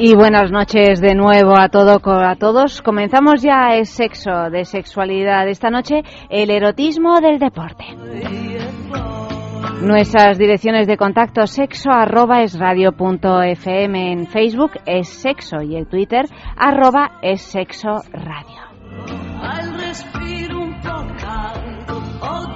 Y buenas noches de nuevo a, todo, a todos. Comenzamos ya el sexo, de sexualidad. Esta noche, el erotismo del deporte. Nuestras direcciones de contacto sexo arroba es en Facebook es sexo y el Twitter arroba es sexo radio.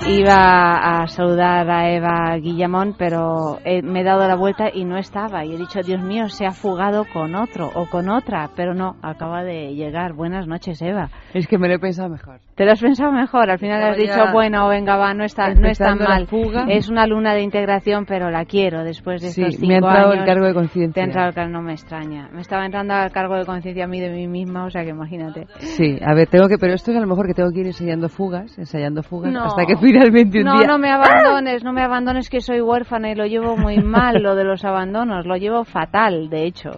Iba a saludar a Eva Guillamón, pero me he dado la vuelta y no estaba. Y he dicho, Dios mío, se ha fugado con otro o con otra, pero no, acaba de llegar. Buenas noches, Eva. Es que me lo he pensado mejor. ¿Te lo has pensado mejor? Al final has dicho, bueno, venga, va, no está, no está mal. Es una luna de integración, pero la quiero después de estos cinco me ha entrado el cargo de conciencia. Te ha entrado el cargo, no me extraña. Me estaba entrando al cargo de conciencia a mí de mí misma, o sea que imagínate. Sí, a ver, tengo que, pero esto es a lo mejor que tengo que ir enseñando fugas, ensayando fugas, hasta que finalmente un no, día... No, me abandones, no me abandones que soy huérfana y lo llevo muy mal, lo de los abandonos, lo llevo fatal, de hecho.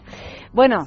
Bueno,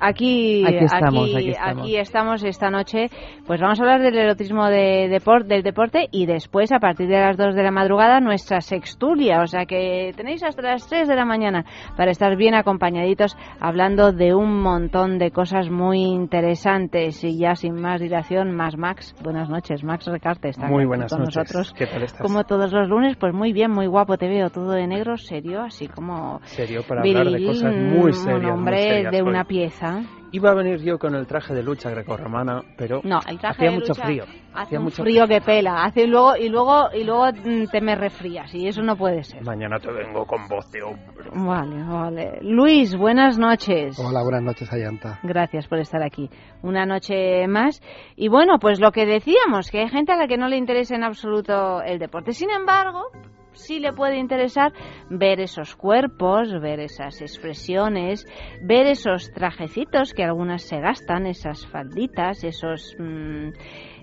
Aquí, estamos, aquí, estamos. esta noche. Pues vamos a hablar del erotismo de del deporte y después, a partir de las 2 de la madrugada, nuestra sextulia. O sea que tenéis hasta las 3 de la mañana para estar bien acompañaditos hablando de un montón de cosas muy interesantes. Y ya sin más dilación, más Max. Buenas noches, Max Recarte está muy buenas con noches. nosotros. ¿Qué tal estás? Como todos los lunes, pues muy bien, muy guapo. Te veo todo de negro, serio, así como. Serio para hablar de cosas muy serias. Un hombre de una pieza Iba a venir yo con el traje de lucha grecorromana, pero no, el traje hacía de mucho lucha frío. Hace mucho frío, que pela. Hace luego y luego y luego mm, te me refrías y eso no puede ser. Mañana te vengo con voz de hombre. Vale, vale. Luis, buenas noches. Hola, buenas noches, Ayanta. Gracias por estar aquí. Una noche más. Y bueno, pues lo que decíamos, que hay gente a la que no le interesa en absoluto el deporte. Sin embargo, sí le puede interesar ver esos cuerpos, ver esas expresiones, ver esos trajecitos que algunas se gastan, esas falditas, esos... Mm,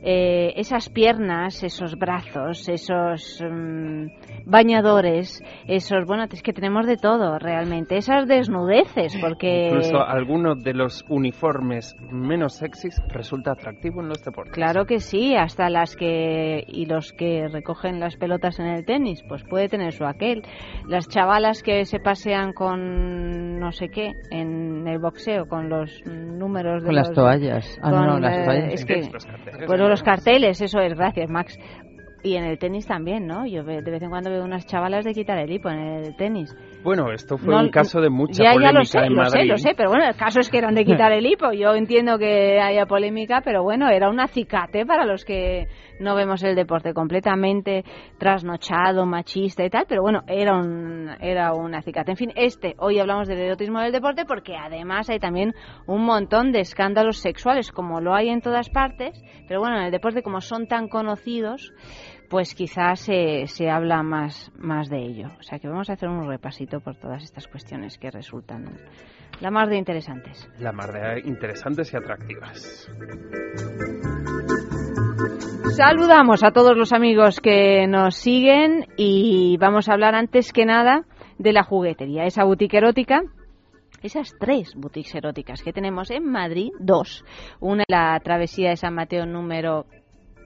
eh, esas piernas, esos brazos, esos mm, bañadores, esos, bueno, es que tenemos de todo realmente, esas desnudeces, porque... Incluso algunos de los uniformes menos sexys resulta atractivo en los deportes. Claro que sí, hasta las que... y los que recogen las pelotas en el tenis, pues puede tener su aquel. Las chavalas que se pasean con no sé qué en el boxeo, con los números de Con las toallas. Ah, no, las eh, toallas. Es que, bueno, los carteles, eso es, gracias, Max. Y en el tenis también, ¿no? Yo de vez en cuando veo unas chavalas de quitar el hipo en el tenis. Bueno, esto fue un caso de mucha ya, polémica ya lo sé, en lo Madrid. sé, lo sé, pero bueno, el caso es que eran de quitar el hipo. Yo entiendo que haya polémica, pero bueno, era un acicate para los que no vemos el deporte completamente trasnochado, machista y tal, pero bueno, era un, era un acicate. En fin, este, hoy hablamos del erotismo del deporte porque además hay también un montón de escándalos sexuales, como lo hay en todas partes, pero bueno, en el deporte como son tan conocidos, pues quizás se, se habla más, más de ello. O sea que vamos a hacer un repasito por todas estas cuestiones que resultan la más de interesantes. La más de interesantes y atractivas. Saludamos a todos los amigos que nos siguen y vamos a hablar antes que nada de la juguetería, esa boutique erótica esas tres boutiques eróticas que tenemos en Madrid, dos. Una en la travesía de San Mateo número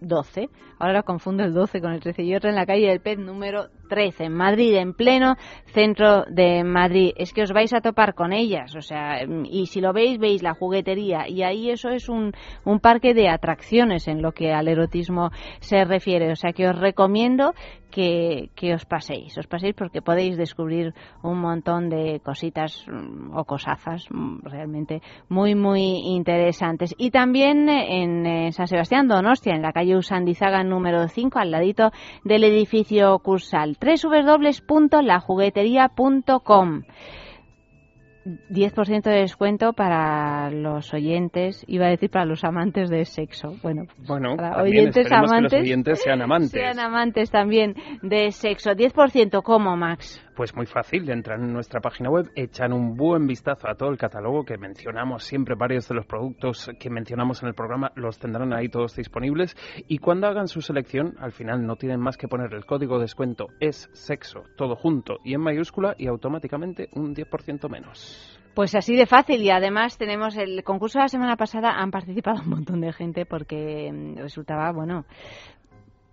12, ahora confundo el 12 con el 13, y otra en la calle del Pez número 13, en Madrid, en pleno centro de Madrid. Es que os vais a topar con ellas, o sea, y si lo veis, veis la juguetería, y ahí eso es un, un parque de atracciones en lo que al erotismo se refiere, o sea que os recomiendo que, que, os paséis, os paséis porque podéis descubrir un montón de cositas mm, o cosazas mm, realmente muy, muy interesantes. Y también en eh, San Sebastián Donostia, en la calle Usandizaga número 5, al ladito del edificio Cursal, www.lajuguetería.com. 10% de descuento para los oyentes, iba a decir para los amantes de sexo. Bueno, Bueno, para oyentes esperemos que amantes, los oyentes sean amantes. sean amantes también de sexo. 10%, ¿cómo, Max? Pues muy fácil, entran en nuestra página web, echan un buen vistazo a todo el catálogo que mencionamos siempre, varios de los productos que mencionamos en el programa los tendrán ahí todos disponibles y cuando hagan su selección, al final no tienen más que poner el código de descuento es sexo, todo junto y en mayúscula y automáticamente un 10% menos. Pues así de fácil y además tenemos el concurso de la semana pasada, han participado un montón de gente porque mm, resultaba, bueno,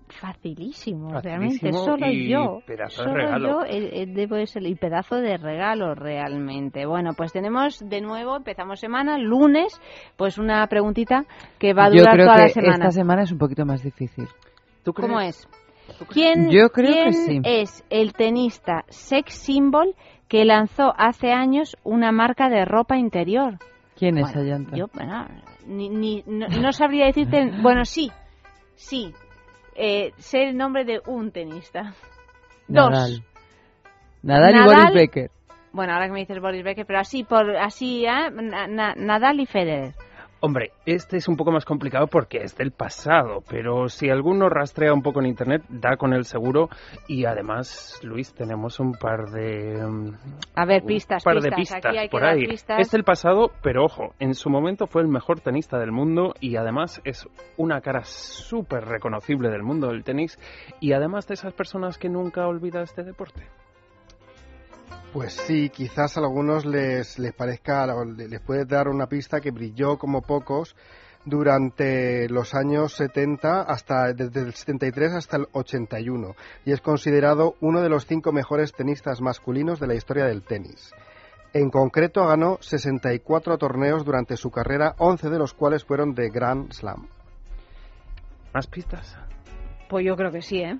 facilísimo, realmente, solo y yo, pedazo de solo regalo. yo eh, eh, debo ser y pedazo de regalo realmente. Bueno, pues tenemos de nuevo, empezamos semana, lunes, pues una preguntita que va a Yo durar creo toda que la semana. esta semana es un poquito más difícil. ¿Tú ¿Cómo crees? es? ¿Quién, Yo creo que quién sí. es el tenista sex symbol que lanzó hace años una marca de ropa interior? ¿Quién es Ayanta? Yo, bueno, ni, ni- no, no sabría decirte. Bueno, sí, sí. Eh, sé el nombre de un tenista. Dos. Nadal. Nadal y. Boris Becker. Bueno, ahora que me dices Boris Becker, pero así, por así, ¿eh? Na- na- Nadal y Federer. Hombre, este es un poco más complicado porque es del pasado, pero si alguno rastrea un poco en internet, da con el seguro y además, Luis, tenemos un par de mm, A ver, un pistas, par pistas. de pistas Aquí hay que por dar ahí. pistas. Es del pasado, pero ojo, en su momento fue el mejor tenista del mundo y además es una cara súper reconocible del mundo del tenis y además de esas personas que nunca olvida este deporte. Pues sí, quizás a algunos les, les parezca, o les puede dar una pista que brilló como pocos durante los años 70 hasta desde el 73 hasta el 81 y es considerado uno de los cinco mejores tenistas masculinos de la historia del tenis. En concreto ganó 64 torneos durante su carrera, 11 de los cuales fueron de Grand Slam. ¿Más pistas? Pues yo creo que sí, ¿eh?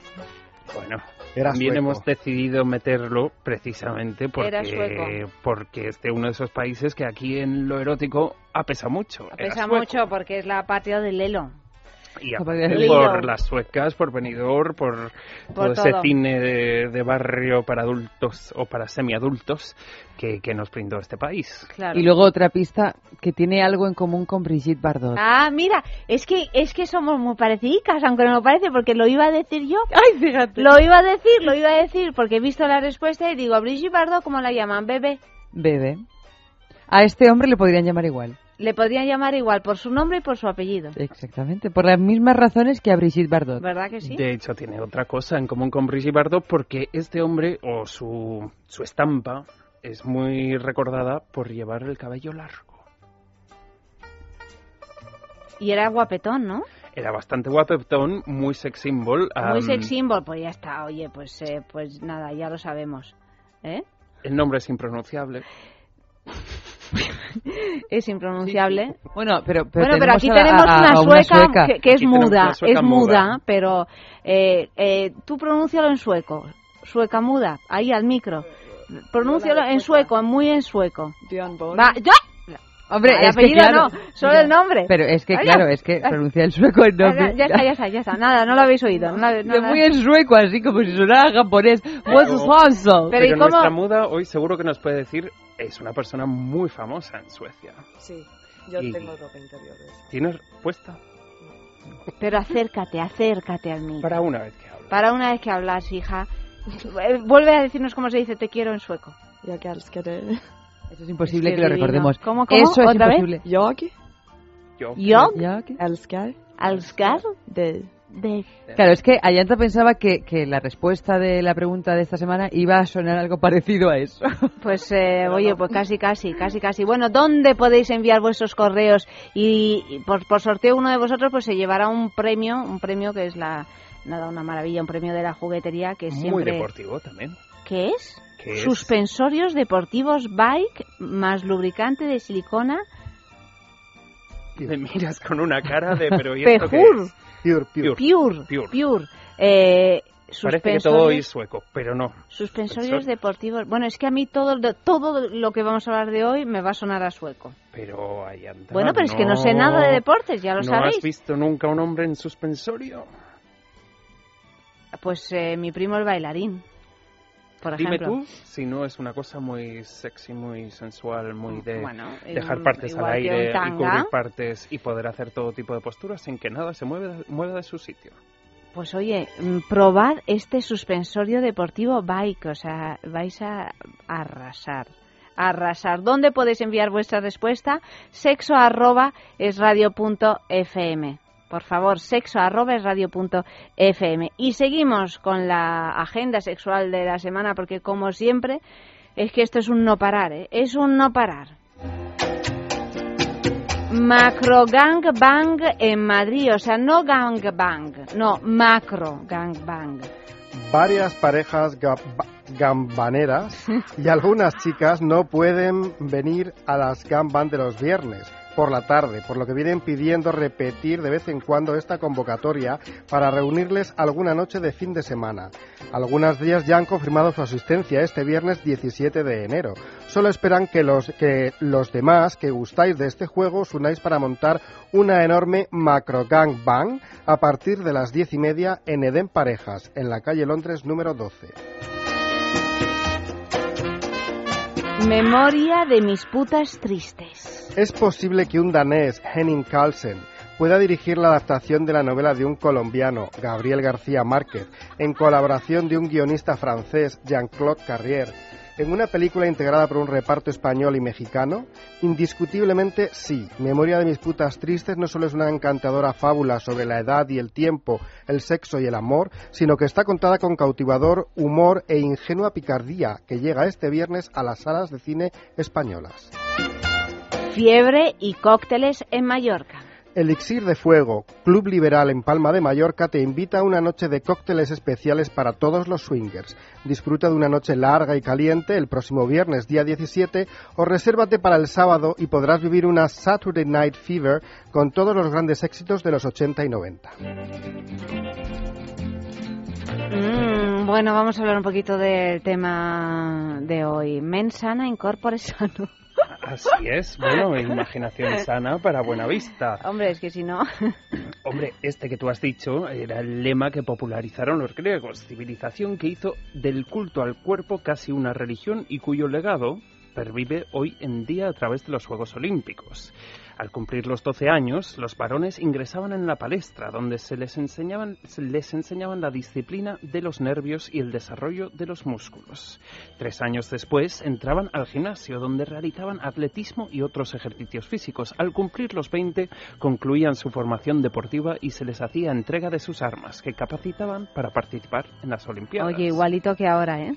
Bueno, Era también sueco. hemos decidido meterlo precisamente porque, porque es de uno de esos países que aquí en lo erótico apesa mucho. Era Pesa sueco. mucho porque es la patria del Lelo. Y aparte por las suecas, por Benidorm, por, todo ese todo. cine de, de barrio para adultos o para semiadultos que, que nos brindó este país. Claro. Y luego otra pista que tiene algo en común con Brigitte Bardot. Ah, mira, es que es que somos muy parecidas, aunque no lo parece, porque lo iba a decir yo. Ay, fíjate. Lo iba a decir, lo iba a decir, porque he visto la respuesta y digo, Brigitte Bardot, ¿cómo la llaman? Bebé. Bebe. A este hombre le podrían llamar igual. Le podrían llamar igual por su nombre y por su apellido. Exactamente. Por las mismas razones que a Brigitte Bardot. ¿Verdad que sí? De hecho, tiene otra cosa en común con Brigitte Bardot porque este hombre o su, su estampa es muy recordada por llevar el cabello largo. Y era guapetón, ¿no? Era bastante guapetón, muy sex symbol. Muy sex symbol, pues ya está. Oye, pues, eh, pues nada, ya lo sabemos. ¿Eh? El nombre es impronunciable. Es impronunciable. Bueno, pero, pero bueno, pero aquí a- tenemos a- a una, una sueca sueca. Que, que es muda, sueca es muda, muda. pero eh, eh, tú pronúncialo en sueco, sueca muda, ahí al micro. Pronúncialo en sueco, muy en sueco. Va, ¡ya! Hombre, el es que apellido claro, no, solo el nombre. Pero es que, claro, es que pronuncia el sueco el Ya, nombre. ya está, ya está, ya está. Nada, no lo habéis oído. No, no, no. muy en sueco, así como si sonara japonés. What's Pero? Pero nuestra muda hoy seguro que nos puede decir es una persona muy famosa en Suecia. Sí, yo Y- tengo ropa interior. ¿Tienes puesta? Pero acércate, acércate al micro. Para una vez que habla. Para una vez que hablas, hija. Eh, Vuelve a decirnos cómo se dice te quiero en sueco. Jag älskar dig. Eso es imposible Es que lo recordemos. ¿Cómo, cómo? Eso es ¿Otra vez? imposible. Jag Yo. Yo, ¿Ya? ¿Qué? älskar Alsgar, dig. de... Claro, es que Ayanta pensaba que, que la respuesta de la pregunta de esta semana iba a sonar algo parecido a eso. Pues, eh, oye, pues casi, casi, casi, casi. Bueno, ¿dónde podéis enviar vuestros correos? Y, y por, por sorteo uno de vosotros pues se llevará un premio, un premio que es la... Nada, una maravilla, un premio de la juguetería que Muy siempre... deportivo también. ¿Qué es? ¿Qué es? Suspensorios deportivos Bike más lubricante de silicona Me miras con una cara de pero ¿y esto qué Pejur. es? Pure, pure. Pure, Pure. Pure. Eh, Parece que todo es sueco, pero no. Suspensorios Suspensor- deportivos. Bueno, es que a mí todo, lo- todo lo que vamos a hablar de hoy me va a sonar a sueco. Pero ahí anda, Bueno, pero es que no sé nada de deportes, ya lo ¿No sabéis. has visto nunca un hombre en suspensorio? Pues eh, mi primo el bailarín. Por Dime ejemplo. tú si no es una cosa muy sexy, muy sensual, muy de Bueno, dejar partes al aire y cubrir partes y poder hacer todo tipo de posturas sin que nada se mueva, mueva de su sitio. Pues oye, mm, probad este suspensorio deportivo bike, o sea, vais a arrasar. Arrasar. ¿Dónde podéis enviar vuestra respuesta? Sexo arroba es radio punto fm. Por favor, sexo arroba radio punto fm. Y seguimos con la agenda sexual de la semana porque como siempre es que esto es un no parar, ¿eh? es un no parar. Macro Gang Bang en Madrid, o sea, no Gang Bang, no, Macro Gang Bang. Varias parejas ga- ba- gambaneras y algunas chicas no pueden venir a las gambas de los viernes por la tarde, por lo que vienen pidiendo repetir de vez en cuando esta convocatoria para reunirles alguna noche de fin de semana. Algunas de ellas ya han confirmado su asistencia este viernes 17 de enero. Solo esperan que los, que los demás que gustáis de este juego os unáis para montar una enorme macro gang bang a partir de las diez y media en Eden Parejas, en la calle Londres número 12. Memoria de mis putas tristes. Es posible que un danés, Henning Carlsen, pueda dirigir la adaptación de la novela de un colombiano, Gabriel García Márquez, en colaboración de un guionista francés, Jean-Claude Carrier, en una película integrada por un reparto español y mexicano? Indiscutiblemente sí. Memoria de mis putas tristes no solo es una encantadora fábula sobre la edad y el tiempo, el sexo y el amor, sino que está contada con cautivador humor e ingenua picardía que llega este viernes a las salas de cine españolas. Fiebre y cócteles en Mallorca. Elixir de Fuego, Club Liberal en Palma de Mallorca, te invita a una noche de cócteles especiales para todos los swingers. Disfruta de una noche larga y caliente el próximo viernes, día 17, o resérvate para el sábado y podrás vivir una Saturday Night Fever con todos los grandes éxitos de los 80 y 90. Mm, bueno, vamos a hablar un poquito del tema de hoy. Men sana, incorpore sano. Así es, bueno, imaginación sana para buena vista. Hombre, es que si no... Hombre, este que tú has dicho era el lema que popularizaron los griegos, civilización que hizo del culto al cuerpo casi una religión y cuyo legado pervive hoy en día a través de los Juegos Olímpicos. Al cumplir los 12 años, los varones ingresaban en la palestra, donde se les enseñaban, se les enseñaban la disciplina de los nervios y el desarrollo de los músculos. Tres años después, entraban al gimnasio, donde realizaban atletismo y otros ejercicios físicos. Al cumplir los 20, concluían su formación deportiva y se les hacía entrega de sus armas, que capacitaban para participar en las Olimpiadas. Oye, igualito que ahora, ¿eh?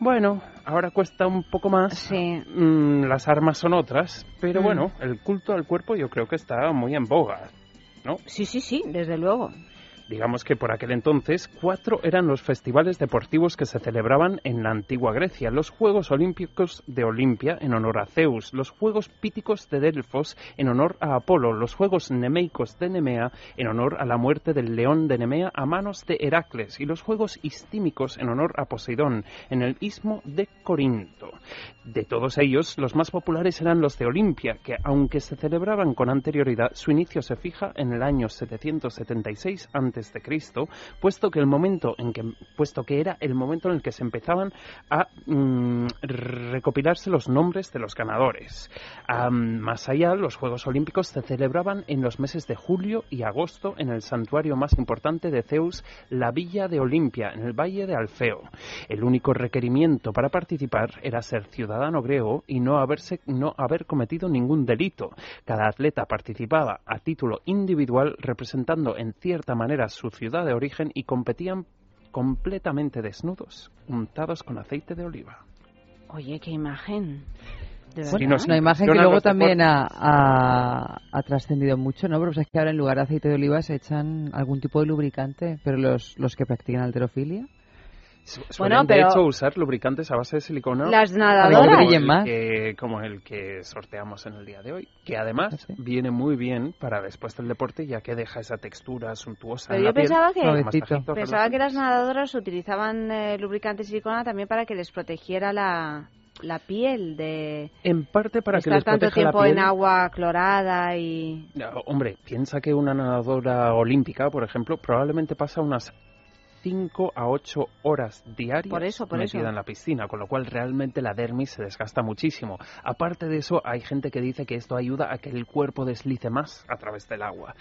Bueno, ahora cuesta un poco más. Sí. Mm, las armas son otras, pero Mm. bueno, el culto al cuerpo yo creo que está muy en boga. ¿no? Sí, sí, sí, desde luego. Digamos que por aquel entonces cuatro eran los festivales deportivos que se celebraban en la antigua Grecia. Los Juegos Olímpicos de Olimpia en honor a Zeus, los Juegos Píticos de Delfos en honor a Apolo, los Juegos Nemeicos de Nemea en honor a la muerte del león de Nemea a manos de Heracles y los Juegos Istímicos en honor a Poseidón en el istmo de Corinto. De todos ellos, los más populares eran los de Olimpia, que aunque se celebraban con anterioridad, su inicio se fija en el año 776 a.C., puesto que el momento en que puesto que era el momento en el que se empezaban a mm, recopilarse los nombres de los ganadores. Am, más allá, los Juegos Olímpicos se celebraban en los meses de julio y agosto en el santuario más importante de Zeus, la Villa de Olimpia, en el Valle de Alfeo. El único requerimiento para participar era ser ciudadano griego y no haberse no haber cometido ningún delito. Cada atleta participaba a título individual representando en cierta manera su ciudad de origen y competían completamente desnudos, untados con aceite de oliva. Oye, qué imagen. De Sí, no una imagen Yo que no luego también ha, ha- ha trascendido mucho, ¿no? Pero es que ahora en lugar de aceite de oliva se echan algún tipo de lubricante, pero los, los que practican alterofilia. Bueno, pero- de hecho, usar lubricantes a base de silicona. Las que nadadoras. brillen el más. que- como el que sorteamos en el día de hoy, que además Sí. viene muy bien para después del deporte, ya que deja esa textura suntuosa Pero en yo la piel. pensaba que- Suavecito. Masajito, Pensaba que las nadadoras utilizaban eh, lubricante silicona también para que les protegiera la, la piel de En parte para que estar les tanto proteja la tiempo piel. en agua clorada y... No, hombre, piensa que una nadadora olímpica, por ejemplo, probablemente pasa unas 5 a 8 horas diarias Por eso, por metida eso. en la piscina, con lo cual realmente la dermis se desgasta muchísimo. Aparte de eso, hay gente que dice que esto ayuda a que el cuerpo deslice más a través del agua.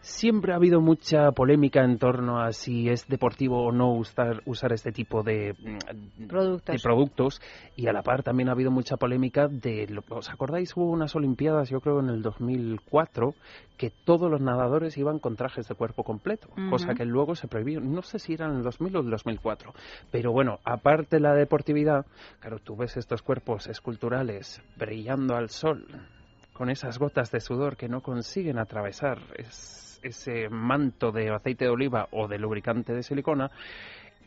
Siempre ha habido mucha polémica en torno a si es deportivo o no usar, usar este tipo de, mm, Productos. de productos y a la par también ha habido mucha polémica de, ¿os acordáis? Hubo unas Olimpiadas, yo creo en el 2004, que todos los nadadores iban con trajes de cuerpo completo, cosa que luego se prohibió, no sé si en el 2000 o el 2004, pero bueno, aparte de la deportividad, claro, tú ves estos cuerpos esculturales brillando al sol, con esas gotas de sudor que no consiguen atravesar es- ese manto de aceite de oliva o de lubricante de silicona,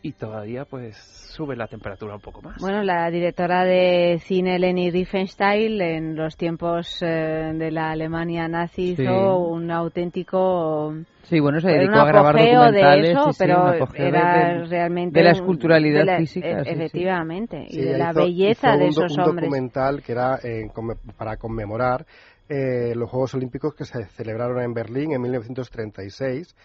y todavía pues sube la temperatura un poco más. Bueno, la directora de cine Leni Riefenstahl en los tiempos eh, de la Alemania nazi Sí. hizo un auténtico Sí, bueno, se dedicó un a grabar documentales. de eso, sí, sí, pero un apogeo era de- realmente de la un- esculturalidad de la- física. e- sí, sí. efectivamente, y Sí, de la hizo- belleza hizo de un, esos un hombres. documental que era eh, para conmemorar eh, los Juegos Olímpicos que se celebraron en Berlín en 1936.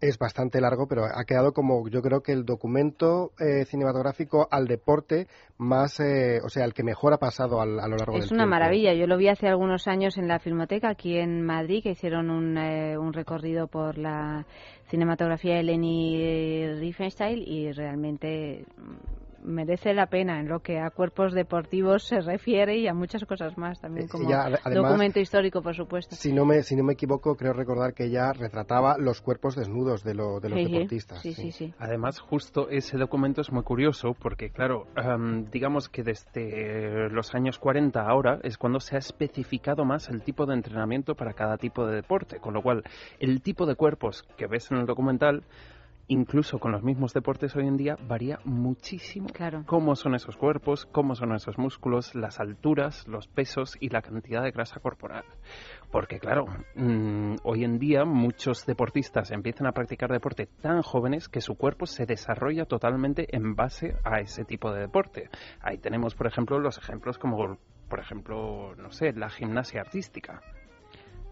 Es bastante largo, pero ha quedado como yo creo que el documento eh, cinematográfico al deporte más, eh, o sea, el que mejor ha pasado al- a lo largo del Es tiempo. una maravilla. Yo lo vi hace algunos años en la Filmoteca aquí en Madrid, que hicieron un, eh, un recorrido por la cinematografía de Leni Riefenstahl y realmente merece la pena en lo que a cuerpos deportivos se refiere y a muchas cosas más también Eh, como además, documento histórico, por supuesto. Si no me, si no me equivoco, creo recordar que ella retrataba los cuerpos desnudos de, lo- de los Sí, deportistas. Sí, sí, sí. Además, justo ese documento es muy curioso porque, claro, am, digamos que desde los años 40 ahora es cuando se ha especificado más el tipo de entrenamiento para cada tipo de deporte, con lo cual el tipo de cuerpos que ves en el documental, incluso con los mismos deportes hoy en día, varía muchísimo. Claro. Cómo son esos cuerpos, cómo son esos músculos, las alturas, los pesos y la cantidad de grasa corporal. Porque claro, mm, hoy en día muchos deportistas empiezan a practicar deporte tan jóvenes que su cuerpo se desarrolla totalmente en base a ese tipo de deporte. Ahí tenemos, por ejemplo, los ejemplos como, por ejemplo, no sé, la gimnasia artística.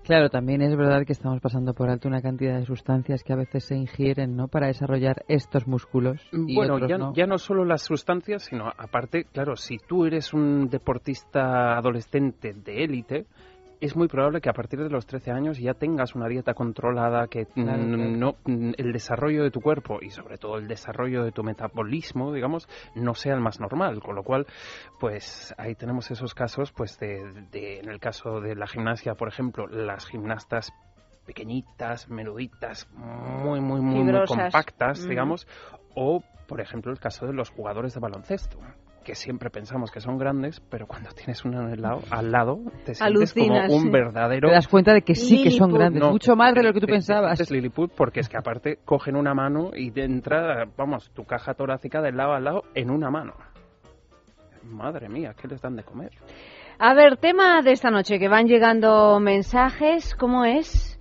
Claro, también es verdad que estamos pasando por alto una cantidad de sustancias que a veces se ingieren, ¿no? Para desarrollar estos músculos. y Bueno, otros ya no. ya no solo las sustancias, sino aparte, claro, si tú eres un deportista adolescente de élite, es muy probable que a partir de los 13 años ya tengas una dieta controlada, que Claro, no el desarrollo de tu cuerpo y sobre todo el desarrollo de tu metabolismo, digamos, no sea el más normal, con lo cual, pues ahí tenemos esos casos, pues de, de- en el caso de la gimnasia, por ejemplo, las gimnastas pequeñitas, menuditas, muy, muy, muy, muy compactas, Mm. digamos, o, por ejemplo, el caso de los jugadores de baloncesto, que siempre pensamos que son grandes, pero cuando tienes uno al lado, al lado te sientes Alucinas, como un sí. verdadero... Te das cuenta de que sí que son grandes, No, mucho más de lo que tú te- te pensabas. sientes Lilliput porque es que aparte cogen una mano y de entrada, vamos, tu caja torácica de lado a lado en una mano. Madre mía, ¿qué les dan de comer? A ver, tema de esta noche, que van llegando mensajes, ¿cómo es?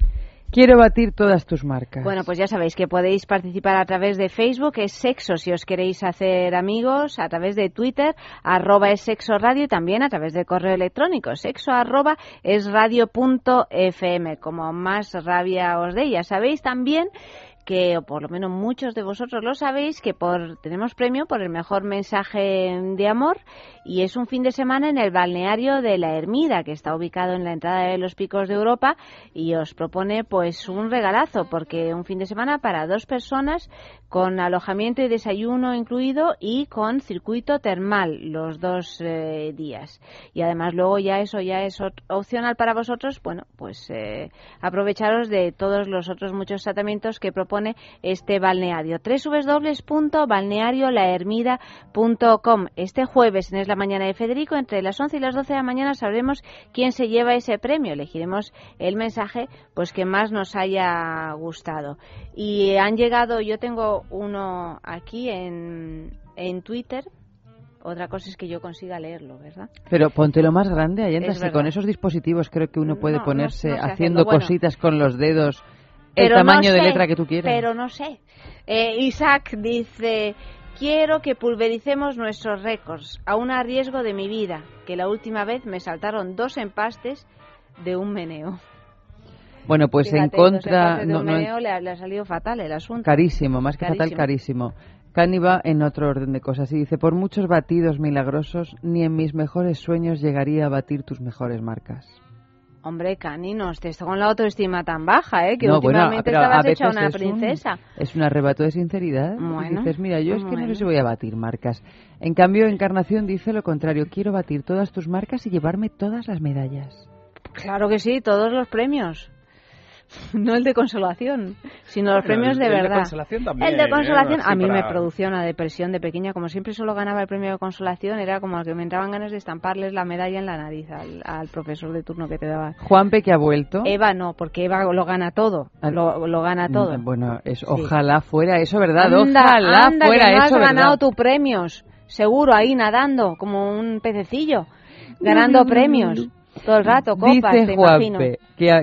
Quiero batir todas tus marcas. Bueno, pues ya sabéis que podéis participar a través de Facebook, es sexo si os queréis hacer amigos, a través de Twitter, arroba es sexo radio y también a través de correo electrónico, sexo arroba es radio punto fm, como más rabia os dé. Ya sabéis también que, o por lo menos muchos de vosotros lo sabéis, que por tenemos premio por el mejor mensaje de amor y es un fin de semana en el balneario de la Ermida, que está ubicado en la entrada de los picos de Europa y os propone pues un regalazo, porque un fin de semana para dos personas con alojamiento y desayuno incluido y con circuito termal los dos eh, días. Y además luego ya eso ya es opcional para vosotros, bueno, pues eh, aprovecharos de todos los otros muchos tratamientos que propone este balneario. www.balneariolahermida.com Este jueves en Es la Mañana de Federico, entre las 11 y las 12 de la mañana sabremos quién se lleva ese premio. Elegiremos el mensaje pues que más nos haya gustado. Y han llegado, yo tengo uno aquí en, en Twitter. Otra cosa es que yo consiga leerlo, ¿verdad? Pero póntelo más grande, Ayanta, Es si verdad. con esos dispositivos creo que uno puede No, ponerse no haciendo. Bueno. cositas con los dedos el Pero no tamaño de letra que tú quieras. Pero no sé. Eh, Isaac dice, quiero que pulvericemos nuestros récords, aún a riesgo de mi vida, que la última vez me saltaron dos empastes de un meneo. Bueno, pues en Fíjate, contra... de no- un no- meneo le, ha- le ha salido fatal el asunto. Carísimo, más que fatal, Carísimo. va en otro orden de cosas y dice, por muchos batidos milagrosos, ni en mis mejores sueños llegaría a batir tus mejores marcas. Hombre, Cani, no estés con la autoestima tan baja, ¿eh? Que No, bueno, últimamente a estabas hecha una es un- princesa. Es un arrebato de sinceridad. Bueno, dices, mira, yo es que no bueno. sé si voy a batir marcas. En cambio, Encarnación dice lo contrario, quiero batir todas tus marcas y llevarme todas las medallas. Claro que sí, todos los premios. No el de consolación, sino los premios de el- el de verdad. consolación también, El de ¿eh? consolación a mí me producía una depresión de pequeña, como siempre solo ganaba el premio de consolación, era como que me entraban ganas de estamparles la medalla en la nariz al, al profesor de turno que te daba. Juanpe, que ha vuelto. Eva no, porque Eva lo gana todo, Al- lo, lo gana todo. Mm, Bueno, es, ojalá fuera eso, ¿verdad? Anda, ojalá anda, fuera que no eso, has ganado ¿verdad? tus premios, seguro ahí nadando como un pececillo, ganando premios todo el rato, copas, Dice te imagino. Juanpe,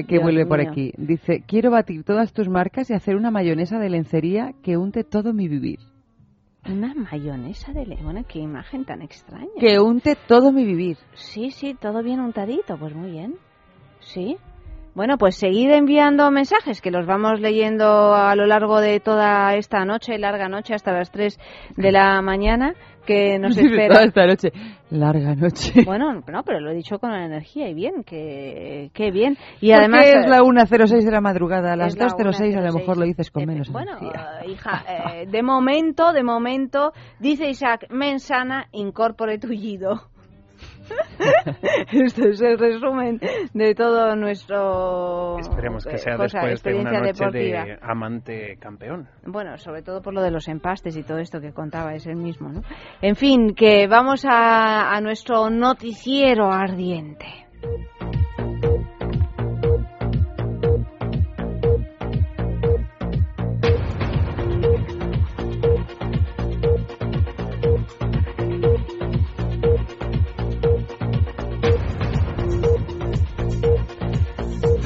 que, vuelve por aquí. Dice, quiero batir todas tus marcas y hacer una mayonesa de lencería que unte todo mi vivir. Una mayonesa de limón, qué imagen tan extraña. Que unte todo mi vivir. Sí, sí, todo bien untadito, pues muy bien. Sí. Bueno, pues seguid enviando mensajes que los vamos leyendo a lo largo de toda esta noche, larga noche, hasta las 3 de la mañana, que nos Toda espera. esta noche. Larga noche. Bueno, no, pero lo he dicho con energía y bien, que, que bien. Y ¿Por además qué es eh, la 1.06 de la madrugada? A las es la 2.06 a lo 1.06. mejor lo dices con Eh, menos Bueno, energía. eh, hija, eh, de momento, de momento, dice Isaac, mensana, incorpore tullido. Esto es el resumen de todo nuestro Esperemos que eh, sea cosa, después de una noche deportiva. de amante campeón. Bueno, sobre todo por lo de los empastes y todo esto que contaba es el mismo, ¿no? En fin, que vamos a, a nuestro noticiero ardiente.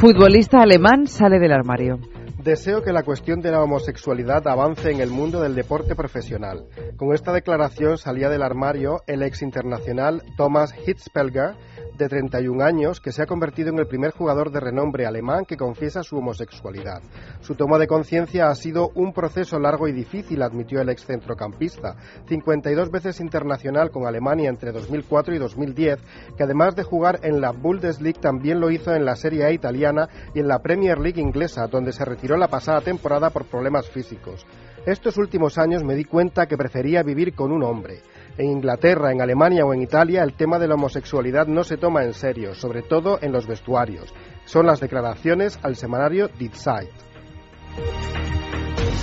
Futbolista alemán sale del armario. Deseo que la cuestión de la homosexualidad avance en el mundo del deporte profesional. Con esta declaración salía del armario el ex internacional Thomas Hitzpelger, de 31 años, que se ha convertido en el primer jugador de renombre alemán que confiesa su homosexualidad. Su toma de conciencia ha sido un proceso largo y difícil, admitió el ex centrocampista, 52 veces internacional con Alemania entre 2004 y 2010, que además de jugar en la Bundesliga también lo hizo en la Serie A italiana y en la Premier League inglesa, donde se retiró la pasada temporada por problemas físicos. Estos últimos años me di cuenta que prefería vivir con un hombre. En Inglaterra, en Alemania o en Italia el tema de la homosexualidad no se toma en serio, sobre todo en los vestuarios. Son las declaraciones al semanario Die Zeit.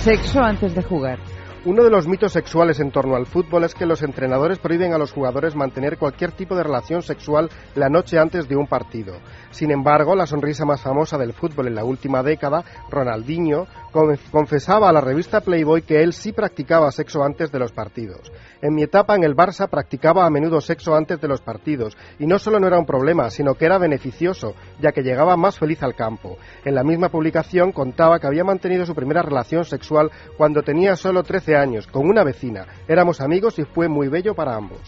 Sexo antes de jugar. Uno de los mitos sexuales en torno al fútbol es que los entrenadores prohíben a los jugadores mantener cualquier tipo de relación sexual la noche antes de un partido. Sin embargo, la sonrisa más famosa del fútbol en la última década, Ronaldinho, confesaba a la revista Playboy que él sí practicaba sexo antes de los partidos. En mi etapa en el Barça practicaba a menudo sexo antes de los partidos y no solo no era un problema, sino que era beneficioso, ya que llegaba más feliz al campo. En la misma publicación contaba que había mantenido su primera relación sexual cuando tenía solo 13 años, con una vecina. Éramos amigos y fue muy bello para ambos.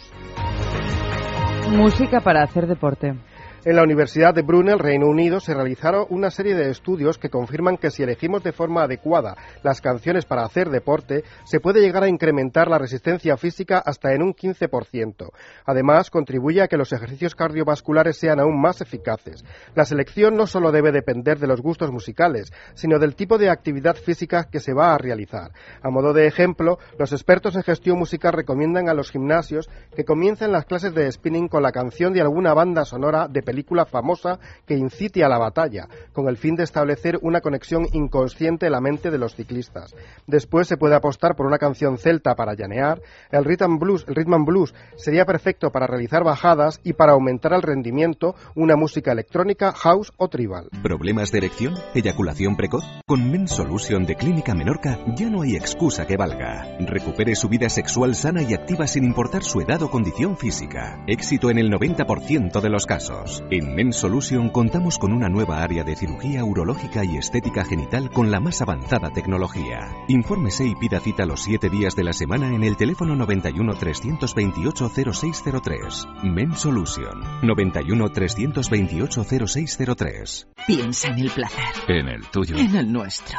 Música para hacer deporte. En la Universidad de Brunel, Reino Unido, se realizaron una serie de estudios que confirman que si elegimos de forma adecuada las canciones para hacer deporte, se puede llegar a incrementar la resistencia física hasta en un 15%. Además, contribuye a que los ejercicios cardiovasculares sean aún más eficaces. La selección no solo debe depender de los gustos musicales, sino del tipo de actividad física que se va a realizar. A modo de ejemplo, los expertos en gestión musical recomiendan a los gimnasios que comiencen las clases de spinning con la canción de alguna banda sonora de película famosa que incite a la batalla, con el fin de establecer una conexión inconsciente en la mente de los ciclistas. Después se puede apostar por una canción celta para llanear, el rhythm blues, el rhythm blues sería perfecto para realizar bajadas y para aumentar el rendimiento una música electrónica, house o tribal. ¿Problemas de erección? ¿Eyaculación precoz? Con Men Solution de Clínica Menorca ya no hay excusa que valga. Recupere su vida sexual sana y activa sin importar su edad o condición física. Éxito en el 90% de los casos. En Men Solution contamos con una nueva área de cirugía urológica y estética genital con la más avanzada tecnología. Infórmese y pida cita los 7 días de la semana en el teléfono 91 328 0603. Men Solution 91 328 0603. Piensa en el placer. En el tuyo. En el nuestro.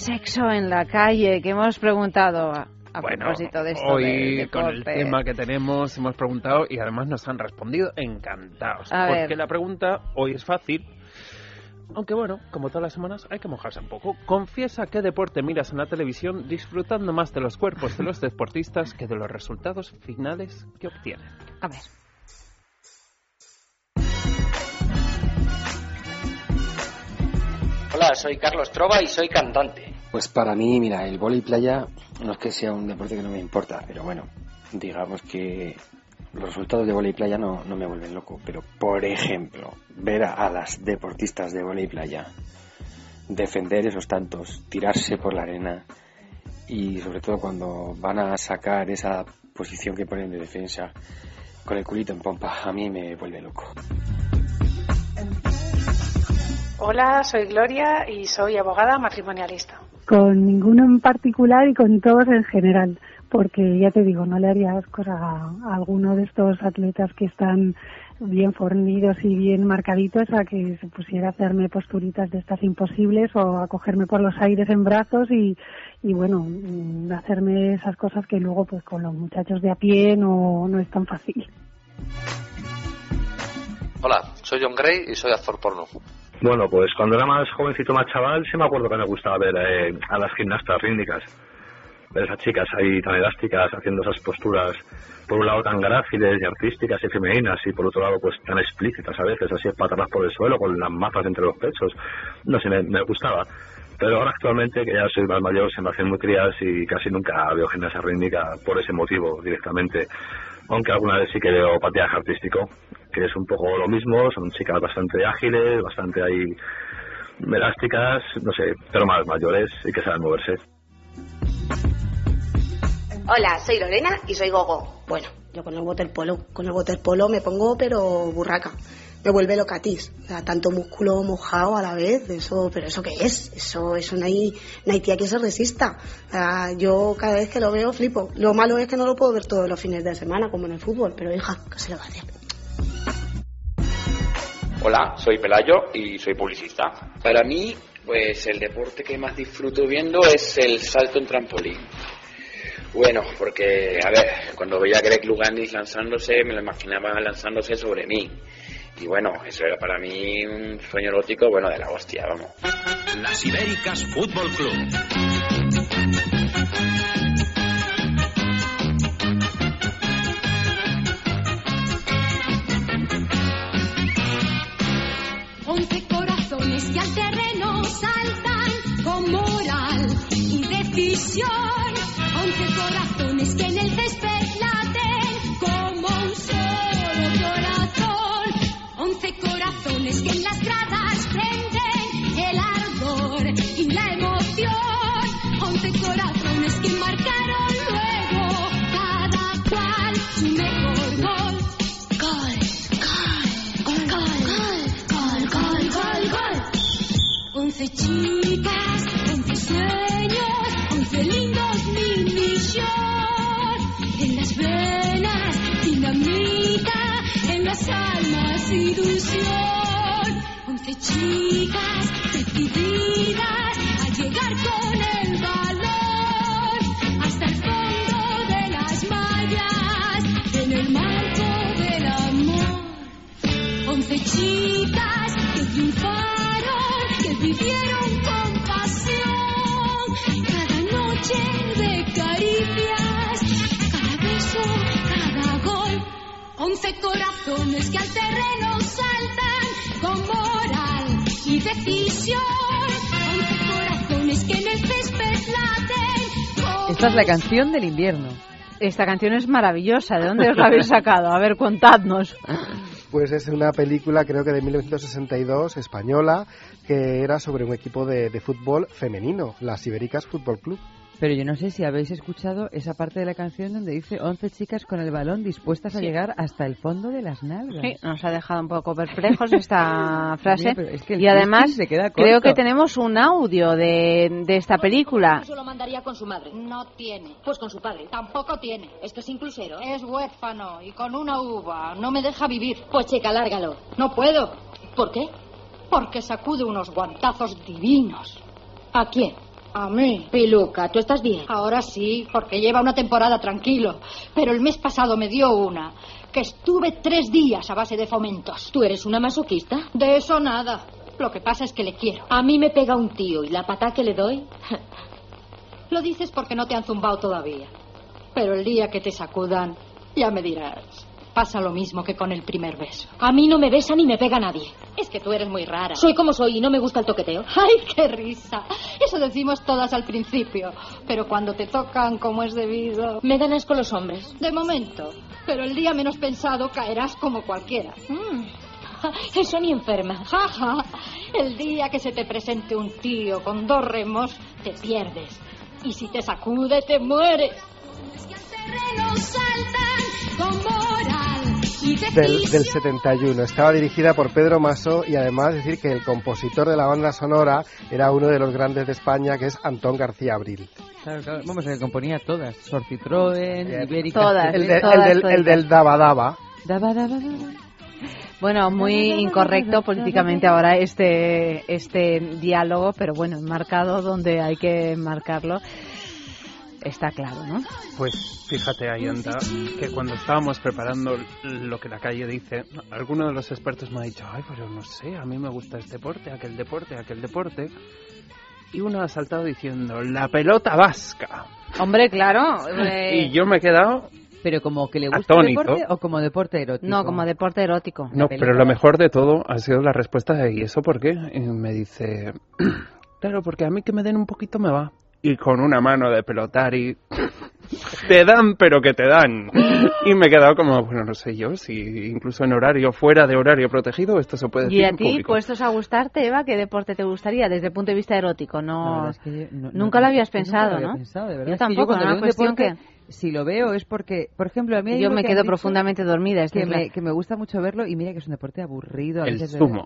sexo en la calle que hemos preguntado a, propósito de esto. Hoy, con el tema que tenemos, hemos preguntado y además nos han respondido encantados. porque la pregunta hoy es fácil. Aunque bueno, como todas las semanas, hay que mojarse un poco. Confiesa qué deporte miras en la televisión disfrutando más de los cuerpos de los deportistas que de los resultados finales que obtienen. A ver. Hola, soy Carlos Trova y soy cantante. Pues para mí, mira, el vóley playa no es que sea un deporte que no me importa, pero bueno, digamos que los resultados de vóley playa no, no me vuelven loco. Pero, por ejemplo, ver a, las deportistas de vóley playa defender esos tantos, tirarse por la arena y sobre todo cuando van a sacar esa posición que ponen de defensa con el culito en pompa, a mí me vuelve loco. Hola, soy Gloria y soy abogada matrimonialista. Con ninguno en particular y con todos en general, porque ya te digo, no le haría cosa a, alguno de estos atletas que están bien fornidos y bien marcaditos a que se pusiera a hacerme posturitas de estas imposibles o a cogerme por los aires en brazos y, y bueno, mm, hacerme esas cosas que luego pues con los muchachos de a pie no, no es tan fácil. Hola, soy John Gray y soy actor porno. Bueno, pues cuando era más jovencito, más chaval, sí me acuerdo que me gustaba ver eh, a las gimnastas rítmicas. Ver esas chicas ahí tan elásticas, haciendo esas posturas, por un lado tan gráciles y artísticas y femeninas, y por otro lado, pues tan explícitas a veces, así espatadas por el suelo, con las mapas entre los pechos. No sé, me, gustaba. Pero ahora actualmente, que ya soy más mayor, se me hacen muy crías y casi nunca veo gimnasia rítmica por ese motivo directamente. Aunque alguna vez sí que veo patinaje artístico, que es un poco lo mismo, son chicas bastante ágiles, bastante ahí elásticas, no sé, pero más mayores y que saben moverse. Hola, soy Lorena y soy Gogo. Bueno, yo con el waterpolo, con el waterpolo me pongo pero burraca. Me vuelve locatis. O sea, tanto músculo mojado a la vez, eso, pero eso qué es? Eso, eso no hay, no hay tía que se resista. O sea, yo cada vez que lo veo flipo. Lo malo es que no lo puedo ver todos los fines de semana, como en el fútbol, pero hija, ¿qué se le va a hacer? Hola, soy Pelayo y soy publicista. Para mí, pues el deporte que más disfruto viendo es el salto en trampolín. Bueno, porque, a ver, cuando veía a Greg Luganis lanzándose, me lo imaginaba lanzándose sobre mí. Y bueno, eso era para mí un sueño erótico, bueno, de la hostia, vamos. Las Ibéricas Fútbol Club. Que al terreno saltan con moral y decisión. Once corazones que en el césped ilusión. Once chicas decididas a llegar con el balón hasta el fondo de las mallas, en el marco del amor. Once chicas que triunfaron, que vivieron con pasión. Cada noche de caricias, Once corazones que al terreno saltan con moral y decisión. Once corazones que en el césped laten. con Esta es la canción del invierno. Esta canción es maravillosa. ¿De dónde os la habéis sacado? A ver, contadnos. Pues es una película, creo que de 1962, española, que era sobre un equipo de, de fútbol femenino, las Ibéricas Fútbol Club. Pero yo no sé si habéis escuchado esa parte de la canción donde dice 11 chicas con el balón dispuestas a Sí. llegar hasta el fondo de las nalgas. Sí, nos ha dejado un poco perplejos esta frase. Mira, pero es que el y además, listing se queda creo que tenemos un audio de, de esta película. Eso lo mandaría con su madre. No tiene. Pues con su padre. Tampoco tiene. Esto es inclusero. Es huérfano y con una uva. No me deja vivir. Pues chica, lárgalo. No puedo. ¿Por qué? Porque sacude unos guantazos divinos. ¿A quién? A mí. Piluca, ¿tú estás bien? Ahora sí, porque lleva una temporada tranquilo. Pero el mes pasado me dio una. Que estuve tres días a base de fomentos. ¿Tú eres una masoquista? De eso nada. Lo que pasa es que le quiero. A mí me pega un tío y la patá que le doy. Lo dices porque no te han zumbado todavía. Pero el día que te sacudan, ya me dirás. Pasa lo mismo que con el primer beso. A mí no me besa ni me pega nadie. Es que tú eres muy rara. Soy como soy y no me gusta el toqueteo. ¡Ay, qué risa! Eso decimos todas al principio. Pero cuando te tocan como es debido. Me dan asco los hombres. De momento. Pero el día menos pensado caerás como cualquiera. Eso ni enferma. Jaja. El día que se te presente un tío con dos remos, te pierdes. Y si te sacude, te mueres. terreno saltan con moral Del, del 71. Estaba dirigida por Pedro Masó y además decir que el compositor de la banda sonora era uno de los grandes de España, que es Antón García Abril. Claro, claro. Vamos, que componía todas. Sorcitroen, Ibérica. Todas. El, de- el todas, del, todas. el del Daba Daba. Daba, daba, daba. Bueno, muy incorrecto políticamente ahora este, este diálogo, pero bueno, marcado donde hay que marcarlo. Está claro, ¿no? Pues fíjate, Ayanta, que cuando estábamos preparando lo que la calle dice, alguno de los expertos me ha dicho, ay, pero no sé, a mí me gusta este deporte, aquel deporte, aquel deporte. Y uno ha saltado diciendo, la pelota vasca. Hombre, claro. eh, Y yo me he quedado Pero como que le gusta el deporte o como deporte erótico. No, como deporte erótico. No, pero lo mejor de todo ha sido la respuesta de ¿y eso por qué? Y me dice, claro, porque a mí que me den un poquito me va. Y con una mano de pelotar y te dan, pero que te dan. Y me he quedado como, bueno, no sé yo, si incluso en horario, fuera de horario protegido, esto se puede decir ¿Y a ti, público. puestos a gustarte, Eva, qué deporte te gustaría desde el punto de vista erótico? No, es que yo no- nunca no- lo habías es que nunca pensado, lo había ¿no? pensado, de verdad. Yo Es que tampoco, un Cuestión deporte, si lo veo es porque, por ejemplo, a mí hay Yo me que quedo profundamente dormida. que es la- me, que me gusta mucho verlo y mira que es un deporte aburrido. a El veces sumo.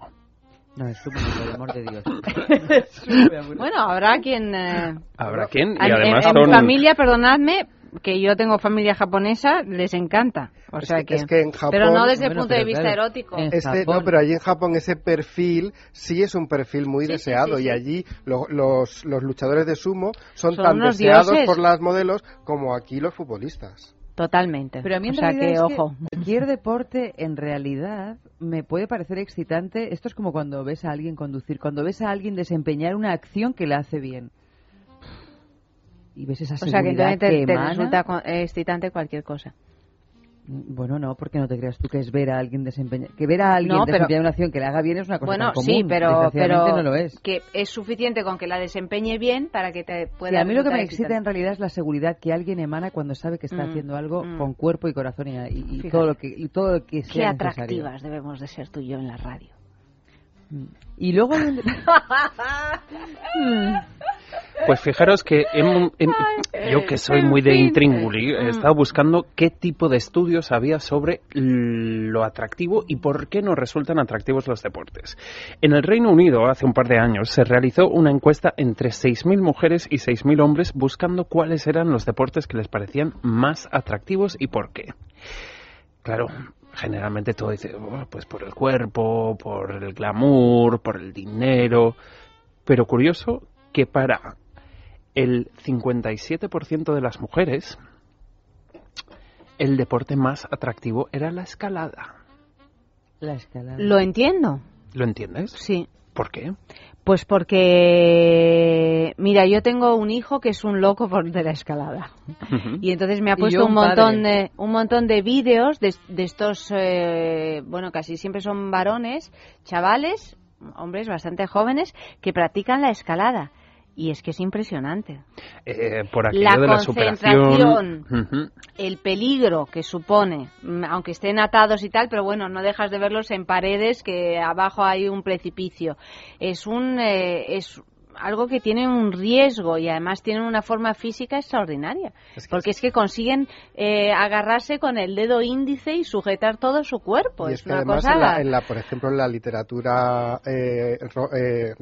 No, el sumo, por el amor de Dios. Bueno, habrá quien... eh, Habrá quien, y en- además en, en son... familia, perdonadme, que yo tengo familia japonesa, les encanta. O Es sea que- que, es que en Japón- pero no desde el Bueno, punto de vista claro, erótico. Este, no, pero allí en Japón ese perfil sí es un perfil muy Sí, deseado sí, sí. y allí lo- los, los luchadores de sumo son, Son tan deseados dioses. por las modelos como aquí los futbolistas. Totalmente. Pero a mí en o sea que, es que ojo. cualquier deporte en realidad me puede parecer excitante. Esto es como cuando ves a alguien conducir, cuando ves a alguien desempeñar una acción que la hace bien. Y ves esa O sea que seguridad te, que te emana. resulta co- excitante cualquier cosa. Bueno, no, porque no te creas tú que es ver a alguien desempeñar. Que ver a alguien No, pero- desempeñar una acción que le haga bien es una cosa Bueno, tan común. sí, pero, pero no lo es. que es suficiente con que la desempeñe bien para que te pueda. Sí, a mí lo que me excita en realidad es la seguridad que alguien emana cuando sabe que está Mm, haciendo algo mm. con cuerpo y corazón y, y- y todo lo que y todo lo que Qué sea necesario. atractivas debemos de ser tú y yo en la radio. Y luego un- Pues fijaros que yo que soy muy de intríngulis, he estado buscando qué tipo de estudios había sobre lo atractivo y por qué nos resultan atractivos los deportes. En el Reino Unido, hace un par de años, se realizó una encuesta entre 6.000 mujeres y 6.000 hombres buscando cuáles eran los deportes que les parecían más atractivos y por qué. Claro, generalmente todo dice, "Oh, pues por el cuerpo, por el glamour, por el dinero. Pero curioso que para el 57% de las mujeres, el deporte más atractivo era la escalada. la escalada. Lo entiendo. ¿Lo entiendes? Sí. ¿Por qué? Pues porque, mira, yo tengo un hijo que es un loco por de la escalada. Y entonces me ha puesto un un montón padre. de un montón de vídeos de, de estos, eh, bueno, casi siempre son varones, chavales, hombres bastante jóvenes que practican la escalada. Y es que es impresionante. Eh, por aquello La de la concentración. Ujú. El peligro que supone, mm, aunque estén atados y tal, pero bueno, no dejas de verlos en paredes que abajo hay un precipicio. Es un eh, es algo que tiene un riesgo y además tienen una forma física extraordinaria. porque es que consiguen eh, agarrarse con el dedo índice y sujetar todo su cuerpo. Y es, es que una además cosa. en la, en la, por ejemplo, en la literatura, eh, ro- eh,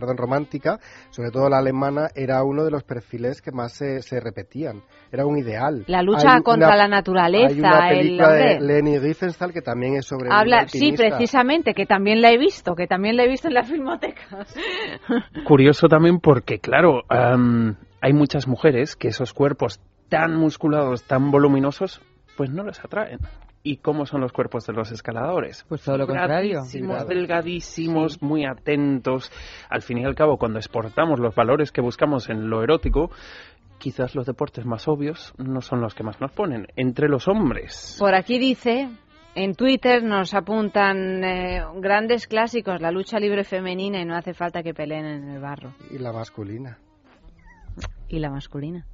perdón, romántica, sobre todo la alemana, era uno de los perfiles que más se, se repetían. Era un ideal. La lucha Hay contra una- la naturaleza, Hay una el película de hombre. Leni Riefenstahl que también es sobre Habla, sí, precisamente, que también la he visto, que también la he visto en la filmoteca. Curioso también porque, claro, am, hay muchas mujeres que esos cuerpos tan musculados, tan voluminosos, pues no les atraen. ¿Y cómo son los cuerpos de los escaladores? Pues todo lo contrario. Delgadísimos, delgadísimos, muy atentos. Al fin y al cabo, cuando exportamos los valores que buscamos en lo erótico, quizás los deportes más obvios no son los que más nos ponen. Entre los hombres, Por aquí dice, en Twitter nos apuntan eh, grandes clásicos, la lucha libre femenina y no hace falta que peleen en el barro. Y la masculina. Y la masculina.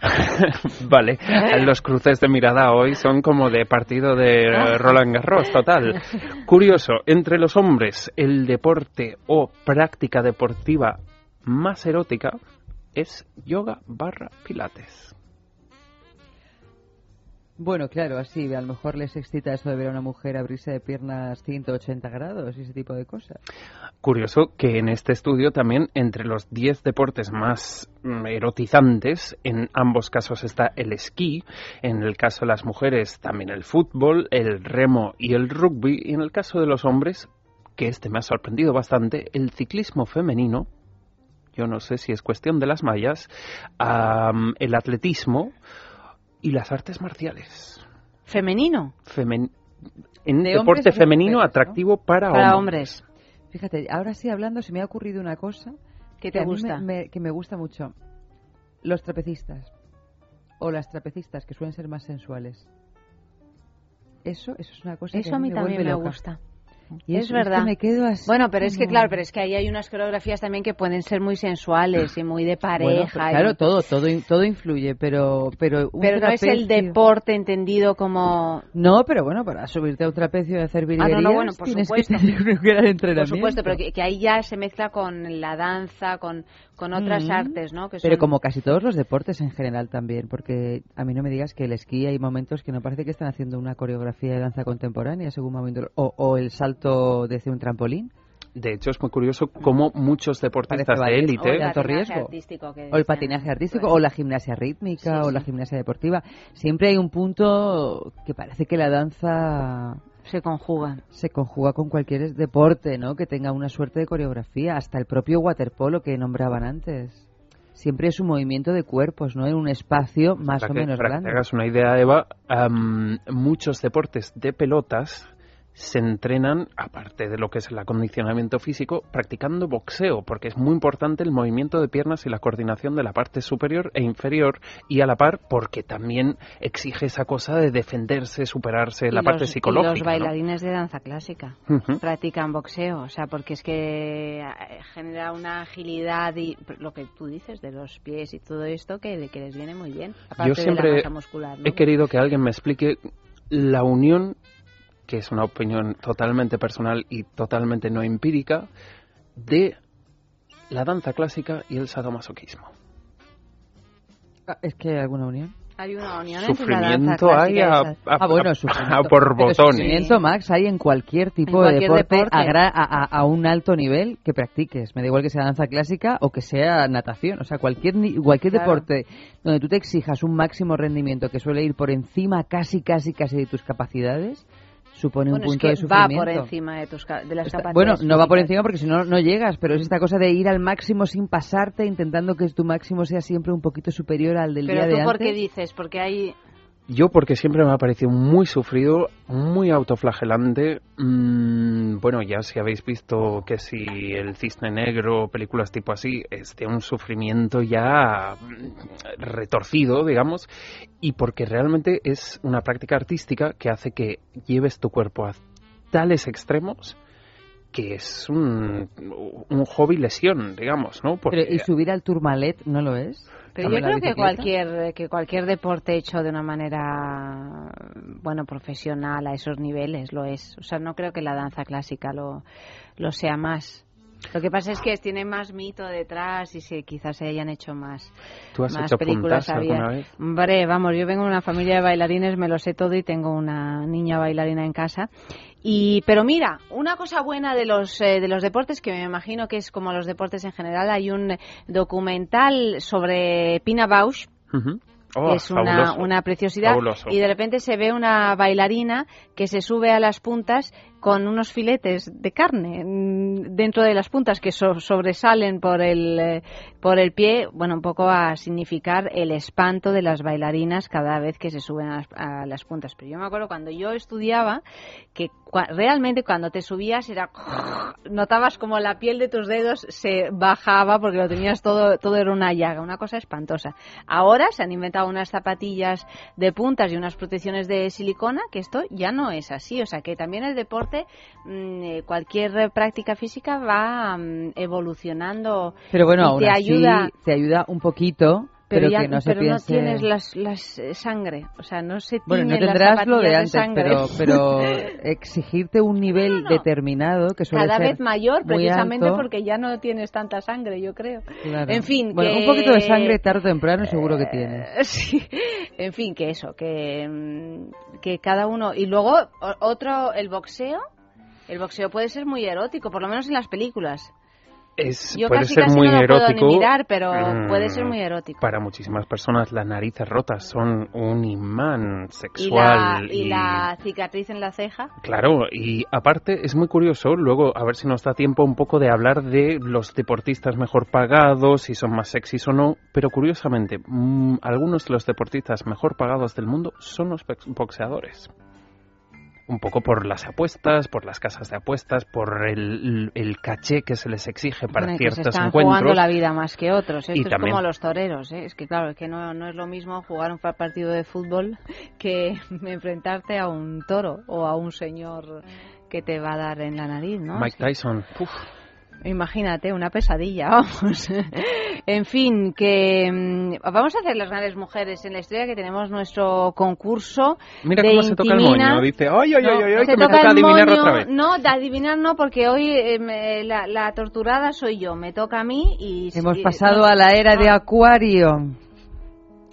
Vale, los cruces de mirada hoy son como de partido de Roland Garros, total. Curioso, entre los hombres, el deporte o práctica deportiva más erótica es yoga barra pilates. Bueno, claro, así a lo mejor les excita eso de ver a una mujer abrirse de piernas 180 grados y ese tipo de cosas. Curioso que en este estudio también entre los 10 deportes más mm, erotizantes, en ambos casos está el esquí, en el caso de las mujeres también el fútbol, el remo y el rugby, y en el caso de los hombres, que este me ha sorprendido bastante, el ciclismo femenino, yo no sé si es cuestión de las mallas, am, el atletismo y las artes marciales. Femenino. Femen- en De deporte femenino mujeres, ¿no? atractivo para, Para hombres. hombres. Fíjate, ahora sí hablando, se me ha ocurrido una cosa ¿Qué que te a mí gusta? me- me- que me gusta mucho. Los trapecistas. O las trapecistas, que suelen ser más sensuales. Eso, eso es una cosa que Eso a mí me también me loca. gusta. Y es eso- verdad. que me quedo así bueno, pero es que claro, pero es que ahí hay unas coreografías también que pueden ser muy sensuales y muy de Bueno, pareja. y- claro, todo, todo, in- todo influye, pero, pero un pero no es el trapecio- deporte entendido como No, pero bueno, para subirte a un trapecio y hacer Ah, virguerías no, no, bueno, por tienes supuesto. que tener un gran Por entrenamiento. supuesto, pero que, que ahí ya se mezcla con la danza, con, con otras Mm. artes, ¿no? Que Pero como casi todos los deportes en general también, porque a mí no me digas que el esquí hay momentos que no parece que están haciendo una coreografía de danza contemporánea según momento o, o el salto desde un trampolín. De hecho, es muy curioso cómo muchos deportistas de élite o alto patinaje riesgo. artístico que O el patinaje artístico, pues. o la gimnasia rítmica, Sí, o la gimnasia deportiva. Siempre hay un punto que parece que la danza se conjuga. Se conjuga con cualquier deporte, ¿no? Que tenga una suerte de coreografía, hasta el propio waterpolo que nombraban antes. Siempre es un movimiento de cuerpos, ¿no? En un espacio más Para o que- menos para que grande. te hagas una idea, Eva, muchos deportes de pelotas se entrenan, aparte de lo que es el acondicionamiento físico, practicando boxeo, porque es muy importante el movimiento de piernas y la coordinación de la parte superior e inferior, y a la par, porque también exige esa cosa de defenderse, superarse, Y la parte psicológica. Y los ¿no? bailarines de danza clásica practican boxeo, o sea, porque es que eh, genera una agilidad y lo que tú dices de los pies y todo esto que, que les viene muy bien. Aparte Yo de la siempre masa muscular, ¿no? he querido que alguien me explique la unión, que es una opinión totalmente personal y totalmente no empírica, de la danza clásica y el sadomasoquismo. Ah, Es que hay alguna unión. Hay una unión entre la danza Sufrimiento clásica hay a, Ah, bueno, a- sufrimiento. a por botones. sufrimiento, Max, hay en cualquier tipo En de cualquier deporte, deporte. A, gra- a- a- a un alto nivel que practiques. Me da igual que sea danza clásica o que sea natación. O sea, cualquier, ni- cualquier Claro. deporte donde tú te exijas un máximo rendimiento que suele ir por encima casi, casi, casi de tus capacidades, supone Bueno, un es punto que de va sufrimiento. por encima de, tus, de las capacidades. bueno, no va por encima porque si no, no llegas, pero es esta cosa de ir al máximo sin pasarte, intentando que tu máximo sea siempre un poquito superior al del Pero día tú, de ¿por antes. qué dices? Porque hay... Yo porque siempre me ha parecido muy sufrido, muy autoflagelante. Mm, bueno, ya si habéis visto que si el cisne negro, películas tipo así, es de un sufrimiento ya mm, retorcido, digamos, y porque realmente es una práctica artística que hace que lleves tu cuerpo a tales extremos que es un, un hobby lesión, digamos, ¿no? Porque Pero, ¿Y subir al turmalet no lo es? Pero ¿También yo creo que cualquier que cualquier deporte hecho de una manera bueno profesional a esos niveles lo es. O sea, no creo que la danza clásica lo, lo sea más. Lo que pasa es que tiene más mito detrás y se, quizás se hayan hecho más, ¿Tú has más hecho películas. alguna vez? Hombre, vamos, yo vengo de una familia de bailarines, me lo sé todo y tengo una niña bailarina en casa. Y, pero mira, una cosa buena de los, eh, de los deportes, que me imagino que es como los deportes en general, hay un documental sobre Pina Bausch. Oh, que es una, fabuloso. una preciosidad, Fabuloso. y de repente se ve una bailarina que se sube a las puntas con unos filetes de carne mm, dentro de las puntas que so- sobresalen por el, eh, por el pie, bueno, un poco a significar el espanto de las bailarinas cada vez que se suben a las, a las puntas. Pero yo me acuerdo cuando yo estudiaba que realmente cuando te subías era notabas como la piel de tus dedos se bajaba porque lo tenías todo, todo era una llaga, una cosa espantosa. Ahora se han inventado unas zapatillas de puntas y unas protecciones de silicona, que esto ya no es así. O sea que también el deporte, mm, eh, cualquier práctica física va mm, evolucionando Pero bueno, y aún te así ayuda. te ayuda un poquito, Pero, pero, ya que no se pero no piense... tienes las, las eh, sangre, o sea, no se Bueno, no las tendrás lo de antes, pero, pero exigirte un nivel determinado que suele cada ser vez mayor precisamente alto. porque ya no tienes tanta sangre yo creo Claro. en fin Bueno, que- un poquito de sangre tarde o temprano seguro que tienes. Eh, sí en fin que eso que mm, que cada uno y luego otro el boxeo el boxeo puede ser muy erótico por lo menos en las películas Es, yo puede casi ser casi muy no lo puedo erótico. ni mirar pero mm, puede ser muy erótico Para muchísimas personas las narices rotas son un imán y la, sexual. y la cicatriz en la ceja Claro, y aparte es muy curioso, luego a ver si nos da tiempo un poco de hablar de los deportistas mejor pagados, si son más sexys o no, pero curiosamente, mm, algunos de los deportistas mejor pagados del mundo son los box- boxeadores. Un poco por las apuestas, por las casas de apuestas, por el, el caché que se les exige para Bueno, y que se ciertos están encuentros. jugando la vida más que otros. Y Esto es también- como los toreros. ¿eh? Es que claro, es que no, no es lo mismo jugar un partido de fútbol que enfrentarte a un toro o a un señor que te va a dar en la nariz, ¿no? Mike Tyson, uf, Imagínate, una pesadilla, vamos. en fin, que mm, vamos a hacer las grandes mujeres en la historia que tenemos nuestro concurso. Mira de cómo se toca el moño. Dice, ay, ay, ay, ay, ay, se que me toca adivinar otra vez. No, de adivinar no, porque hoy eh, me- la, la torturada soy yo. Me toca a mí y... Hemos pasado no- a la era de no. Acuario,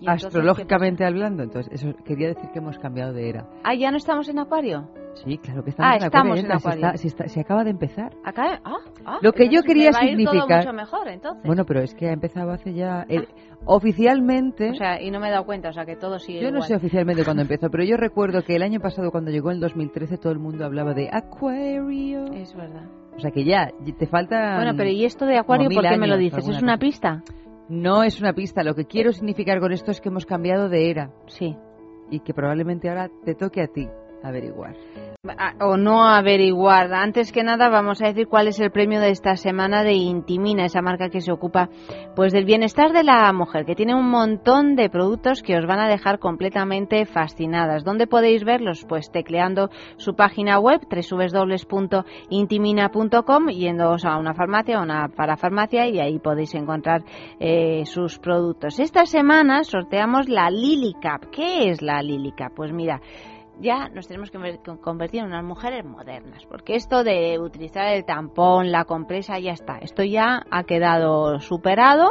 ¿Y entonces astrológicamente hablando. Entonces, eso quería decir que hemos cambiado de era. Ah, ¿ya no estamos en Acuario? Sí, claro que estamos Ah, en estamos Acuario. en Acuario. está- si está- si acaba de empezar. Acá, ah, ah, Lo que yo entonces quería va a ir todo significar- mucho mejor, entonces. Bueno, pero es que ha empezado hace ya... el- oficialmente... O sea, y no me he dado cuenta, o sea, que todo sigue Yo no igual. sé oficialmente cuándo empezó, pero yo recuerdo que el año pasado, cuando llegó el 2013, todo el mundo hablaba de Acuario. Es verdad. O sea que ya, te falta. Bueno, pero ¿y esto de Acuario por qué me lo dices? ¿Es una pista? No es una pista. Lo que quiero significar con esto es que hemos cambiado de era. Sí. Y que probablemente ahora te toque a ti. Averiguar. A- o no averiguar. Antes que nada vamos a decir cuál es el premio de esta semana de Intimina, esa marca que se ocupa pues del bienestar de la mujer, que tiene un montón de productos que os van a dejar completamente fascinadas. ¿Dónde podéis verlos? Pues tecleando su página web www.intimina.com, yéndoos a una farmacia una parafarmacia y ahí podéis encontrar eh, sus productos. Esta semana sorteamos la Lily Cup. ¿Qué es la Lily Cup? Pues mira, ya nos tenemos que ver- con- convertir en unas mujeres modernas, porque esto de utilizar el tampón, la compresa, ya está. Esto ya ha quedado superado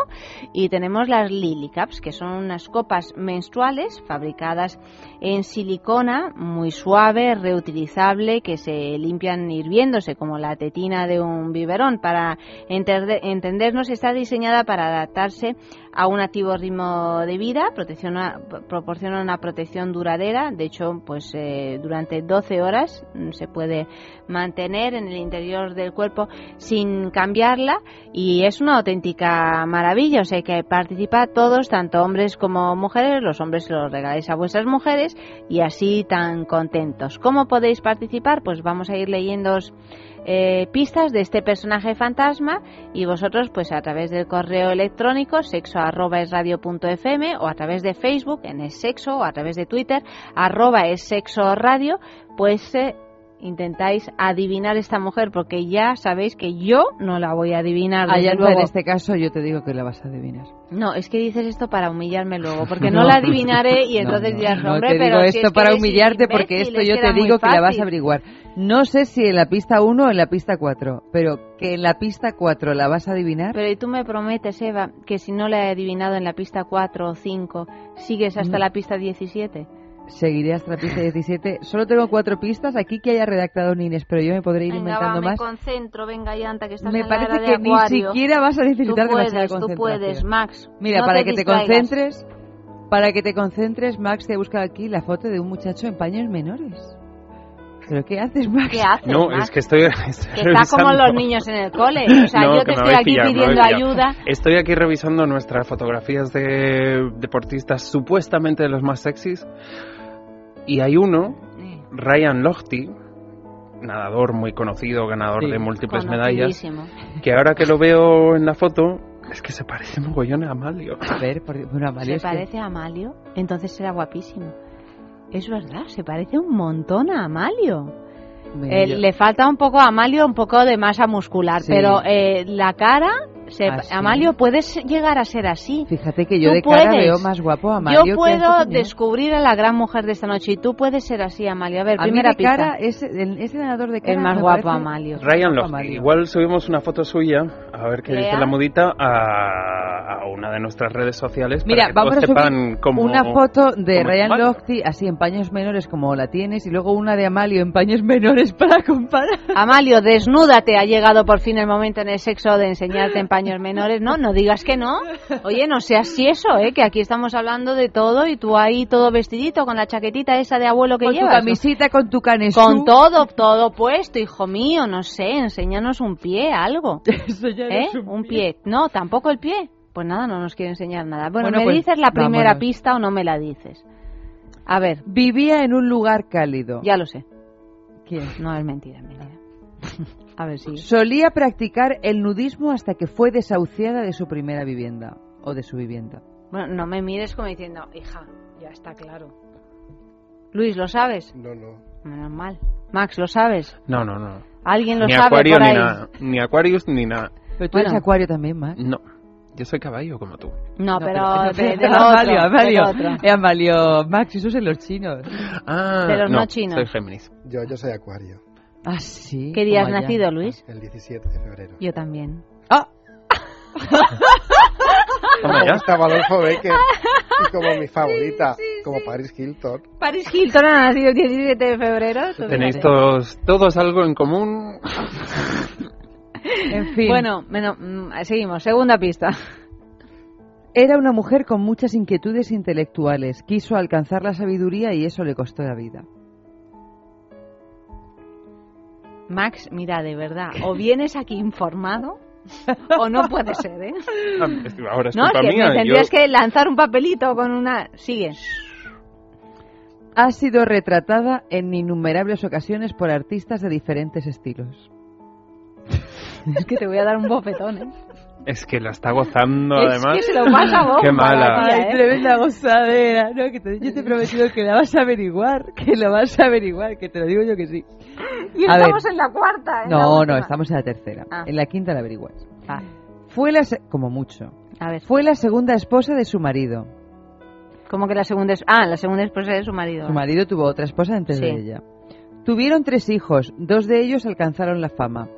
y tenemos las Lily Cups, que son unas copas menstruales fabricadas en silicona, muy suave, reutilizable, que se limpian hirviéndose como la tetina de un biberón. Para entendernos, está diseñada para adaptarse a un activo ritmo de vida, protecciona- proporciona una protección duradera, de hecho, pues eh, durante 12 horas mm, se puede mantener en el interior del cuerpo sin cambiarla y es una auténtica maravilla, o sea que participad todos, tanto hombres como mujeres, los hombres los regaláis a vuestras mujeres y así tan contentos. ¿Cómo podéis participar? Pues vamos a ir leyendo eh, pistas de este personaje fantasma y vosotros pues a través del correo electrónico sexo arroba es radio punto o a través de Facebook en es sexo o a través de Twitter arroba es sexo radio pues eh, intentáis adivinar esta mujer porque ya sabéis que yo no la voy a adivinar desde Allá luego. en este caso yo te digo que la vas a adivinar. No, es que dices esto para humillarme luego, porque no, la adivinaré y entonces no, dirás, no hombre, te pero digo si esto es para humillarte porque esto es yo te digo que la vas a averiguar. No sé si en la pista 1 o en la pista 4, pero que en la pista 4 la vas a adivinar. Pero y tú me prometes, Eva, que si no la he adivinado en la pista 4 o 5, sigues hasta Mm. la pista 17. Seguiré hasta la pista 17. Solo tengo cuatro pistas aquí que haya redactado Nines, pero yo me podré ir Venga, inventando va, me más. concentro, venga, Yanta, que estás Me en la parece de que ni siquiera vas a necesitar tú demasiada puedes, tú concentración. puedes, Max. Mira, no para te que te concentres, para que te concentres, Max te ha buscado aquí la foto de un muchacho en paños menores. ¿Pero qué haces, Max? ¿Qué haces, No, Max? es que estoy, estoy Que está como los niños en el cole. O sea, No, yo te me estoy aquí pillado, me pidiendo ayuda. Estoy aquí revisando nuestras fotografías de deportistas supuestamente de los más sexys. Y hay uno, Ryan Lochte, nadador muy conocido, ganador Sí. de múltiples medallas, que ahora que lo veo en la foto, es que se parece mogollón a Amalio. A ver, por, bueno, Amalio, ¿Se es que- parece a Amalio? Entonces será guapísimo. Es verdad, se parece un montón a Amalio. Eh, le falta un poco a Amalio, un poco de masa muscular, Sí. pero eh, la cara, se- Ah. Amalio puede s- llegar a ser así. Fíjate que yo Tú de cara puedes. veo más guapo a Amalio Yo que a puedo descubrir a la gran mujer de esta noche y tú puedes ser así, Amalio. A ver, A mí primera de pista. cara, ese, el- ese nadador de cara el más guapo, parece- Amalio. Ryan Lochte. Amalio. Igual subimos una foto suya, a ver qué dice Lea. la mudita, a, a una de nuestras redes sociales. Mira, para que vamos a todos subir sepan cómo, una foto de Ryan. Lochte así en paños menores como la tienes y luego una de Amalio en paños menores para comparar. Amalio, desnúdate. Ha llegado por fin el momento en el sexo de enseñarte en paños menores. No, no digas que no. Oye, no seas si eso, ¿eh? Que aquí estamos hablando de todo y tú ahí todo vestidito con la chaquetita esa de abuelo que Con tu llevas. ¿no? camisita, con tu canesú. Con todo, todo puesto, hijo mío, no sé, enséñanos un pie, algo. ¿Eh? Un pie. No, tampoco el pie. Pues nada, no nos quiere enseñar nada. Bueno, Bueno, ¿me pues, dices la primera vámonos. pista o no me la dices? A ver, Vivía en un lugar cálido. ya lo sé. ¿Quién? No es mentira, es mentira. A ver si. Solía practicar el nudismo hasta que fue desahuciada de su primera vivienda o de su vivienda. Bueno, no me mires como diciendo, hija, ya está claro. Luis, ¿lo sabes? No, no. Menos mal. Max, ¿lo sabes? No, no, no. ¿Alguien lo ni sabe Acuario por ni ahí? nada. Ni Aquarius ni nada. Pero tú Bueno. eres acuario también, Max. No. Yo soy caballo como tú. No, pero, de, Amalio. Eh, Amalio, Max, esos en los chinos. Ah, De los no chinos. Soy Géminis. Yo, yo soy Acuario, Ah, sí. ¿Qué día has nacido, Luis? el 17 de febrero. Yo también. Ah, ya. estaba Adolfo Becker y como mi favorita, como Paris Hilton. Paris Hilton ha nacido el 17 de febrero. Tenéis todos, todos algo en común. en fin. Bueno, bueno, mm, seguimos. Segunda pista. Era una mujer con muchas inquietudes intelectuales. Quiso alcanzar la sabiduría y eso le costó la vida. Max, mira, de verdad, o vienes aquí informado o no puede ser, ¿eh? Ah, Ahora es No, es culpa que mía. me tendrías yo- que lanzar un papelito con una... Sigue. ha sido retratada en innumerables ocasiones por artistas de diferentes estilos. Es que te voy a dar un bofetón, ¿eh? Es que la está gozando, Es además. que se lo pasa bomba, Qué mala. tía, Ay, ¿eh? tremenda gozadera, ¿no? Que te- yo te he prometido que la vas a averiguar, que lo vas a averiguar, que te lo digo yo que sí. Y A estamos ver. en la cuarta, en la No, no, última. estamos en la tercera. Ah. En la quinta la averiguas. Ah, Fue la, se- como mucho, a ver, fue la segunda esposa de su marido. como que la segunda es... Ah, la segunda esposa de su marido. Su marido tuvo otra esposa antes Sí. de ella. Tuvieron tres hijos, dos de ellos alcanzaron la fama.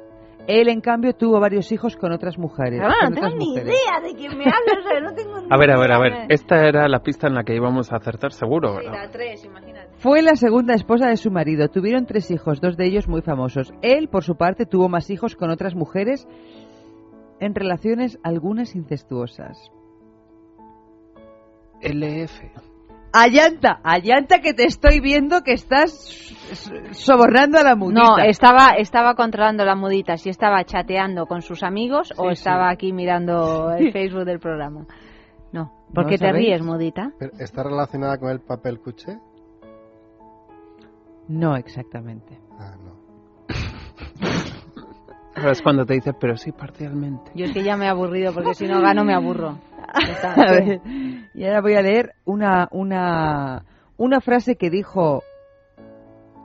Él, en cambio, tuvo varios hijos con otras mujeres. Pero bueno, con no tengo ni mujeres. idea de quién me hablas, o sea, no tengo ni A ver, a ver, a ver. Esta era la pista en la que íbamos a acertar seguro, Sí, ¿verdad? la tres, imagínate. Fue la segunda esposa de su marido. Tuvieron tres hijos, dos de ellos muy famosos. Él, por su parte, tuvo más hijos con otras mujeres en relaciones algunas incestuosas. LF. Allanta, allanta que te estoy viendo que estás sobornando a la mudita. No, estaba, estaba controlando la mudita, si estaba chateando con sus amigos o estaba sí. aquí mirando el Facebook del programa. No. ¿Por ¿No qué te ríes, mudita? ¿Está relacionada con el papel cuché? No exactamente. Ah, no. Ahora es cuando te dice, pero sí, parcialmente. Yo es que ya me he aburrido porque si no gano me aburro. A ver, y ahora voy a leer una, una, una frase que dijo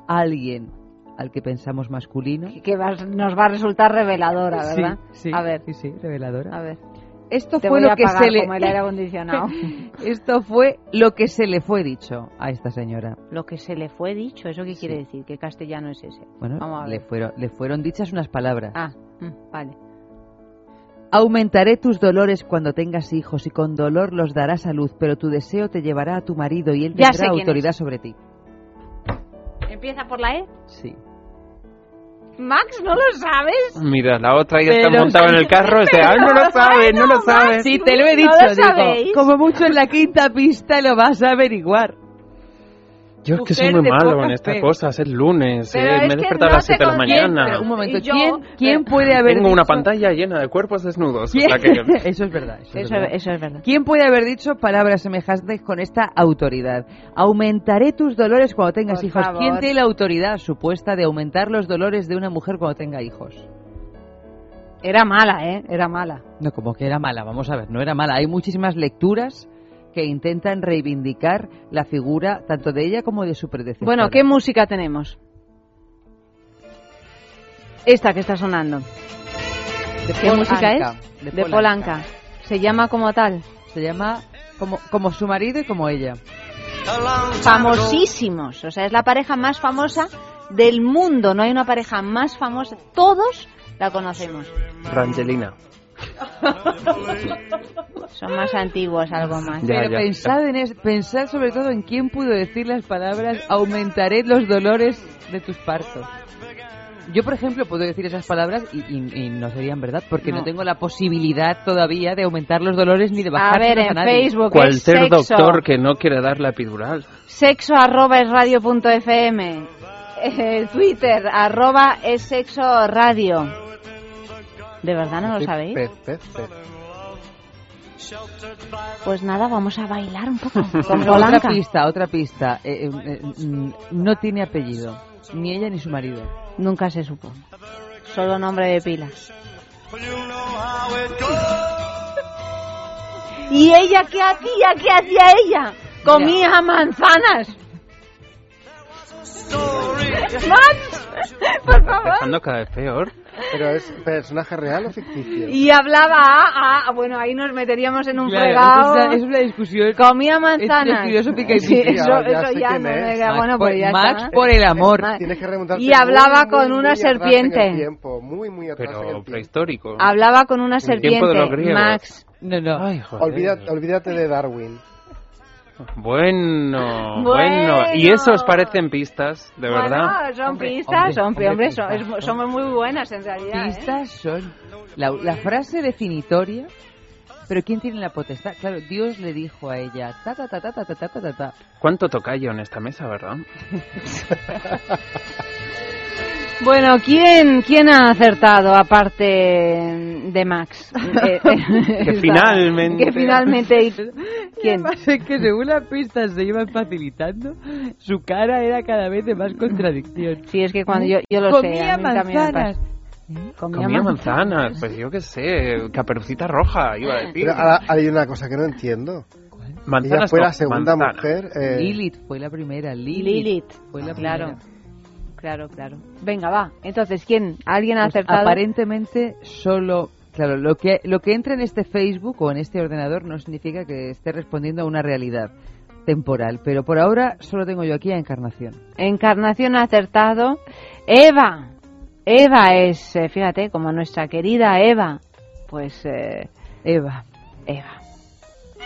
alguien al que pensamos masculino. Que vas- nos va a resultar reveladora, Sí, ¿verdad? sí, a ver, sí, sí, reveladora. a ver. Esto Te fue lo que se le como el aire acondicionado. Esto fue lo que se le fue dicho a esta señora. Lo que se le fue dicho, ¿eso qué quiere decir? ¿Qué castellano es ese? Bueno, Vamos a le fueron, le fueron dichas unas palabras. Ah, mm, vale. Aumentaré tus dolores cuando tengas hijos y con dolor los darás a luz, pero tu deseo te llevará a tu marido y él Ya tendrá autoridad sobre ti. ¿Empieza por la E? Sí. Max, ¿no lo sabes? Mira, la otra ya está Pero montada en el carro. Este, ay, no lo sabe, no lo sabe. Si te lo he ¿No dicho, lo digo, como mucho en la quinta pista lo vas a averiguar. Yo es que soy muy malo en estas fe. cosas. Es lunes, eh, es me he despertado no a las te 7 de la mañana. Pero un momento, Y yo- ¿quién, quién puede haber Tengo una dicho- pantalla llena de cuerpos desnudos. Que- Eso es verdad. Eso, es Eso, verdad. eso es verdad. ¿Quién puede haber dicho palabras semejantes con esta autoridad? Aumentaré tus dolores cuando tengas Por hijos. favor. ¿Quién tiene la autoridad supuesta de aumentar los dolores de una mujer cuando tenga hijos? Era mala, ¿eh? Era mala. No, como que era mala, vamos a ver, no era mala. Hay muchísimas lecturas que intentan reivindicar la figura tanto de ella como de su predecesora. Bueno, ¿qué música tenemos? Esta que está sonando. De ¿Qué música es? de Polanca. Se llama como tal. Se llama como, como su marido y como ella. Famosísimos. O sea, es la pareja más famosa del mundo. No hay una pareja más famosa. Todos la conocemos. Rangelina. Son más antiguos, algo más. Ya, Pero ya. pensad, en es, pensad sobre todo en quién pudo decir las palabras aumentaré los dolores de tus partos. Yo, por ejemplo, puedo decir esas palabras y, y- y no serían verdad porque no. No. tengo la posibilidad todavía de aumentar los dolores ni de A bajar ver, en a nadie. Facebook es Cualquier doctor que no quiere dar la epidural. Sexo arroba es radio punto fm. Eh, Twitter arroba es sexo radio. ¿De verdad no lo sabéis? pez, pez, pez. Pues nada, vamos a bailar un poco con otra pista, otra pista. Eh, eh, eh, mm, no tiene apellido, ni ella ni su marido. Nunca se supo. Solo nombre de pila. ¿Y ella qué hacía? ¿Qué hacía ella? Comía manzanas. Max, por favor. Empezando cada vez peor. ¿Pero es personaje real o ficticio? Y hablaba, ah, bueno, ahí nos meteríamos en un fregado. es una- es una discusión Comía manzanas. filosófica y Sí, eso, Ya eso sé ya quién no es. Max bueno, por- pues ya Max está. por el amor. Max. Tienes que remontarte Y hablaba muy, con muy, una muy atrás en el serpiente. tiempo, muy, muy atrás en el Pero tiempo. prehistórico. Hablaba con una En el tiempo de serpiente, los griegos. Max. No, no. Ay, joder. Olvídate, olvídate de Darwin. Bueno, Bueno. bueno. ¿Y eso os parecen pistas, de verdad? Bueno, son Hombre, pistas, hombre, hombre, hombre, hombre, son- pistas, es- somos muy buenas en realidad. ¿eh? Pistas son la, la frase definitoria. Pero ¿quién tiene la potestad? Claro, Dios le dijo a ella, ta ta ta ta ta ta ta ta ta. ta. ¿Cuánto tocayo en esta mesa, verdad? Bueno, ¿quién, ¿quién ha acertado aparte de Max? Eh, Que finalmente- Que finalmente... ¿Quién? Es que según las pistas se iban facilitando, su cara era cada vez de más contradicción. Sí, es que cuando yo, yo lo sé. Comía a mí también me pasa. manzanas. Comía, Comía manzanas. manzanas, pues yo qué sé, caperucita roja, iba a decir. Pero ahora hay una cosa que no entiendo. Ella Manzanas fue no, la segunda manzana. mujer. eh, Lilith fue la primera. Lilith, Lilith. fue la Claro. primera. Claro, claro. Venga, va. Entonces, ¿quién? ¿Alguien ha Pues acertado? aparentemente solo claro lo que lo que entra en este Facebook o en este ordenador no significa que esté respondiendo a una realidad temporal pero por ahora solo tengo yo aquí a Encarnación Encarnación ha acertado. Eva. Eva es, eh, fíjate, como nuestra querida Eva. Pues, eh, Eva. Eva.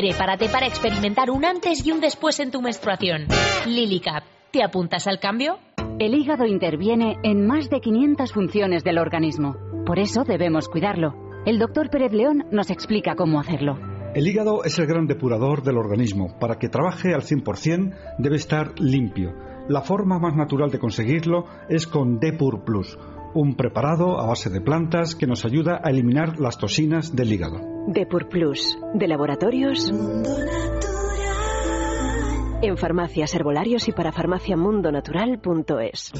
Prepárate para experimentar un antes y un después en tu menstruación. Lily Cap. ¿Te apuntas al cambio? El hígado interviene en más de 500 funciones del organismo. Por eso debemos cuidarlo. El doctor Pérez León nos explica cómo hacerlo. El hígado es el gran depurador del organismo. Para que trabaje al 100% debe estar limpio. La forma más natural de conseguirlo es con Depur Plus, un preparado a base de plantas que nos ayuda a eliminar las toxinas del hígado. Depur Plus, de laboratorios. En farmacias, herbolarios y para farmaciamundonatural.es.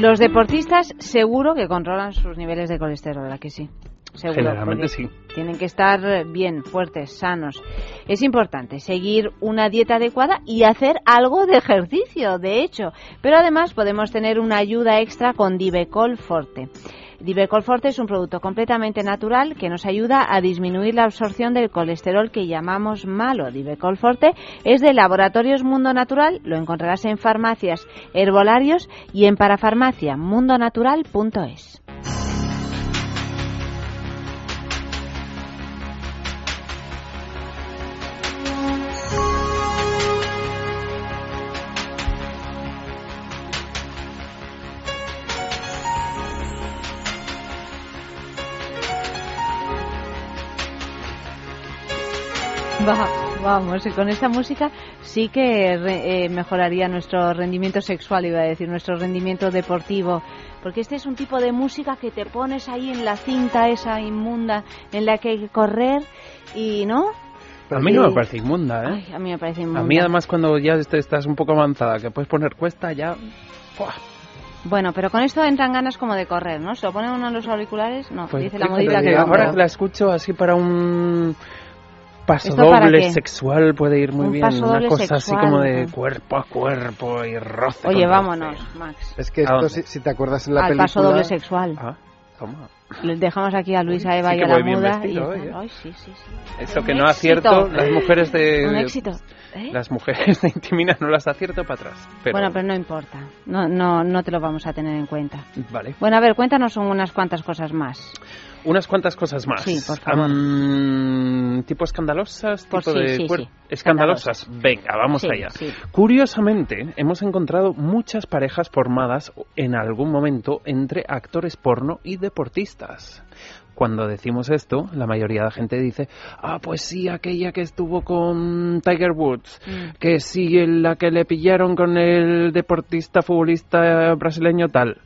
Los deportistas seguro que controlan sus niveles de colesterol, ¿verdad que sí? Seguro, Generalmente sí. Tienen que estar bien, fuertes, sanos. Es importante seguir una dieta adecuada y hacer algo de ejercicio, de hecho. Pero además podemos tener una ayuda extra con Divecol Forte. Divecol Forte es un producto completamente natural que nos ayuda a disminuir la absorción del colesterol que llamamos malo. Divecol Forte es de Laboratorios Mundo Natural, lo encontrarás en farmacias, herbolarios y en parafarmacia mundonatural.es. vamos, y con esta música sí que re- eh, mejoraría nuestro rendimiento sexual, iba a decir, nuestro rendimiento deportivo. Porque este es un tipo de música que te pones ahí en la cinta esa inmunda en la que hay que correr y, ¿no? A mí no me parece inmunda, ¿eh? Ay, a mí me parece inmunda. A mí además cuando ya est- estás un poco avanzada, que puedes poner cuesta, ya... Bueno, pero con esto entran ganas como de correr, ¿no? ¿Se lo pone uno en los auriculares? No, Pues dice la modita que ahora que la escucho así para un paso ¿Esto para doble sexual puede ir muy Un bien. paso Una cosa así sexual, como de ¿no? cuerpo a cuerpo y roce. Oye, vámonos, roce. Max. Es que ¿A esto, si, si te acuerdas en la Al película... paso doble sexual. Ah, toma. Les dejamos aquí a Luis, a Eva sí y a la muda. vestido y ¿eh? Ay, sí, sí, sí. Eso Un que no éxito. acierto, las mujeres de... Un éxito. ¿eh? Las mujeres de Intimina no las acierto para atrás. Pero, Bueno, pero no importa. No, no, no te lo vamos a tener en cuenta. Vale. Bueno, a ver, cuéntanos unas cuantas cosas más. Unas cuantas cosas más. Sí, por favor. Tipo escandalosas, Pues tipo sí, de sí, sí. escandalosas. Venga, vamos allá. Curiosamente, hemos encontrado muchas parejas formadas en algún momento entre actores porno y deportistas. Cuando decimos esto, la mayoría de la gente dice, ah, pues sí, aquella que estuvo con Tiger Woods, Mm. que sí, la que le pillaron con el deportista, futbolista brasileño tal.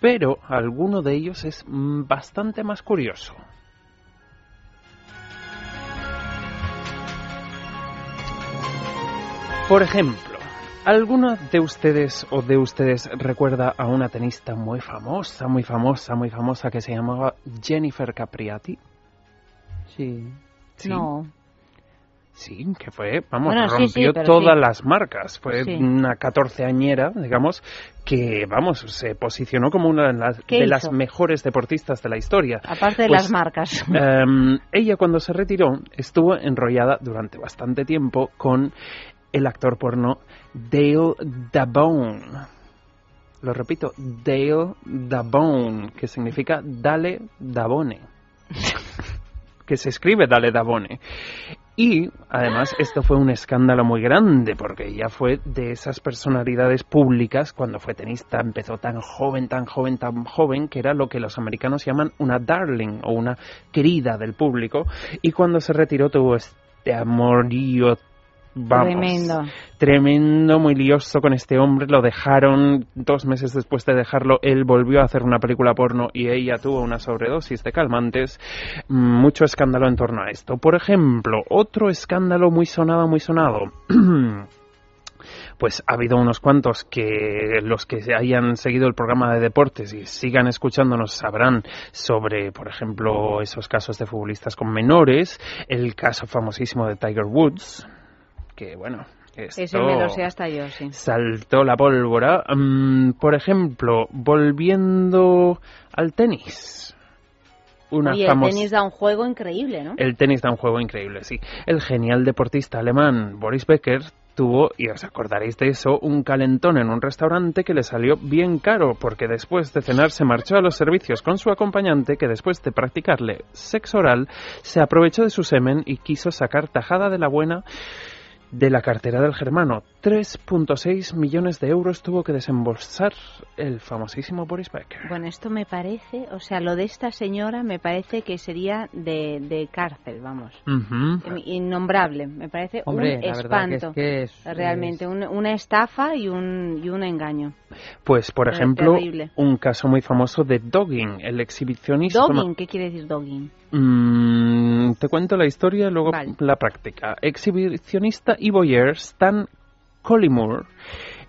Pero alguno de ellos es mm, bastante más curioso. Por ejemplo, ¿alguno de ustedes o de ustedes recuerda a una tenista muy famosa, muy famosa, muy famosa que se llamaba Jennifer Capriati? Sí. Sí. No. Sí, que fue, vamos, Bueno, sí, sí, rompió todas las marcas. Fue una catorceañera, digamos, que, vamos, se posicionó como una de las mejores deportistas de la historia. Aparte de Pues, las marcas. Em, ella cuando se retiró estuvo enrollada durante bastante tiempo con el actor porno Dale Dabone. Lo repito, Dale Dabone, que significa Dale Dabone. que se escribe Dale Dabone. Y además esto fue un escándalo muy grande porque ella fue de esas personalidades públicas cuando fue tenista, empezó tan joven, tan joven, tan joven que era lo que los americanos llaman una darling o una querida del público y cuando se retiró tuvo este amorío vamos, Tremendo. tremendo, muy lioso con este hombre. Lo dejaron dos meses después de dejarlo. Él volvió a hacer una película porno y ella tuvo una sobredosis de calmantes. Mucho escándalo en torno a esto. Por ejemplo, otro escándalo muy sonado, muy sonado. Pues ha habido unos cuantos que los que hayan seguido el programa de deportes y sigan escuchándonos sabrán sobre, por ejemplo, esos casos de futbolistas con menores, el caso famosísimo de Tiger Woods, que bueno, esto Ese me lo sé hasta yo, sí. saltó la pólvora. Mm, por ejemplo, volviendo al tenis. Una Oye, el tenis da un juego increíble, ¿no? el tenis da un juego increíble, sí. El genial deportista alemán Boris Becker tuvo, y os acordaréis de eso, un calentón en un restaurante que le salió bien caro, porque después de cenar se marchó a los servicios con su acompañante, que después de practicarle sexo oral, se aprovechó de su semen y quiso sacar tajada de la buena de la cartera del germano. 3.6 millones de euros tuvo que desembolsar el famosísimo Boris Becker. Bueno, esto me parece, o sea, lo de esta señora me parece que sería de, de cárcel, vamos. Ujú. Innombrable, me parece Hombre, un que es espanto. que es- realmente, un- una estafa y un, y un engaño. Pues, por ejemplo, terrible. un caso muy famoso de dogging, el exhibicionista... Dogging, ¿qué quiere decir dogging? Mm, te cuento la historia, luego la práctica. Exhibicionista y voyeur Stan Collymore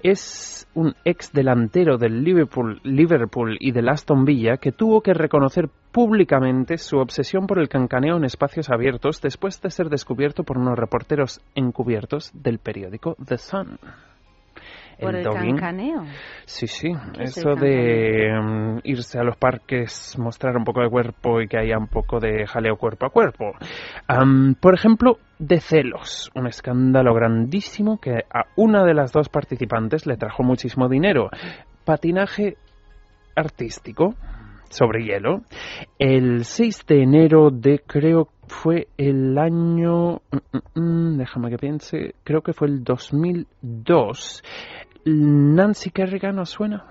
es un ex delantero del Liverpool, Liverpool y del Aston Villa que tuvo que reconocer públicamente su obsesión por el cancaneo en espacios abiertos después de ser descubierto por unos reporteros encubiertos del periódico The Sun. Por el dogging- cancaneo. Sí, sí, ¿Qué es eso el de mm, irse a los parques, mostrar un poco de cuerpo y que haya un poco de jaleo cuerpo a cuerpo. Por ejemplo, de celos, un escándalo grandísimo que a una de las dos participantes le trajo muchísimo dinero. Patinaje artístico sobre hielo. El 6 de enero de, creo, fue el año... mm, mm, mm, déjame que piense, creo que fue el 2002. Nancy Kerrigan, ¿os suena?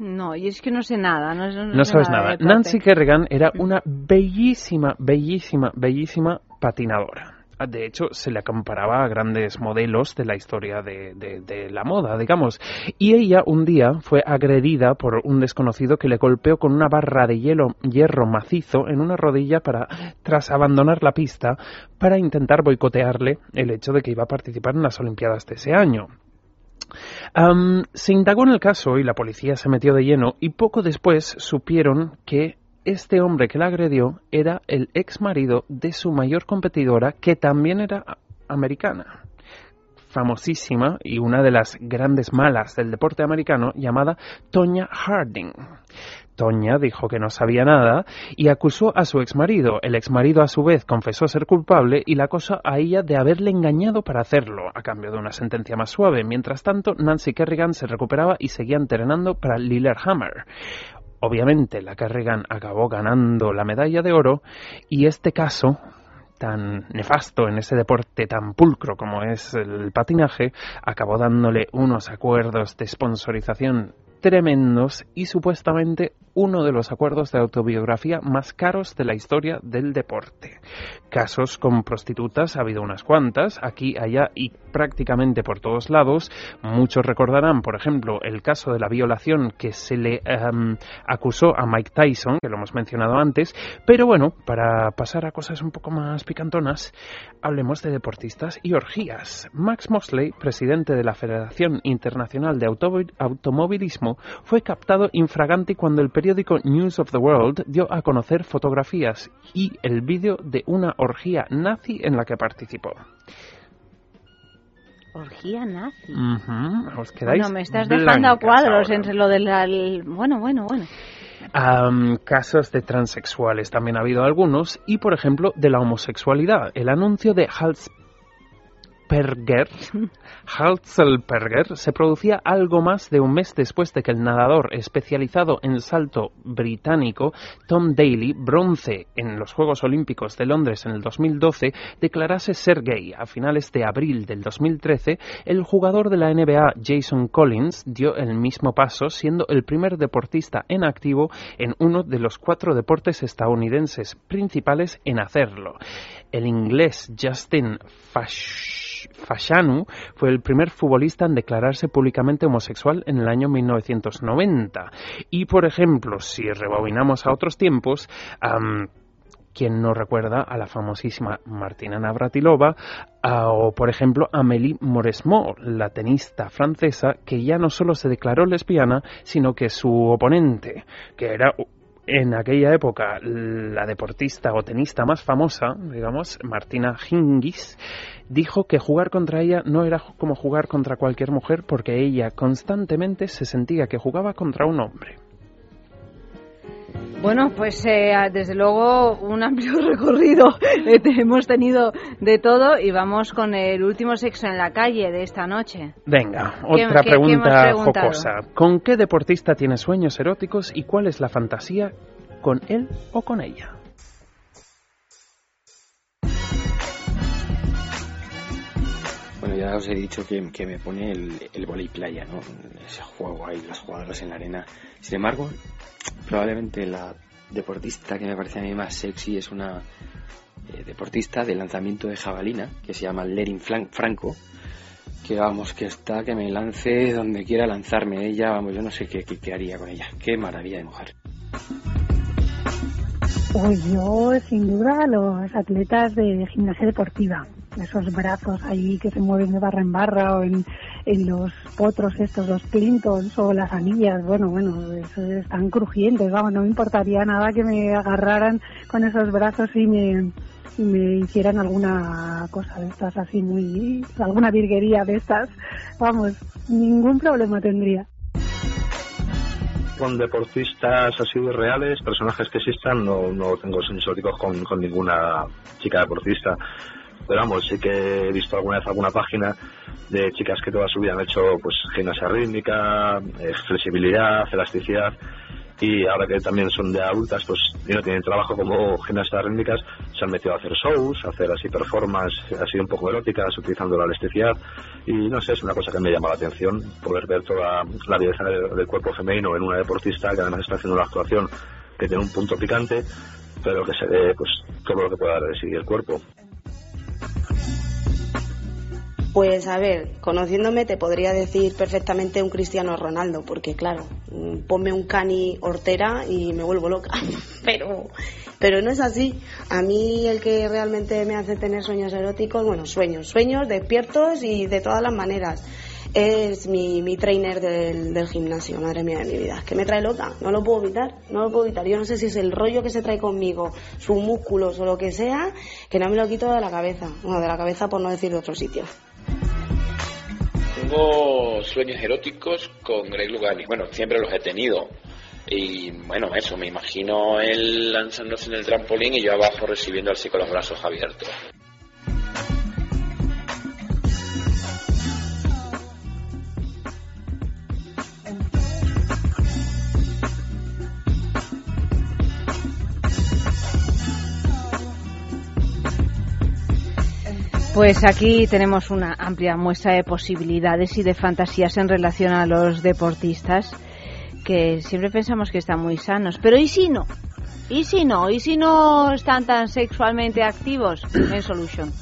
No, y es que no sé nada. No, no, No sé sabes nada. Nancy Kerrigan era una bellísima, bellísima, bellísima patinadora. De hecho, se le comparaba a grandes modelos de la historia de, de- de la moda, digamos. Y ella un día fue agredida por un desconocido que le golpeó con una barra de hielo, hierro macizo en una rodilla para, tras abandonar la pista, para intentar boicotearle el hecho de que iba a participar en las Olimpiadas de ese año. Se indagó en el caso y la policía se metió de lleno y poco después supieron que este hombre que la agredió era el ex marido de su mayor competidora que también era americana famosísima y una de las grandes malas del deporte americano llamada Tonya Harding. Tonya dijo que no sabía nada y acusó a su exmarido. El exmarido a su vez confesó ser culpable y la acusó a ella de haberle engañado para hacerlo, a cambio de una sentencia más suave. Mientras tanto, Nancy Kerrigan se recuperaba y seguía entrenando para Lillehammer. Obviamente, la Kerrigan acabó ganando la medalla de oro y este caso tan nefasto en ese deporte tan pulcro como es el patinaje, acabó dándole unos acuerdos de sponsorización tremendos y supuestamente uno de los acuerdos de autobiografía más caros de la historia del deporte. Casos con prostitutas ha habido unas cuantas, aquí, allá y prácticamente por todos lados. Muchos recordarán, por ejemplo, el caso de la violación que se le um, acusó a Mike Tyson, que lo hemos mencionado antes. Pero bueno, para pasar a cosas un poco más picantonas, hablemos de deportistas y orgías. Max Mosley, presidente de la Federación Internacional de Automovilismo, fue captado infraganti cuando el periódico News of the World dio a conocer fotografías y el vídeo de una orgía nazi en la que participó. Orgía nazi. Ujú, ¿Os quedáis Bueno, me estás dejando a cuadros ahora. entre lo del... al- Bueno, bueno, bueno. Am, casos de transexuales también ha habido algunos y por ejemplo de la homosexualidad el anuncio de Halsperger se producía algo más de un mes después de que el nadador especializado en salto británico Tom Daly, bronce en los Juegos Olímpicos de Londres en el 2012, declarase ser gay. A finales de abril del 2013, el jugador de la NBA Jason Collins dio el mismo paso, siendo el primer deportista en activo en uno de los cuatro deportes estadounidenses principales en hacerlo. El inglés Justin Fash- Fashanu fue el primer futbolista en declararse públicamente homosexual en el año 1990. Y, por ejemplo, si rebobinamos a otros tiempos, am, ¿Quién no recuerda a la famosísima Martina Navratilova a- o, por ejemplo, Amélie Mauresmo, la tenista francesa que ya no solo se declaró lesbiana, sino que su oponente, que era en aquella época la deportista o tenista más famosa, digamos, Martina Hingis, dijo que jugar contra ella no era como jugar contra cualquier mujer porque ella constantemente se sentía que jugaba contra un hombre. Bueno, pues eh, desde luego un amplio recorrido eh, hemos tenido de todo y vamos con el último sexo en la calle de esta noche. Venga, ¿Qué- otra qué- qué pregunta preguntado? jocosa. ¿Con qué deportista tiene sueños eróticos y cuál es la fantasía con él o con ella? Ya os he dicho que, que me pone el, el volei playa, ¿no? Ese juego ahí, las jugadoras en la arena. Sin embargo, probablemente la deportista que me parece a mí más sexy es una eh, deportista de lanzamiento de jabalina que se llama Lerin Franco. Que vamos, que está, que me lance donde quiera lanzarme ella, vamos, yo no sé qué, qué, qué haría con ella. Qué maravilla de mujer. Pues yo, sin duda, los atletas de gimnasia deportiva. Esos brazos ahí que se mueven de barra en barra o en, en los potros estos, los clintons o las anillas. Bueno, bueno, eso están crujientes. Vamos, no me importaría nada que me agarraran con esos brazos y me, y me hicieran alguna cosa de estas así muy... alguna virguería de estas. Vamos, ningún problema tendría. Con deportistas así reales, personajes que existan, no, no tengo sueños eróticos con, con ninguna chica deportista. Pero vamos, sí que he visto alguna vez alguna página de chicas que toda su vida han hecho pues gimnasia rítmica, eh, flexibilidad, elasticidad y ahora que también son de adultas pues y no tienen trabajo como gimnastas rítmicas se han metido a hacer shows, a hacer así performance así un poco eróticas utilizando la elasticidad y no sé, es una cosa que me llama la atención poder ver toda la belleza del, cuerpo femenino en una deportista que además está haciendo una actuación que tiene un punto picante pero que se ve pues todo lo que pueda dar de sí el cuerpo Pues a ver, conociéndome te podría decir perfectamente un Cristiano Ronaldo, porque claro, mm, ponme un cani hortera y me vuelvo loca. Pero, pero no es así. A mí el que realmente me hace tener sueños eróticos, bueno, sueños, sueños despiertos y de todas las maneras. Es mi, mi trainer del, del gimnasio, madre mía de mi vida. Que me trae loca, no lo puedo evitar, no lo puedo evitar. Yo no sé si es el rollo que se trae conmigo, sus músculos o lo que sea, que no me lo quito de la cabeza. Bueno, de la cabeza por no decir de otro sitio. Tengo sueños eróticos con Greg Lugani. Bueno, siempre los he tenido. Y bueno, eso, me imagino él lanzándose en el trampolín y yo abajo recibiendo así con los brazos abiertos. Pues aquí tenemos una amplia muestra de posibilidades y de fantasías en relación a los deportistas que siempre pensamos que están muy sanos. Pero ¿y si no? ¿Y si no? ¿Y si no están tan sexualmente activos? Men Solution.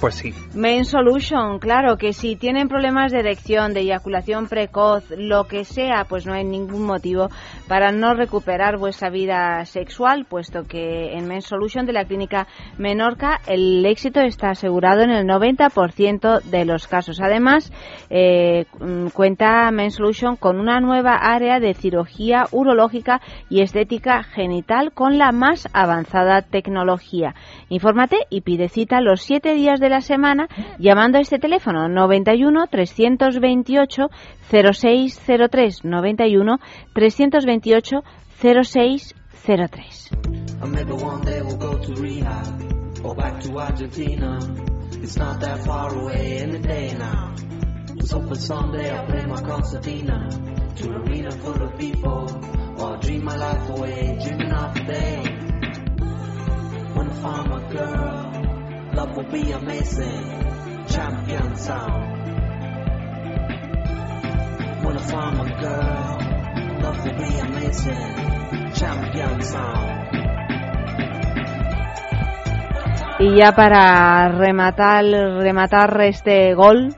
Pues sí. Men Solution, claro, que si tienen problemas de erección, de eyaculación precoz, lo que sea, pues no hay ningún motivo para no recuperar vuestra vida sexual, puesto que en Men Solution de la clínica Menorca el éxito está asegurado en el 90% de los casos. Además, eh, mm, cuenta Men Solution con una nueva área de cirugía urológica y estética genital con la más avanzada tecnología. Infórmate y pide cita los siete días de la semana llamando a este teléfono 91 328 0603 91 328 0603. Or maybe one day we'll go to rehab or back to Argentina. It's not that far away in the day now. Let's hope that someday I'll play my concertina to an arena full of people or dream my life away, dreaming of the day when I find my girl. Y ya para rematar, rematar este gol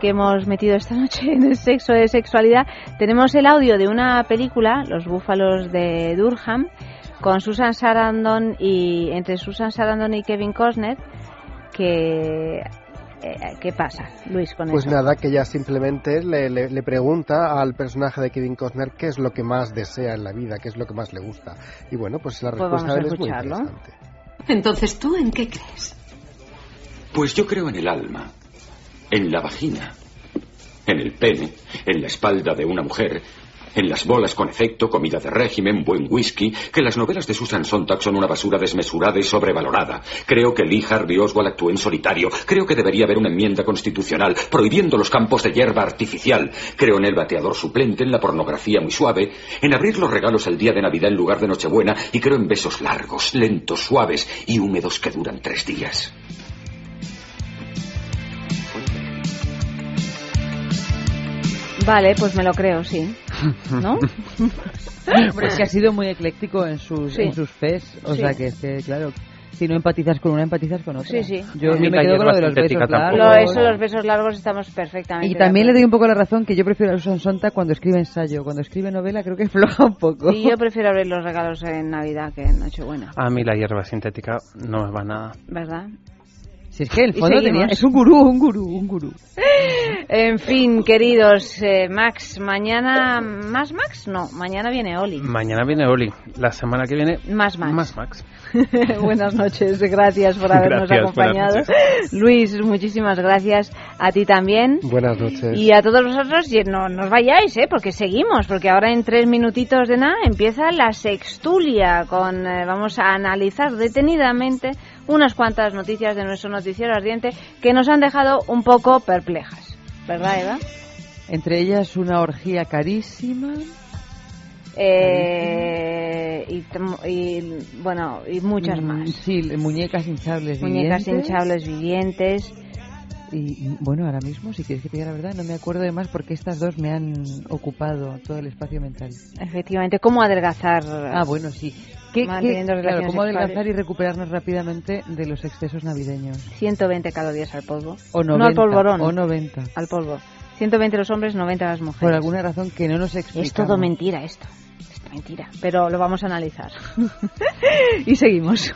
que hemos metido esta noche en el sexo de sexualidad, tenemos el audio de una película, Los Búfalos de Durham, con Susan Sarandon y entre Susan Sarandon y Kevin Costner, que eh, ¿qué pasa, Luis, con Pues eso? nada, que ella simplemente le, le- le pregunta al personaje de Kevin Costner qué es lo que más desea en la vida, qué es lo que más le gusta. Y bueno, pues la Pues respuesta vamos a de él es muy interesante. Entonces, ¿tú en qué crees? Pues yo creo en el alma, en la vagina, en el pene, en la espalda de una mujer, en las bolas con efecto, comida de régimen, buen whisky, que las novelas de Susan Sontag son una basura desmesurada y sobrevalorada. Creo que Lee Harvey Oswald actuó en solitario. Creo que debería haber una enmienda constitucional prohibiendo los campos de hierba artificial. Creo en el bateador suplente, en la pornografía muy suave, en abrir los regalos el día de Navidad en lugar de Nochebuena y creo en besos largos, lentos, suaves y húmedos que duran tres días. Vale, pues me lo creo, sí. ¿No? Hombre, es que ha sido muy ecléctico en sus, Sí. en sus fes. O Sí. sea que, es que, claro, si no empatizas con una, empatizas con otra. Sí, sí. Yo, yo me quedo con lo de los besos tampoco. Lo, largos. eso, los besos largos estamos perfectamente. Y también le doy un poco la razón que yo prefiero a Susan Sontag cuando escribe ensayo. Cuando escribe novela creo que floja un poco. Sí, yo prefiero abrir los regalos en Navidad que en Nochebuena, A mí la hierba sintética no me va nada. ¿verdad? Si es que el fondo tenía, es un gurú, un gurú, un gurú. En fin, queridos, eh, Max, mañana... ¿Más Max? No, mañana viene Oli. Mañana viene Oli. La semana que viene, Más Max. más Max. buenas noches, gracias por habernos Gracias, buenas acompañado. noches. Luis, muchísimas gracias a ti también. Buenas noches. Y a todos vosotros, y no nos vayáis, ¿eh? porque seguimos, porque ahora en tres minutitos de nada empieza la sextulia, con eh, vamos a analizar detenidamente unas cuantas noticias de nuestro noticiero ardiente que nos han dejado un poco perplejas. ¿Verdad, Eva? Entre ellas una orgía carísima. Eh, y, bueno, y muchas Mm, más. Sí, muñecas hinchables Muñecas vivientes. hinchables vivientes. Y, bueno, ahora mismo, si quieres que te diga la verdad, no me acuerdo de más porque estas dos me han ocupado todo el espacio mental. Efectivamente, ¿cómo adelgazar? Ah, bueno, sí. ¿Qué, claro, ¿Cómo adelgazar y recuperarnos rápidamente de los excesos navideños? 120 calorías al polvo. O 90, no al polvorón. o 90. Al polvo. 120 los hombres, 90 las mujeres. Por alguna razón que no nos explicamos. Es todo mentira esto. Es mentira. Pero lo vamos a analizar. y seguimos.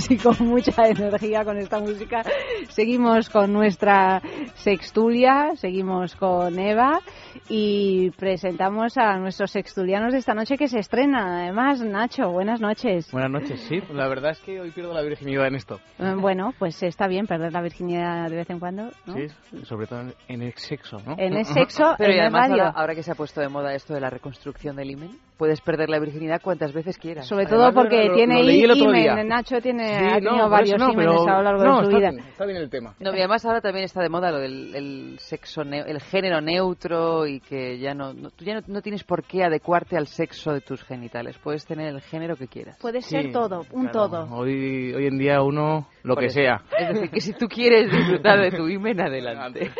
y con mucha energía con esta música. Seguimos con nuestra sextulia, seguimos con Eva y presentamos a nuestros sextulianos de esta noche que se estrena. Además, Nacho, buenas noches. Buenas noches, sí. La verdad es que hoy pierdo la virginidad en esto. Eh, Bueno, pues está bien perder la virginidad de vez en cuando, ¿no? Sí, sobre todo en- el sexo, ¿no? En el sexo, Pero en y además radio. ahora, ahora que se ha puesto de moda esto de la reconstrucción del himen, puedes perder la virginidad cuantas veces quieras. Sobre todo porque lo- tiene lo el día. Nacho tiene, Sí, ha no, tenido por varios no, pero- a lo largo no, de su está vida. Está bien el tema. No, y además ahora también está de moda lo del el sexo, el género neutro y que ya no, no- tú ya no, no tienes por qué adecuarte al sexo de tus genitales. Puedes tener el género que quieras. Puede Sí, ser todo, un claro. todo. Hoy, hoy en día uno lo Por que eso. sea. Es decir, que si tú quieres disfrutar de tu himen, adelante.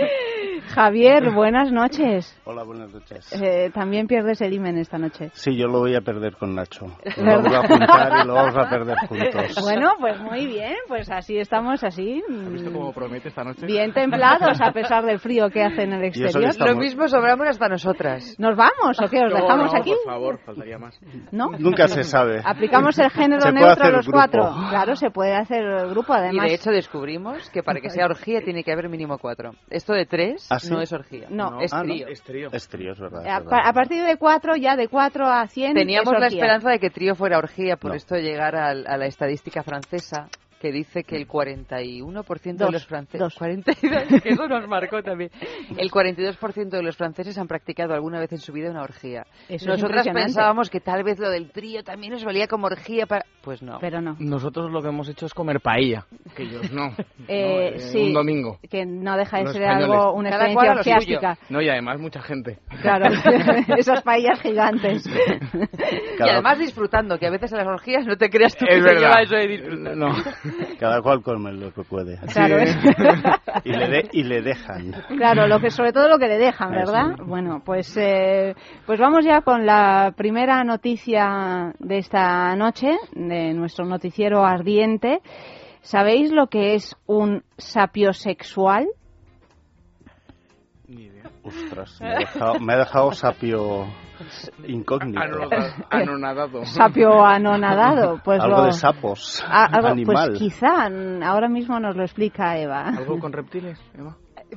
Javier, buenas noches. Hola, buenas noches. Eh, también pierdes el himen esta noche. Sí, yo lo voy a perder con Nacho. Lo vamos a apuntar y lo vamos a perder juntos. Bueno, pues muy bien, pues así estamos, así. ¿Has visto mm, cómo promete esta noche? Bien templados a pesar del frío que hace en el exterior. estamos- Lo mismo sobramos hasta nosotras. ¿Nos vamos o qué? ¿Os No, dejamos no, aquí? por favor, faltaría más. ¿No? Nunca se sabe. Aplicamos el género Se puede neutro a hacer los grupo. cuatro. Claro, se puede hacer grupo, Y además. de hecho descubrimos que para que sea orgía tiene que haber mínimo cuatro. Esto de tres ¿Ah, sí? no es orgía. No. es Ah. Es trío. Es trío, es verdad. es a, verdad. pa- a partir de cuatro, ya de cuatro a cien. Teníamos es la esperanza de que trío fuera orgía, por No. esto llegar al- a, la estadística francesa que dice que el 41% de Dos, los franceses... dos. 42, que eso nos marcó también. El 42% de los franceses han practicado alguna vez en su vida una orgía. Eso Nosotras pensábamos que tal vez lo del trío también nos valía como orgía para... Pues no. Pero no. Nosotros lo que hemos hecho es comer paella, que ellos no. Eh, No, eh, sí, Un domingo. que no deja de Los ser españoles. algo, una Cada experiencia orgiástica. No, y además mucha gente. Claro, esas paellas gigantes. Y además disfrutando, que a veces en las orgías no te creas tú que Es se verdad. lleva eso de disfrutar. No. Cada cual come lo que puede. Claro, ¿eh? Y le, de- y le dejan. Claro, lo que sobre todo lo que le dejan. ¿verdad? Bueno, pues eh, pues vamos ya con la primera noticia de esta noche de nuestro noticiero ardiente. ¿Sabéis lo que es un sapiosexual? Ni idea. Ostras, me ha dejado, me ha dejado sapio incógnito. Anonadado. Sapio anonadado. Pues Algo lo- de sapos. Ah, algo- animal. Pues quizá, ahora mismo nos lo explica Eva. ¿Algo con reptiles, Eva?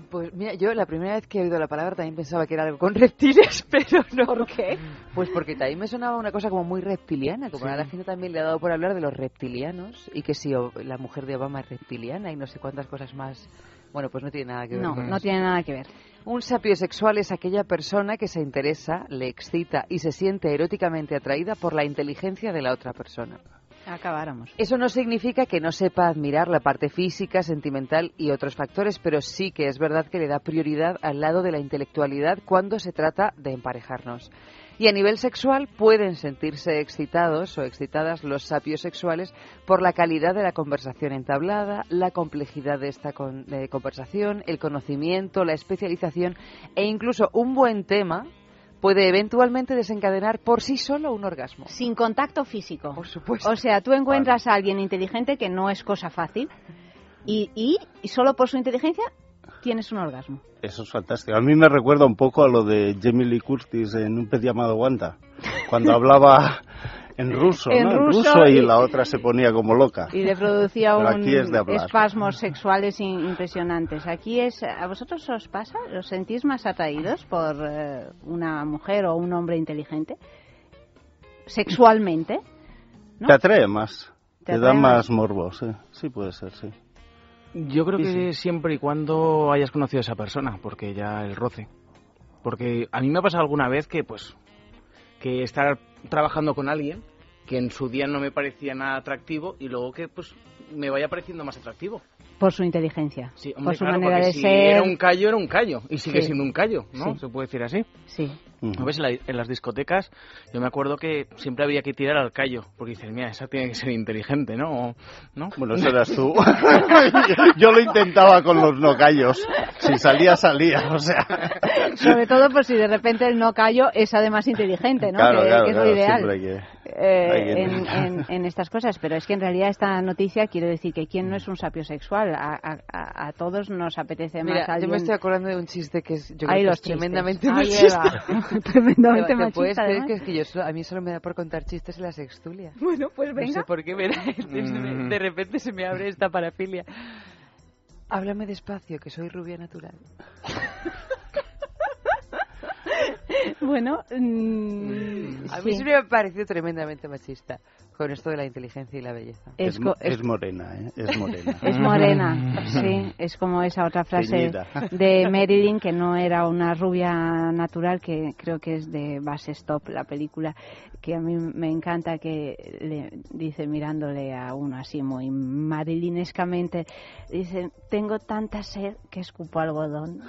Pues mira, yo la primera vez que he oído la palabra también pensaba que era algo con reptiles, pero no. ¿Por qué? Pues porque también me sonaba una cosa como muy reptiliana, como a la gente también le ha dado por hablar de los reptilianos y que si o- la mujer de Obama es reptiliana y no sé cuántas cosas más. Bueno, pues no tiene nada que ver. No, con no eso. tiene nada que ver. Un sapiosexual es aquella persona que se interesa, le excita y se siente eróticamente atraída por la inteligencia de la otra persona. Acabáramos. Eso no significa que no sepa admirar la parte física, sentimental y otros factores, pero sí que es verdad que le da prioridad al lado de la intelectualidad cuando se trata de emparejarnos. Y a nivel sexual pueden sentirse excitados o excitadas los sapios sexuales por la calidad de la conversación entablada, la complejidad de esta con- de conversación, el conocimiento, la especialización e incluso un buen tema puede eventualmente desencadenar por sí solo un orgasmo. Sin contacto físico. Por supuesto. O sea, tú encuentras a alguien inteligente que no es cosa fácil y, y, y solo por su inteligencia tienes un orgasmo. Eso es fantástico. A mí me recuerda un poco a lo de Jamie Lee Curtis en un pez llamado Wanda, cuando hablaba en ruso, En ¿no? ruso y, y- la otra se ponía como loca. Y le producía un es espasmos sexuales impresionantes. Aquí es, ¿a vosotros os pasa? ¿Os sentís más atraídos por eh, una mujer o un hombre inteligente? Sexualmente. ¿no? Te atrae más. Te da más. más morbo, sí. Sí puede ser, sí. Yo creo Sí, que siempre y cuando hayas conocido a esa persona, porque ya el roce. Porque a mí me ha pasado alguna vez que, pues, que estar trabajando con alguien que en su día no me parecía nada atractivo y luego que, pues, me vaya pareciendo más atractivo. Por su inteligencia. Sí, por hombre, su claro, manera porque de si ser. era un callo, era un callo. Y sigue Sí. siendo un callo, ¿no? Sí. Se puede decir así. Sí. A veces en, la- en las discotecas yo me acuerdo que siempre había que tirar al callo, porque dices, mira, esa tiene que ser inteligente, ¿no? O- ¿no? Bueno, eso eras tú. Yo lo intentaba con los no callos. Si salía, salía. O sea, Sobre todo por si de repente el no callo es además inteligente, ¿no? Claro, que, claro, que es lo claro, ideal. Eh, en, en- en estas cosas. Pero es que en realidad esta noticia quiere decir que quién no es un sapio sexual. A, a- a- todos nos apetece Mira, más yo alguien. me estoy acordando de un chiste que es, yo creo que es tremendamente. Ay, machista. Eva. tremendamente ¿Te puedes machista. creer además. que, es que yo solo- a mí solo me da por contar chistes en la sextulia? Bueno, pues No venga. sé por qué me da- Mm. de repente se me abre esta parafilia. Háblame despacio, que soy rubia natural. Bueno, mm, A mí sí. me ha parecido tremendamente machista con esto de la inteligencia y la belleza. Es Es, co- mo- es- es morena, ¿eh? Es morena. Es morena, sí. Es como esa otra frase Teñida. de Marilyn, que no era una rubia natural, que creo que es de Base Stop, la película, que a mí me encanta que le dice mirándole a uno así muy marilinescamente, dice, tengo tanta sed que escupo algodón.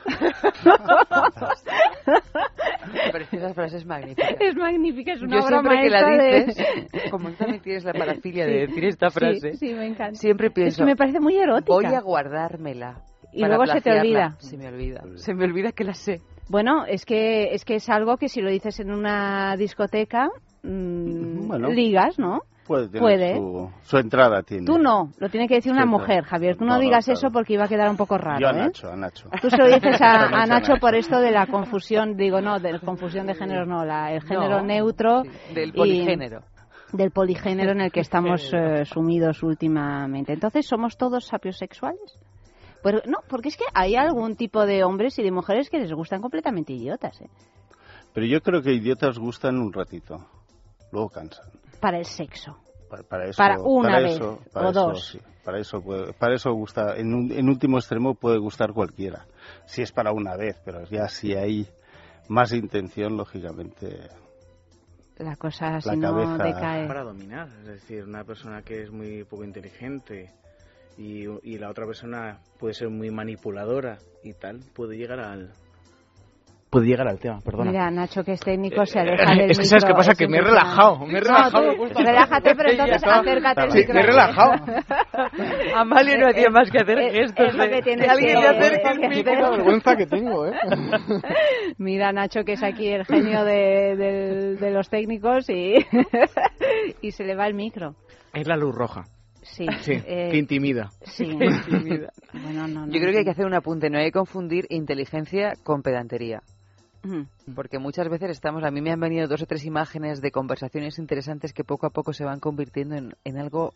Me parece esa frase es magnífica. es magnífica, es una Yo obra siempre que la de- dices, como tienes la parafilia de Sí, decir esta sí, frase, sí, me encanta. siempre Es pienso, que me parece muy erótica. voy a guardármela. Y luego se te olvida. Se me olvida. Se me olvida que la sé. Bueno, es que es que es algo que si lo dices en una discoteca mm, Bueno. ligas, ¿no? Puede tener Puede. Su, su entrada tiene. Tú no, lo tiene que decir una Sí, mujer, Javier. Tú no, No, no, digas claro. eso porque iba a quedar un poco raro, Yo a ¿eh? Nacho, a Nacho. Tú se lo dices a, a Nacho Nacho. por esto de la confusión, digo, no, de confusión de géneros, no, la, el género No, neutro. del y- poligénero. Del poligénero en el que estamos eh, sumidos últimamente. Entonces, ¿somos todos sapiosexuales? Pues no, porque es que hay algún tipo de hombres y de mujeres que les gustan completamente idiotas, ¿eh? Pero yo creo que idiotas gustan un ratito. Luego cansan. Para el sexo. Para, para eso, Para una para vez eso- o para eso, dos. sí. Para eso, puede- para eso gusta. En, un- en último extremo puede gustar cualquiera. Si es para una vez, pero ya si hay más intención, lógicamente. La cosa, La si no, decae. Para dominar, es decir, una persona que es muy poco inteligente y, y la otra persona puede ser muy manipuladora y tal, puede llegar al... Puede llegar al tema, perdona. Mira, Nacho, que es técnico, se Eh, aleja del es que ¿sabes qué pasa? Que me he relajado, me he relajado. No, tú, relájate, pero entonces acércate al Sí, micro. me he relajado. Amalia no hacía más que hacer Es- gestos es lo de- que tienes de alguien que- le acerca es el lo que micro. tienes- vergüenza que tengo, ¿eh? Mira, Nacho, que es aquí el genio de, del- de los técnicos y, y se le va el micro. Es la luz roja. Sí, Sí, eh, que intimida. Sí. Que intimida. Bueno, no, no, Yo creo que hay que hacer un apunte, no hay que confundir inteligencia con pedantería. Ujú. Porque muchas veces estamos, a mí me han venido dos o tres imágenes de conversaciones interesantes que poco a poco se van convirtiendo en, en algo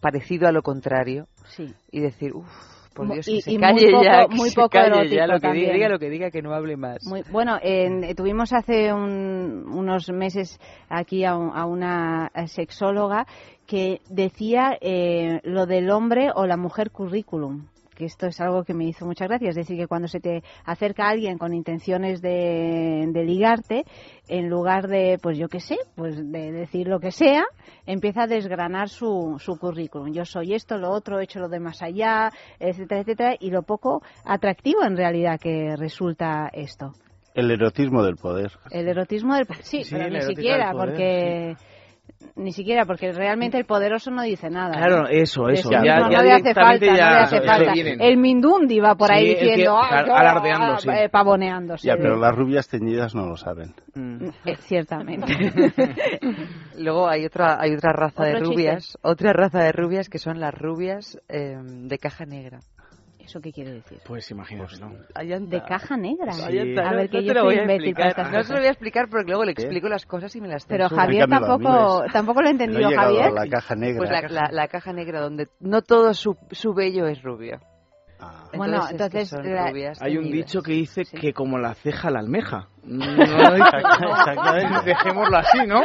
parecido a lo contrario. Sí. Y decir, uff, por Dios, y- que se y muy calle poco- ya, que muy se poco calle ya, lo que también. diga, lo que diga, que no hable más. Muy, bueno, en- tuvimos hace un- unos meses aquí a, un- a una sexóloga que decía eh, lo del hombre o la mujer currículum que esto es algo que me hizo mucha gracia, es decir, que cuando se te acerca alguien con intenciones de, de ligarte, en lugar de, pues yo qué sé, pues de decir lo que sea, empieza a desgranar su, su currículum. Yo soy esto, lo otro, he hecho lo de más allá, etcétera, etcétera, y lo poco atractivo en realidad que resulta esto. El erotismo del poder. El erotismo del sí, Sí, pero ni siquiera poder, porque ni siquiera porque realmente el poderoso no dice nada. Claro, ¿eh? eso, eso. Ya- no, ya no le hace falta, directamente no ya- le hace falta. El Mindundi va por ahí Sí, el que- diciendo, "Ah, alardeando, ah", sí. eh, pavoneándose. Ya, pero las rubias teñidas no lo saben. Eh, ciertamente. Luego hay otra hay otra raza de rubias, otra raza de rubias que son las rubias eh, de caja negra. ¿Eso qué quiere decir? Pues imagínate, ¿no? De caja negra. Ahí está, A no- ver, que no yo te lo soy imbécil para estas No se lo cosas. voy a explicar porque luego le explico las cosas y me las Pero. Javier tampoco, tampoco lo he No he entendido, Javier. a la caja negra. Pues la, la- la caja negra donde no todo su, su vello es rubio. Bueno, es que entonces, son la- rubias Hay un dicho que dice que como la ceja la almeja. No, Exactamente. Dejémoslo así, ¿no?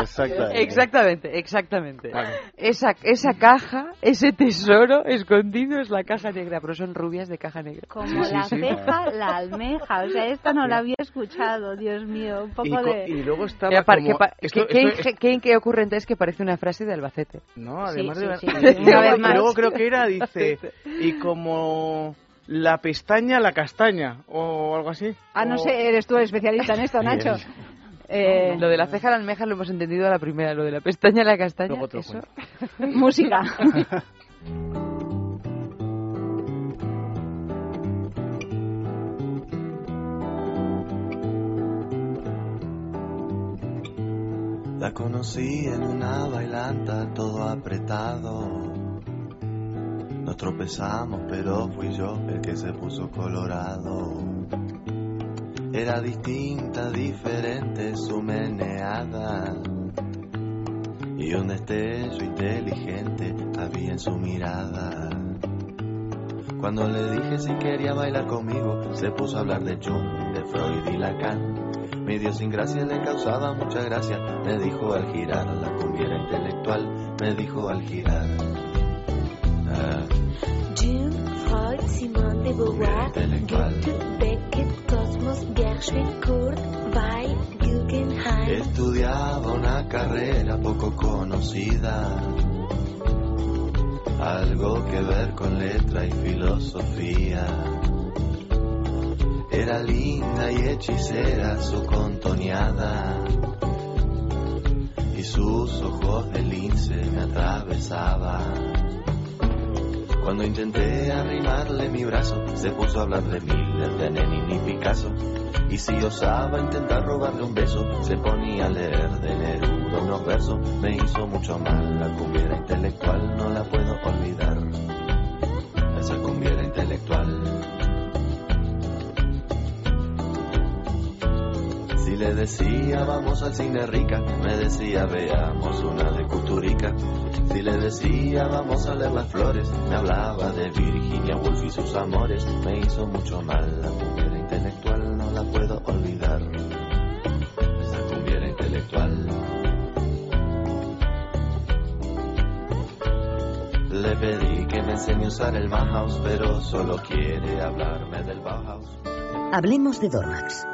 Exactamente. Exactamente, exactamente. Esa, esa caja, ese tesoro escondido es la caja negra, pero son rubias de caja negra. Como la ceja, la almeja. O sea, esta no la había escuchado, Dios mío. Un poco Y, de... y luego estaba Mira, como... que esto- ¿qué, esto- qué- qué- qué ocurrente es que parece una frase de Albacete? No, Sí, además sí, de... sí. luego creo que era, dice, y como la pestaña, la castaña, o algo así. Ah, no O- sé, eres tú el especialista en esto, Nacho. Eh, Lo de la ceja a la almeja lo hemos entendido a la primera, lo de la pestaña a la castaña. Luego eso. música. La conocí en una bailanta todo apretado. Nos tropezamos, pero fui yo el que se puso colorado. Era distinta, diferente su meneada. Y un destello inteligente había en su mirada. Cuando le dije si quería bailar conmigo, se puso a hablar de Jung, de Freud y Lacan. Mi idiosincrasia le causaba mucha gracia. Me dijo al girar, la cumbia era intelectual. Me dijo al girar. Simone de Beauvoir, Goethe, Beckett, Cosmos, Gershwin, Kurt, Weil, Guggenheim. Estudiaba una carrera poco conocida, algo que ver con letra y filosofía. Era linda y hechicera su contoneada, y sus ojos de lince me atravesaban. Cuando intenté arrimarle mi brazo, se puso a hablar de Miller, de Lenin y Picasso. Y si osaba intentar robarle un beso, se ponía a leer de Neruda unos versos. Me hizo mucho mal, la cumbiera intelectual no la puedo olvidar. Esa cumbiera intelectual. Si le decía vamos al cine rica, me decía veamos una de Culturica. Si le decía vamos a leer las flores, me hablaba de Virginia Woolf y sus amores. Me hizo mucho mal, la cumbiera intelectual no la puedo olvidar. Esa cumbiera intelectual. Le pedí que me enseñe a usar el Bauhaus, pero solo quiere hablarme del Bauhaus. Hablemos de Dormax.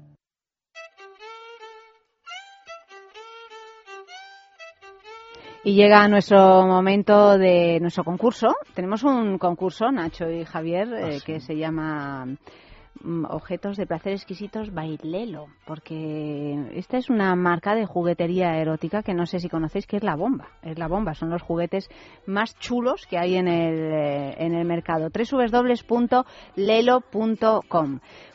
Y llega nuestro momento de nuestro concurso. Tenemos un concurso, Nacho y Javier, eh, que se llama Objetos de placer exquisitos Bailelo, porque esta es una marca de juguetería erótica que no sé si conocéis, que es la bomba. Es la bomba, son los juguetes más chulos que hay en el, eh, en el mercado. www.lelo.com.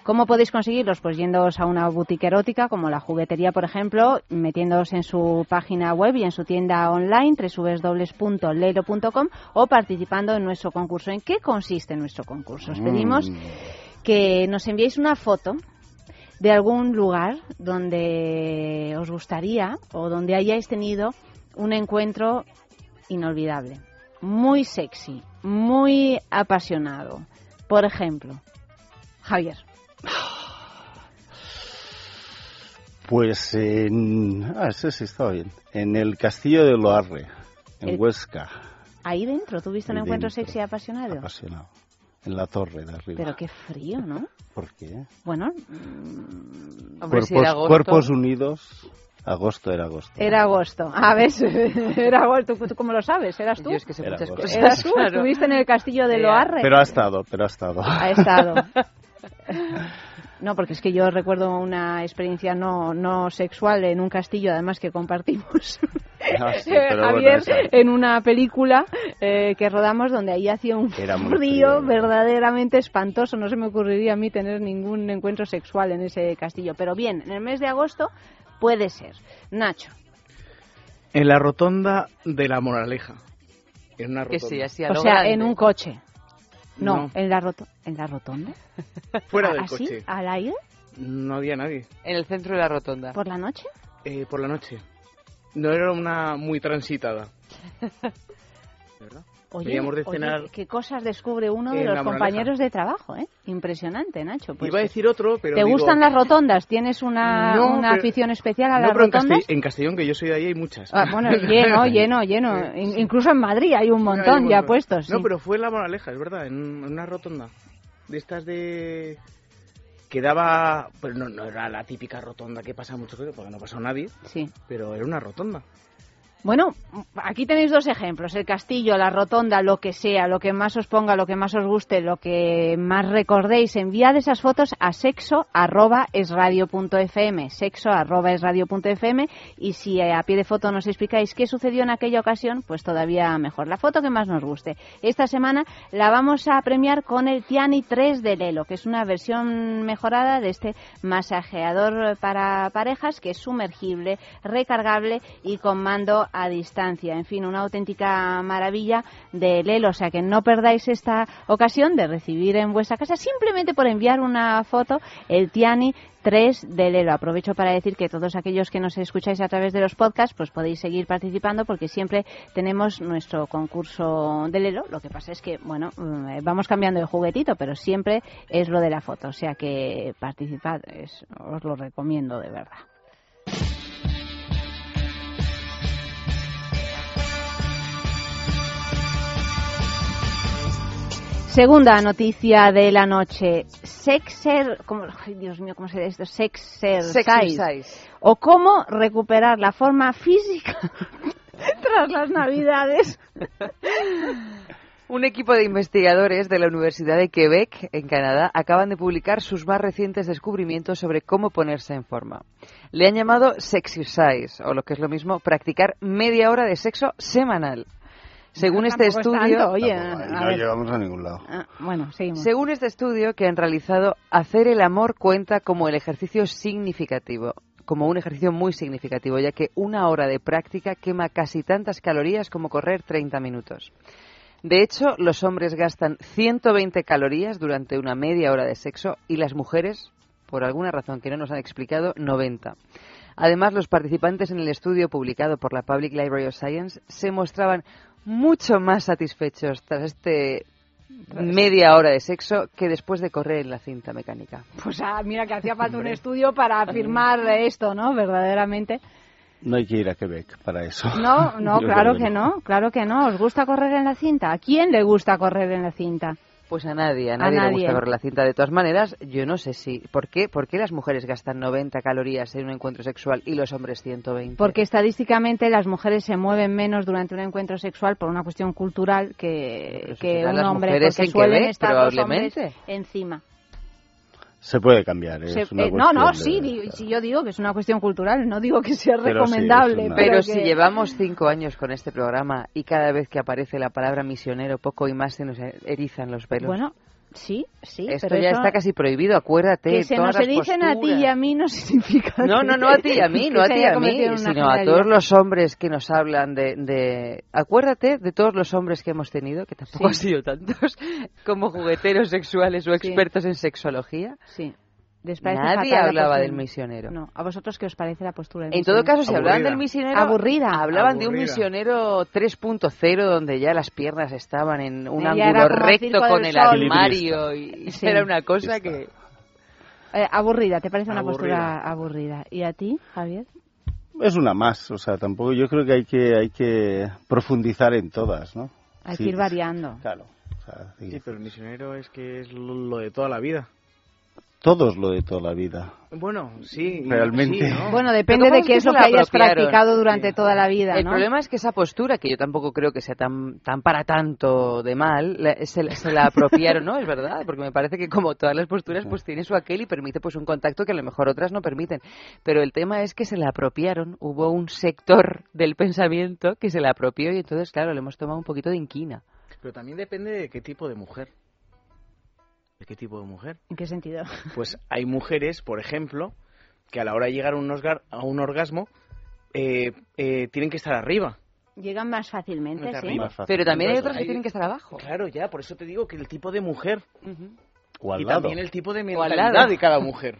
¿Cómo podéis conseguirlos? Pues yéndoos a una boutique erótica como la juguetería, por ejemplo, metiéndoos en su página web y en su tienda online, www.lelo.com, o participando en nuestro concurso. ¿En qué consiste nuestro concurso? Os pedimos que nos enviéis una foto de algún lugar donde os gustaría o donde hayáis tenido un encuentro inolvidable, muy sexy, muy apasionado. Por ejemplo, Javier. Pues en... Ah, ese sí está bien. En el castillo de Loarre, en El- Huesca. Ahí dentro, ¿tuviste un Ahí encuentro dentro. sexy apasionado? Apasionado. En la torre de arriba. Pero qué frío, ¿no? ¿Por qué? Bueno, mm, cuerpos, cuerpos unidos. Agosto era agosto. era agosto. A ver, era agosto. ¿Tú, tú cómo lo sabes? ¿Eras tú? Yo es que sé Era muchas agosto. cosas. ¿Eras tú? Claro. ¿Estuviste en el castillo de Loarre? Pero ha estado, pero ha estado. Ha estado. No, porque es que yo recuerdo una experiencia no, no sexual en un castillo, además que compartimos. Ah, sí, pero bueno, Javier, en una película eh, que rodamos donde ahí hacía un Era frío frío. verdaderamente espantoso. No se me ocurriría a mí tener ningún encuentro sexual en ese castillo. Pero bien, en el mes de agosto puede ser. Nacho. En la rotonda de la Moraleja. En una Que rotonda. sí, así a O sea, grande. en un coche. No, No. en la roto en la rotonda. Fuera del ¿Así? coche. ¿Al aire? No había nadie. En el centro de la rotonda. ¿Por la noche? Eh, por la noche. No era una muy transitada. Oye, de oye, cenar qué cosas descubre uno de en los compañeros de trabajo, ¿eh? Impresionante, Nacho. Pues, Iba a decir otro, pero ¿Te digo- gustan las rotondas? ¿Tienes una, No, una pero- afición especial a No, las pero en, rotondas? Castell- en Castellón, que yo soy de ahí, hay muchas. Ah, bueno, lleno, lleno, lleno. In- Incluso en Madrid hay un Hay montón un ya puestos. No, sí. pero fue en la Moraleja, es verdad, en, en una rotonda. De estas de... Que daba... Pues no, no era la típica rotonda que pasa mucho, porque no pasó nadie. Sí. Pero era una rotonda. Bueno, aquí tenéis dos ejemplos, el castillo, la rotonda, lo que sea, lo que más os ponga, lo que más os guste, lo que más recordéis, enviad esas fotos a sexo@esradio.fm, sexo@esradio.fm y si a pie de foto nos explicáis qué sucedió en aquella ocasión, pues todavía mejor, la foto que más nos guste. Esta semana la vamos a premiar con el Tiani 3 de Lelo, que es una versión mejorada de este masajeador para parejas que es sumergible, recargable y con mando a distancia. En fin, una auténtica maravilla de Lelo. O sea que no perdáis esta ocasión de recibir en vuestra casa simplemente por enviar una foto el Tiani 3 de Lelo. Aprovecho para decir que todos aquellos que nos escucháis a través de los podcasts, pues podéis seguir participando porque siempre tenemos nuestro concurso de Lelo. Lo que pasa es que, bueno, mm, vamos cambiando de juguetito, pero siempre es lo de la foto. O sea que participad, es- os lo recomiendo de verdad. Segunda noticia de la noche. Sexer, ¿cómo, ay, Dios mío, ¿cómo se dice esto? Sexer. O cómo recuperar la forma física tras las navidades. Un equipo de investigadores de la Universidad de Quebec, en Canadá, acaban de publicar sus más recientes descubrimientos sobre cómo ponerse en forma. Le han llamado Sexercise, o lo que es lo mismo, practicar media hora de sexo semanal. Según este es estudio, tanto, oye, no llegamos a ningún lado. Ah, bueno, seguimos. Según este estudio que han realizado, hacer el amor cuenta como el ejercicio significativo, como un ejercicio muy significativo, ya que una hora de práctica quema casi tantas calorías como correr 30 minutos. De hecho, los hombres gastan 120 calorías durante una media hora de sexo y las mujeres, por alguna razón que no nos han explicado, 90. Además, los participantes en el estudio publicado por la Public Library of Science se mostraban mucho más satisfechos tras este media hora de sexo que después de correr en la cinta mecánica. Pues ah, mira que hacía falta un estudio para afirmar esto, ¿no? Verdaderamente. No hay que ir a Quebec para eso. No, no, Yo claro que no, claro que no. ¿Os gusta correr en la cinta? ¿A quién le gusta correr en la cinta? Pues a nadie, a A nadie, le gusta ver la cinta. De todas maneras, yo no sé si... ¿Por qué, ¿Por qué las mujeres gastan 90 calorías en un encuentro sexual y los hombres 120? Porque estadísticamente las mujeres se mueven menos durante un encuentro sexual por una cuestión cultural que, que un las hombre, porque suelen Quebec, estar los hombres encima. Se puede cambiar. ¿eh? Se- es una eh, no, no, sí, de- sí, yo digo que es una cuestión cultural, no digo que sea Pero sí, es recomendable. Pero que- si llevamos cinco años con este programa y cada vez que aparece la palabra misionero, poco y más se nos erizan los pelos. Bueno, sí, sí, Esto pero ya eso- está casi prohibido, acuérdate. Que se todas nos las dicen a ti y a mí no significa No, no, no a ti y a mí, no a ti y a mí, sino a todos los hombres que nos hablan de, de... Acuérdate de todos los hombres que hemos tenido, que tampoco Sí. han sido tantos, como jugueteros sexuales o expertos en sexología. Sí. Les parece Nadie fatal hablaba del misionero. No, ¿a vosotros qué os parece la postura del En todo caso, si hablaban del misionero, Aburrida. hablaban de un misionero 3.0 donde ya las piernas estaban en un ángulo recto con el Sol. armario y Sí. era una cosa que... Eh, aburrida, ¿te parece una Aburrida. postura aburrida? ¿Y a ti, Javier? Es una más, o sea, tampoco yo creo que hay que hay que profundizar en todas, ¿no? Hay Sí, que ir variando. Claro. o sea, sí. Sí, pero el misionero es que es lo de toda la vida. Todos lo de toda la vida. Bueno, sí. Realmente. sí, ¿no? Bueno, depende de qué es lo que hayas practicado durante toda la vida, El ¿no? problema es que esa postura, que yo tampoco creo que sea tan, tan para tanto de mal, se, la- se la apropiaron, ¿no? Es verdad, porque me parece que como todas las posturas, pues tiene su aquel y permite pues un contacto que a lo mejor otras no permiten. Pero el tema es que se la apropiaron, hubo un sector del pensamiento que se la apropió y entonces, claro, le hemos tomado un poquito de inquina. Pero también depende de qué tipo de mujer. ¿De qué tipo de mujer? ¿En qué sentido? Pues hay mujeres, por ejemplo, que a la hora de llegar a un, osgar- a un orgasmo eh, eh, tienen que estar arriba. Llegan más fácilmente, sí. arriba. Pero también hay otras que tienen que estar abajo. Claro, ya, por eso te digo que el tipo de mujer O al y lado. también el tipo de al mentalidad de cada mujer.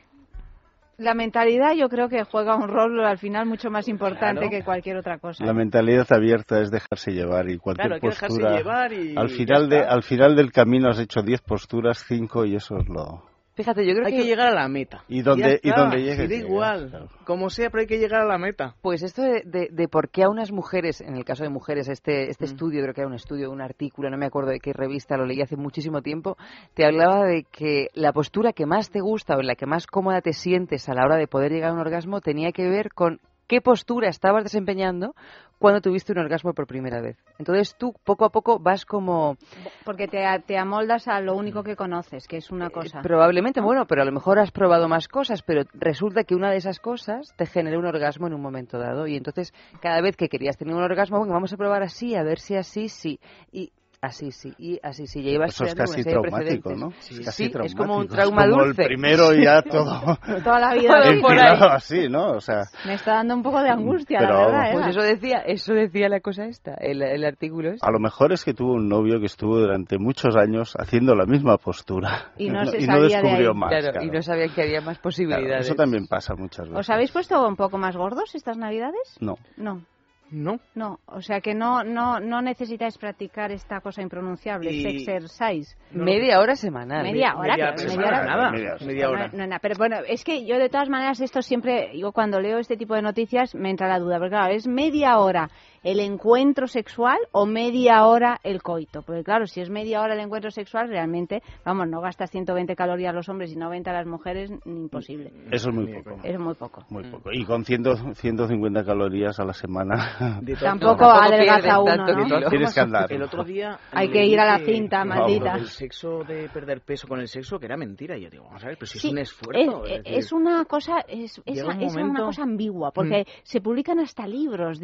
La mentalidad yo creo que juega un rol al final mucho más importante Claro. que cualquier otra cosa. La mentalidad abierta es dejarse llevar y cualquier Claro, hay que dejarse postura. llevar y al final de al final del camino has hecho 10 posturas, 5 y eso es lo Fíjate, yo creo Hay que llegar a la meta. Y donde- y donde llegues, da igual. Como sea, pero hay que llegar a la meta. Pues esto de, de, de por qué a unas mujeres, en el caso de mujeres, este, este estudio, creo que era un estudio, un artículo, no me acuerdo de qué revista, lo leí hace muchísimo tiempo, te hablaba de que la postura que más te gusta o en la que más cómoda te sientes a la hora de poder llegar a un orgasmo tenía que ver con qué postura estabas desempeñando cuando tuviste un orgasmo por primera vez. Entonces tú poco a poco vas como Porque te, te amoldas a lo único que conoces, que es una cosa. Probablemente, bueno, pero a lo mejor has probado más cosas, pero resulta que una de esas cosas te genera un orgasmo en un momento dado. Y entonces, cada vez que querías tener un orgasmo, bueno, vamos a probar así, a ver si así, sí. Y así, sí, y así, sí. Ya ibas Eso es casi de traumático. ¿no? Sí, Es casi sí, es como un traumático. trauma Es como dulce. el primero y ya todo. Toda la vida así. empinado así, ¿no? O sea, Me está dando un poco de angustia, Pero la verdad. Eva. Pues eso decía, eso decía la cosa esta, el, el artículo este. a lo mejor es que tuvo un novio que estuvo durante muchos años haciendo la misma postura Y no se y sabía no de descubrió ahí. más. Claro, claro. y no sabía que había más Claro, posibilidades. eso también pasa muchas veces. ¿Os habéis puesto un poco más gordos estas navidades? No. No. No. No, o sea que no, no, no necesitáis practicar esta cosa impronunciable, Y- exercise. Media hora semanal. Media hora, Media pero semana, media hora. nada, Media- media hora. No, no, no, pero bueno, es que yo de todas maneras esto siempre, yo cuando leo este tipo de noticias me entra la duda, porque claro, es media hora el encuentro sexual o media hora el coito, porque claro, si es media hora el encuentro sexual, realmente, vamos, no gastas 120 calorías los hombres y 90 las mujeres, imposible. Eso es muy poco. Es muy poco. Muy poco. Y con 100, 150 calorías a la semana. Tampoco adelgaza uno, ¿no? Tienes que andar. El otro día... Hay que ir a la cinta, maldita. El sexo de perder peso con el sexo, que era mentira. Y yo digo, vamos a ver, pero si Sí, es un esfuerzo. es, es decir, es una cosa es, es- un es una momento- cosa ambigua porque se publican hasta libros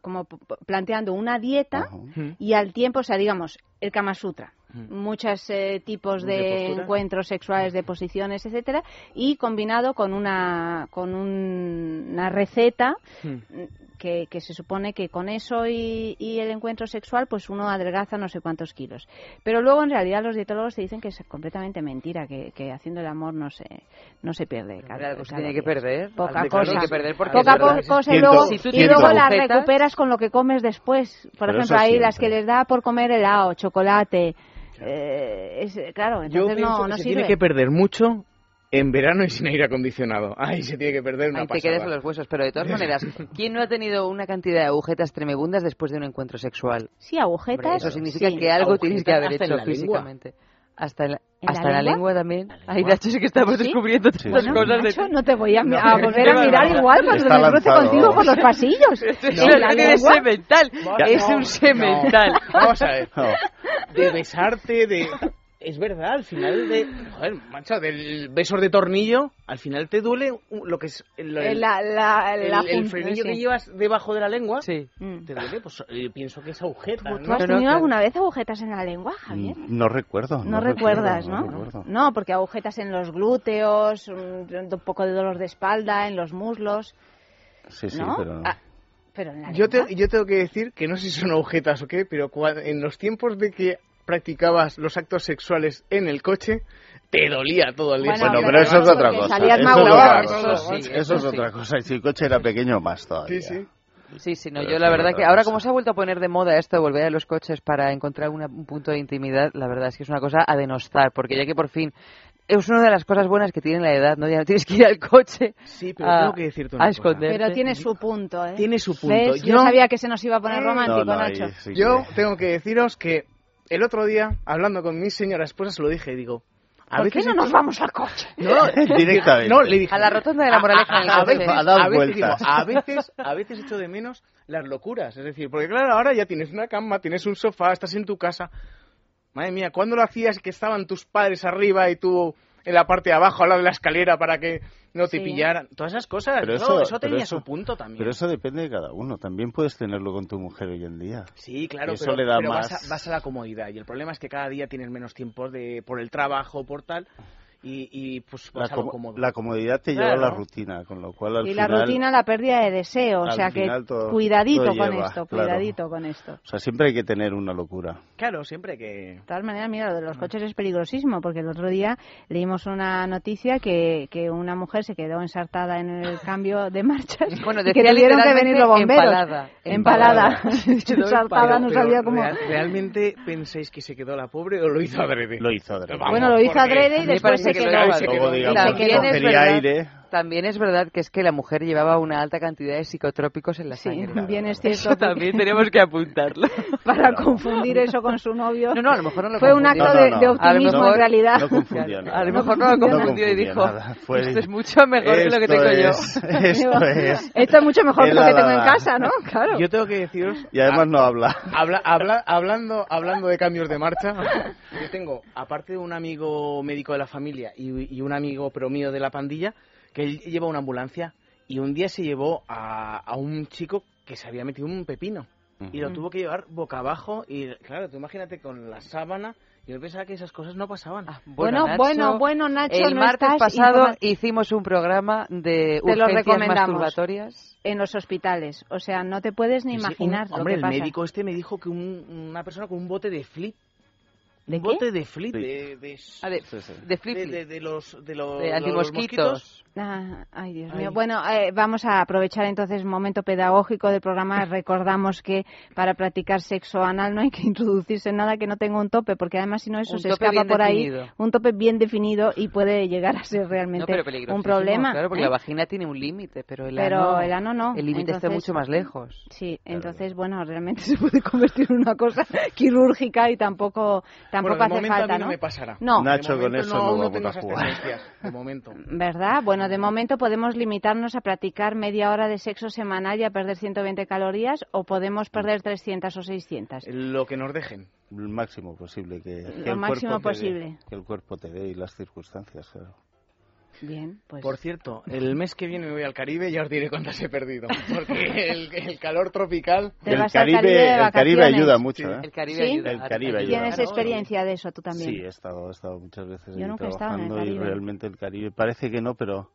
como planteando una dieta y al tiempo o sea digamos el Kama Sutra. Muchos eh, tipos de, encuentros sexuales de posiciones etcétera y combinado con una con un- una receta que, que se supone que con eso y, y el encuentro sexual pues uno adelgaza no sé cuántos kilos. Pero luego en realidad los dietólogos te dicen que es completamente mentira, que, que haciendo el amor no se, no se pierde. cal- algo se tiene que perder. Poca cosa. tiene que perder porque Poca cosa y luego, Si y luego la recuperas con lo que comes después. Por Pero ejemplo, ahí las que les da por comer helado, chocolate. eh, es, claro, entonces no, que no se sirve. tiene que perder mucho en verano y sin aire acondicionado. Ahí se tiene que perder una Ahí te pasada. quedas a los huesos, pero de todas maneras, ¿quién no ha tenido una cantidad de agujetas tremebundas después de un encuentro sexual? Sí, agujetas. Hombre, eso significa sí. que algo tienes que haber hecho la lengua. físicamente. Hasta en la, ¿En la hasta en la lengua? lengua también. Ay, Nacho, sí que estamos ¿Sí? descubriendo Sí, tantas sí. cosas de Nacho, no te voy a, No, a volver a mirar igual cuando me cruce contigo por los pasillos. Eso ¿En es la de lengua? semental. Es un semental. Vamos a ver. No. De besarte, de... Es verdad, al final de... Joder, macho, del beso de tornillo, al final te duele un- lo que es... El, Eh, la- la- el- la el frenillo sí. que llevas debajo de la lengua. Sí. Te duele, pues eh, pienso que es agujeta, ¿Tú ¿no? has tenido alguna vez agujetas en la lengua, Javier? No recuerdo. No, recuerdas, recuerdo, ¿no? recuerdo. No, porque agujetas en los glúteos, un, un poco de dolor de espalda, en los muslos, Sí, sí, ¿no? pero... Ah, pero en la Yo, te- yo tengo que decir que no sé si son agujetas o qué, pero cua- en los tiempos de que practicabas los actos sexuales en el coche, te dolía todo el día. Bueno, Bueno, pero eso es otra cosa. salías Eso más es otra Eso cosa. sí, Eso es eso sí. otra cosa. Y si el coche era pequeño, más todavía. Sí, sí. Sí, sí, no, Pero yo la verdad que ahora como se ha vuelto a poner de moda esto de volver a los coches para encontrar una- un punto de intimidad, la verdad es que es una cosa a denostar, porque ya que por fin es una de las cosas buenas que tiene la edad, ¿no? Ya no tienes que ir al coche Sí, pero a, tengo que decirte una a. Pero tiene su punto, ¿eh? Tiene su punto. ¿Ves? Yo Yo- sabía que se nos iba a poner romántico, No, no, ahí Nacho. sí Yo tengo que deciros que el otro día, hablando con mi señora esposa, se lo dije y digo... A ¿Por qué veces no nos vamos al coche? No, Directamente. No, le dije. A la rotonda de la moraleja en el a, a coche. A dar a veces, digo, a veces, a veces echo de menos las locuras. Es decir, porque claro, ahora ya tienes una cama, tienes un sofá, estás en tu casa. Madre mía, ¿cuándo lo hacías que estaban tus padres arriba y tú en la parte de abajo, al lado de la escalera, para que no te Sí. pillaran? Todas esas cosas, Pero eso, eso- eso pero tenía eso- su punto también. Pero eso depende de cada uno. También puedes tenerlo con tu mujer hoy en día. Sí, claro, Eso pero, le da pero más- vas, a, vas a la comodidad. Y el problema es que cada día tienes menos tiempo de, por el trabajo, por tal, y, y pues La, vas a lo com- cómodo. la comodidad te lleva a la Claro. rutina, con lo cual al Y la final... rutina, la pérdida de deseo. O sea que todo- cuidadito todo con lleva, esto, claro. cuidadito con esto. O sea, siempre hay que tener una locura. Claro, siempre que... De todas maneras, mira, lo de los coches es peligrosísimo, porque el otro día leímos una noticia que, que una mujer se quedó ensartada en el cambio de marchas Bueno, y que tuvieron que venir los bomberos. empalada. Empalada. Ensartada no sabía cómo... real- ¿Realmente pensáis que se quedó la pobre o lo hizo adrede? Lo hizo adrede. Vamos, Bueno, lo hizo adrede y después se que lo Luego, digamos, que cogería aire También es verdad que es que la mujer llevaba una alta cantidad de psicotrópicos en la Sí, sangre. bien es cierto, Eso también tenemos que apuntarlo. Para confundir eso con su novio. No, no, a lo mejor no lo Fue un acto No, de, no, de no. optimismo mejor en realidad. No confundió nada. A lo mejor no lo No confundió y dijo. Fue- esto es mucho mejor que lo que tengo yo. es- Esto es. Esto es mucho mejor que lo que tengo en casa, ¿no? Claro. Yo tengo que deciros... Y además no habla. Habla, habla- hablando, hablando de cambios de marcha, yo tengo, aparte de un amigo médico de la familia y, y un amigo pero mío de la pandilla, que él lleva una ambulancia y un día se llevó a, a un chico que se había metido un pepino y lo tuvo que llevar boca abajo y claro, tú imagínate con la sábana, yo pensaba que esas cosas no pasaban. Bueno, Nacho, bueno, bueno, Nacho, El no martes estás pasado informa- hicimos un programa de urgencias recomendamos. masturbatorias. En los hospitales. O sea, no te puedes ni Sí, imaginar un- lo hombre, que el pasa. médico este me dijo que un- una persona con un bote de flip ¿De un qué? bote de flip de, de, Ah, de, de flip, de, de- de los de los, de los mosquitos. Ah, ay, Dios Ay. mío. Bueno, eh, vamos a aprovechar entonces el momento pedagógico del programa. Recordamos que para practicar sexo anal no hay que introducirse en nada que no tenga un tope, porque además si no eso Un se escapa por definido. ahí, un tope bien definido y puede llegar a ser No, realmente pero un problema. Claro, porque ¿eh? la vagina tiene un límite, pero el Pero ano, el ano no. El límite está mucho más lejos. Sí, entonces, bueno, realmente se puede convertir en una cosa quirúrgica y tampoco, tampoco Bueno, de hace momento a falta, mí no ¿no? me pasará. No. Nacho, con eso no no vamos a jugar. de momento. ¿Verdad? Bueno, de momento podemos limitarnos a practicar media hora de sexo semanal y a perder 120 calorías o podemos perder 300 o 600. Lo que nos dejen. El máximo posible que, que Lo el máximo cuerpo te dé- posible. que el cuerpo te dé y las circunstancias, claro. Bien, pues. Por cierto, el mes que viene me voy al Caribe y ya os diré cuántas he perdido. Porque el, el calor tropical... El Caribe, Caribe el Caribe ayuda mucho, Sí. ¿eh? El Caribe ¿Sí? ayuda. El Caribe ayuda. ¿Tienes experiencia de eso tú también? Sí, he estado, he estado muchas veces Yo allí nunca he estado en el trabajando y Caribe. realmente el Caribe parece que no, pero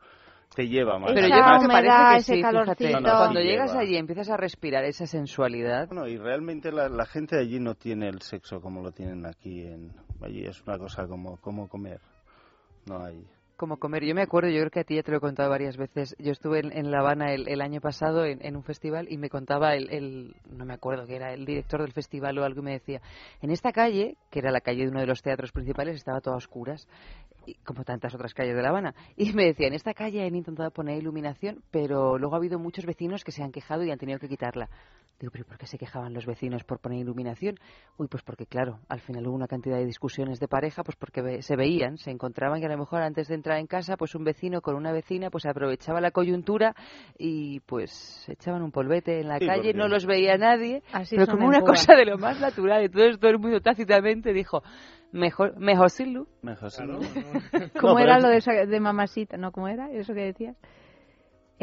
te lleva más. Pero yo creo que parece que ese sí, calorcito. No, no, Cuando sí llegas lleva. allí y empiezas a respirar esa sensualidad. Bueno, y realmente la, la gente de allí no tiene el sexo como lo tienen aquí. En, allí es una cosa como, como comer. No hay. Como comer. Yo me acuerdo, yo creo que a ti ya te lo he contado varias veces. Yo estuve en, La Habana el, el año pasado en, en un festival y me contaba el, el- no me acuerdo que era el director del festival o algo y me decía, en esta calle, que era la calle de uno de los teatros principales, estaba toda a oscuras, y- como tantas otras calles de La Habana. Y me decía, en esta calle han intentado poner iluminación, pero luego ha habido muchos vecinos que se han quejado y han tenido que quitarla. Digo, pero ¿por qué se quejaban los vecinos por poner iluminación? Uy, pues porque claro, al final hubo una cantidad de discusiones de pareja, pues porque ve- se veían, se encontraban que a lo mejor antes de entrar en casa, pues un vecino con una vecina, pues aprovechaba la coyuntura y pues se echaban un polvete en la Sí, calle, no los veía nadie, Así pero como una Cuba. cosa de lo más natural. Entonces todo el mundo tácitamente dijo, mejor, mejor sin luz. Mejor sin ¿Cómo No, era lo de, esa- de mamacita? ¿No? ¿Cómo era eso que decías?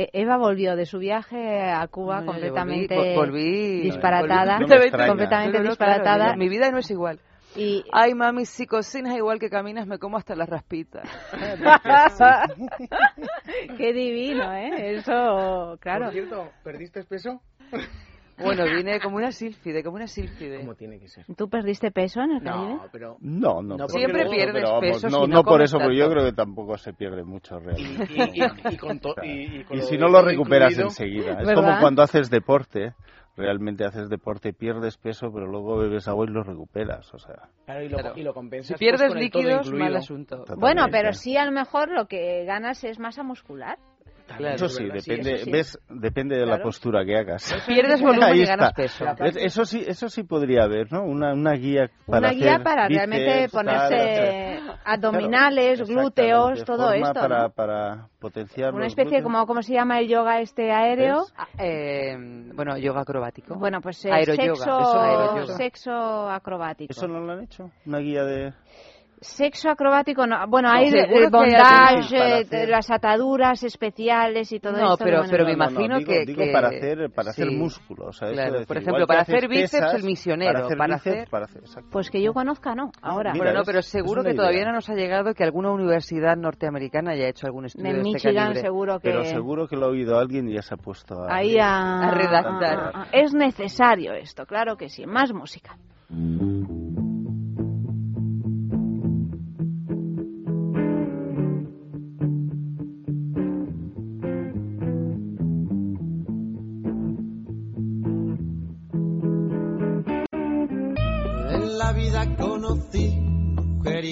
E- Eva volvió de su viaje a Cuba No, completamente volví- vol- volví- disparatada, volví completamente- completamente No, no, no, claro, disparatada. mi vida no es igual. Y Ay, mami, si cocinas igual que caminas, me como hasta las raspitas. Qué divino, ¿eh? Eso, claro. Por cierto, ¿perdiste peso? Bueno, vine como una sílfide, como una sílfide. Como tiene que ser. ¿Tú perdiste peso en el Caribe? No, pero... No, no. No, Siempre pierdes pero vamos, peso No, si no no por eso, pero yo creo que tampoco se pierde mucho realmente. Y, y- y con to- y- y con Y lo si no lo recuperas incluido- enseguida. Es como cuando haces deporte. Realmente haces deporte, pierdes peso, pero luego bebes agua y lo recuperas. O sea, Claro, y lo, Claro. y lo compensas Si pues, pierdes con todo líquidos, mal asunto. Bueno, pero sí a lo mejor lo que ganas es masa muscular. Eso es sí, depende, eso sí. ves, depende de la postura que hagas. Pierdes volumen Ahí y ganas está. peso. Es- Eso sí, eso sí podría haber, ¿no? Una, una guía para Una guía hacer para bíceps, realmente ponerse abdominales, Claro, glúteos, todo forma esto. Para, ¿no? para potenciar Una especie como, ¿cómo se llama el yoga este aéreo? Ah, eh, bueno, yoga acrobático. Bueno, pues eh, Aeroyoga. sexo, aeroyoga. sexo acrobático. ¿Eso no lo han hecho? ¿Una guía de...? Sexo acrobático, no. bueno, No, hay el hay bondage, eh, hacer. las ataduras especiales y todo No, esto. pero- pero no. me No, no, imagino digo- que- digo que- para hacer, para hacer sí. músculo. O sea, eso Claro, de decir, por ejemplo, para hacer bíceps, pesas, el misionero, Para hacer para bíceps, hacer- para hacer- exacto. Pues que yo conozca, no. Ahora. mira, Bueno, no, es- pero es seguro que todavía no nos ha llegado que alguna universidad norteamericana haya hecho algún estudio en de este Michigan calibre. seguro que... Pero seguro que lo ha oído alguien y ya se ha puesto a... Ahí a, A redactar. a- a- Es necesario esto, claro que sí. Más música. En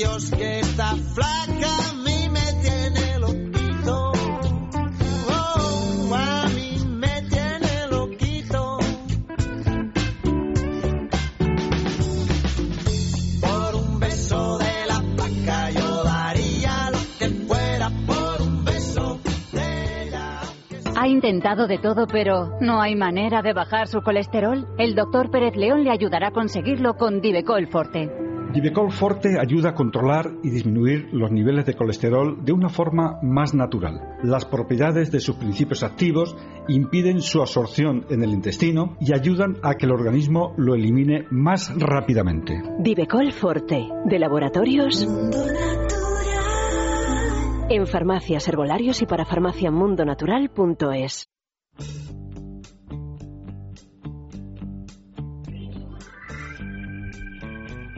Dios que está flaca a mí me tiene loquito. Oh, a mí me tiene loquito. Por un beso de la placa yo daría lo que fuera por un beso de ella. Ha intentado de todo, pero no hay manera de bajar su colesterol. El doctor Pérez León le ayudará a conseguirlo con Divecol Forte. Divecol Forte ayuda a controlar y disminuir los niveles de colesterol de una forma más natural. Las propiedades de sus principios activos impiden su absorción en el intestino y ayudan a que el organismo lo elimine más rápidamente. Divecol Forte, de laboratorios. En farmacias, herbolarios y para farmaciamundonatural.es.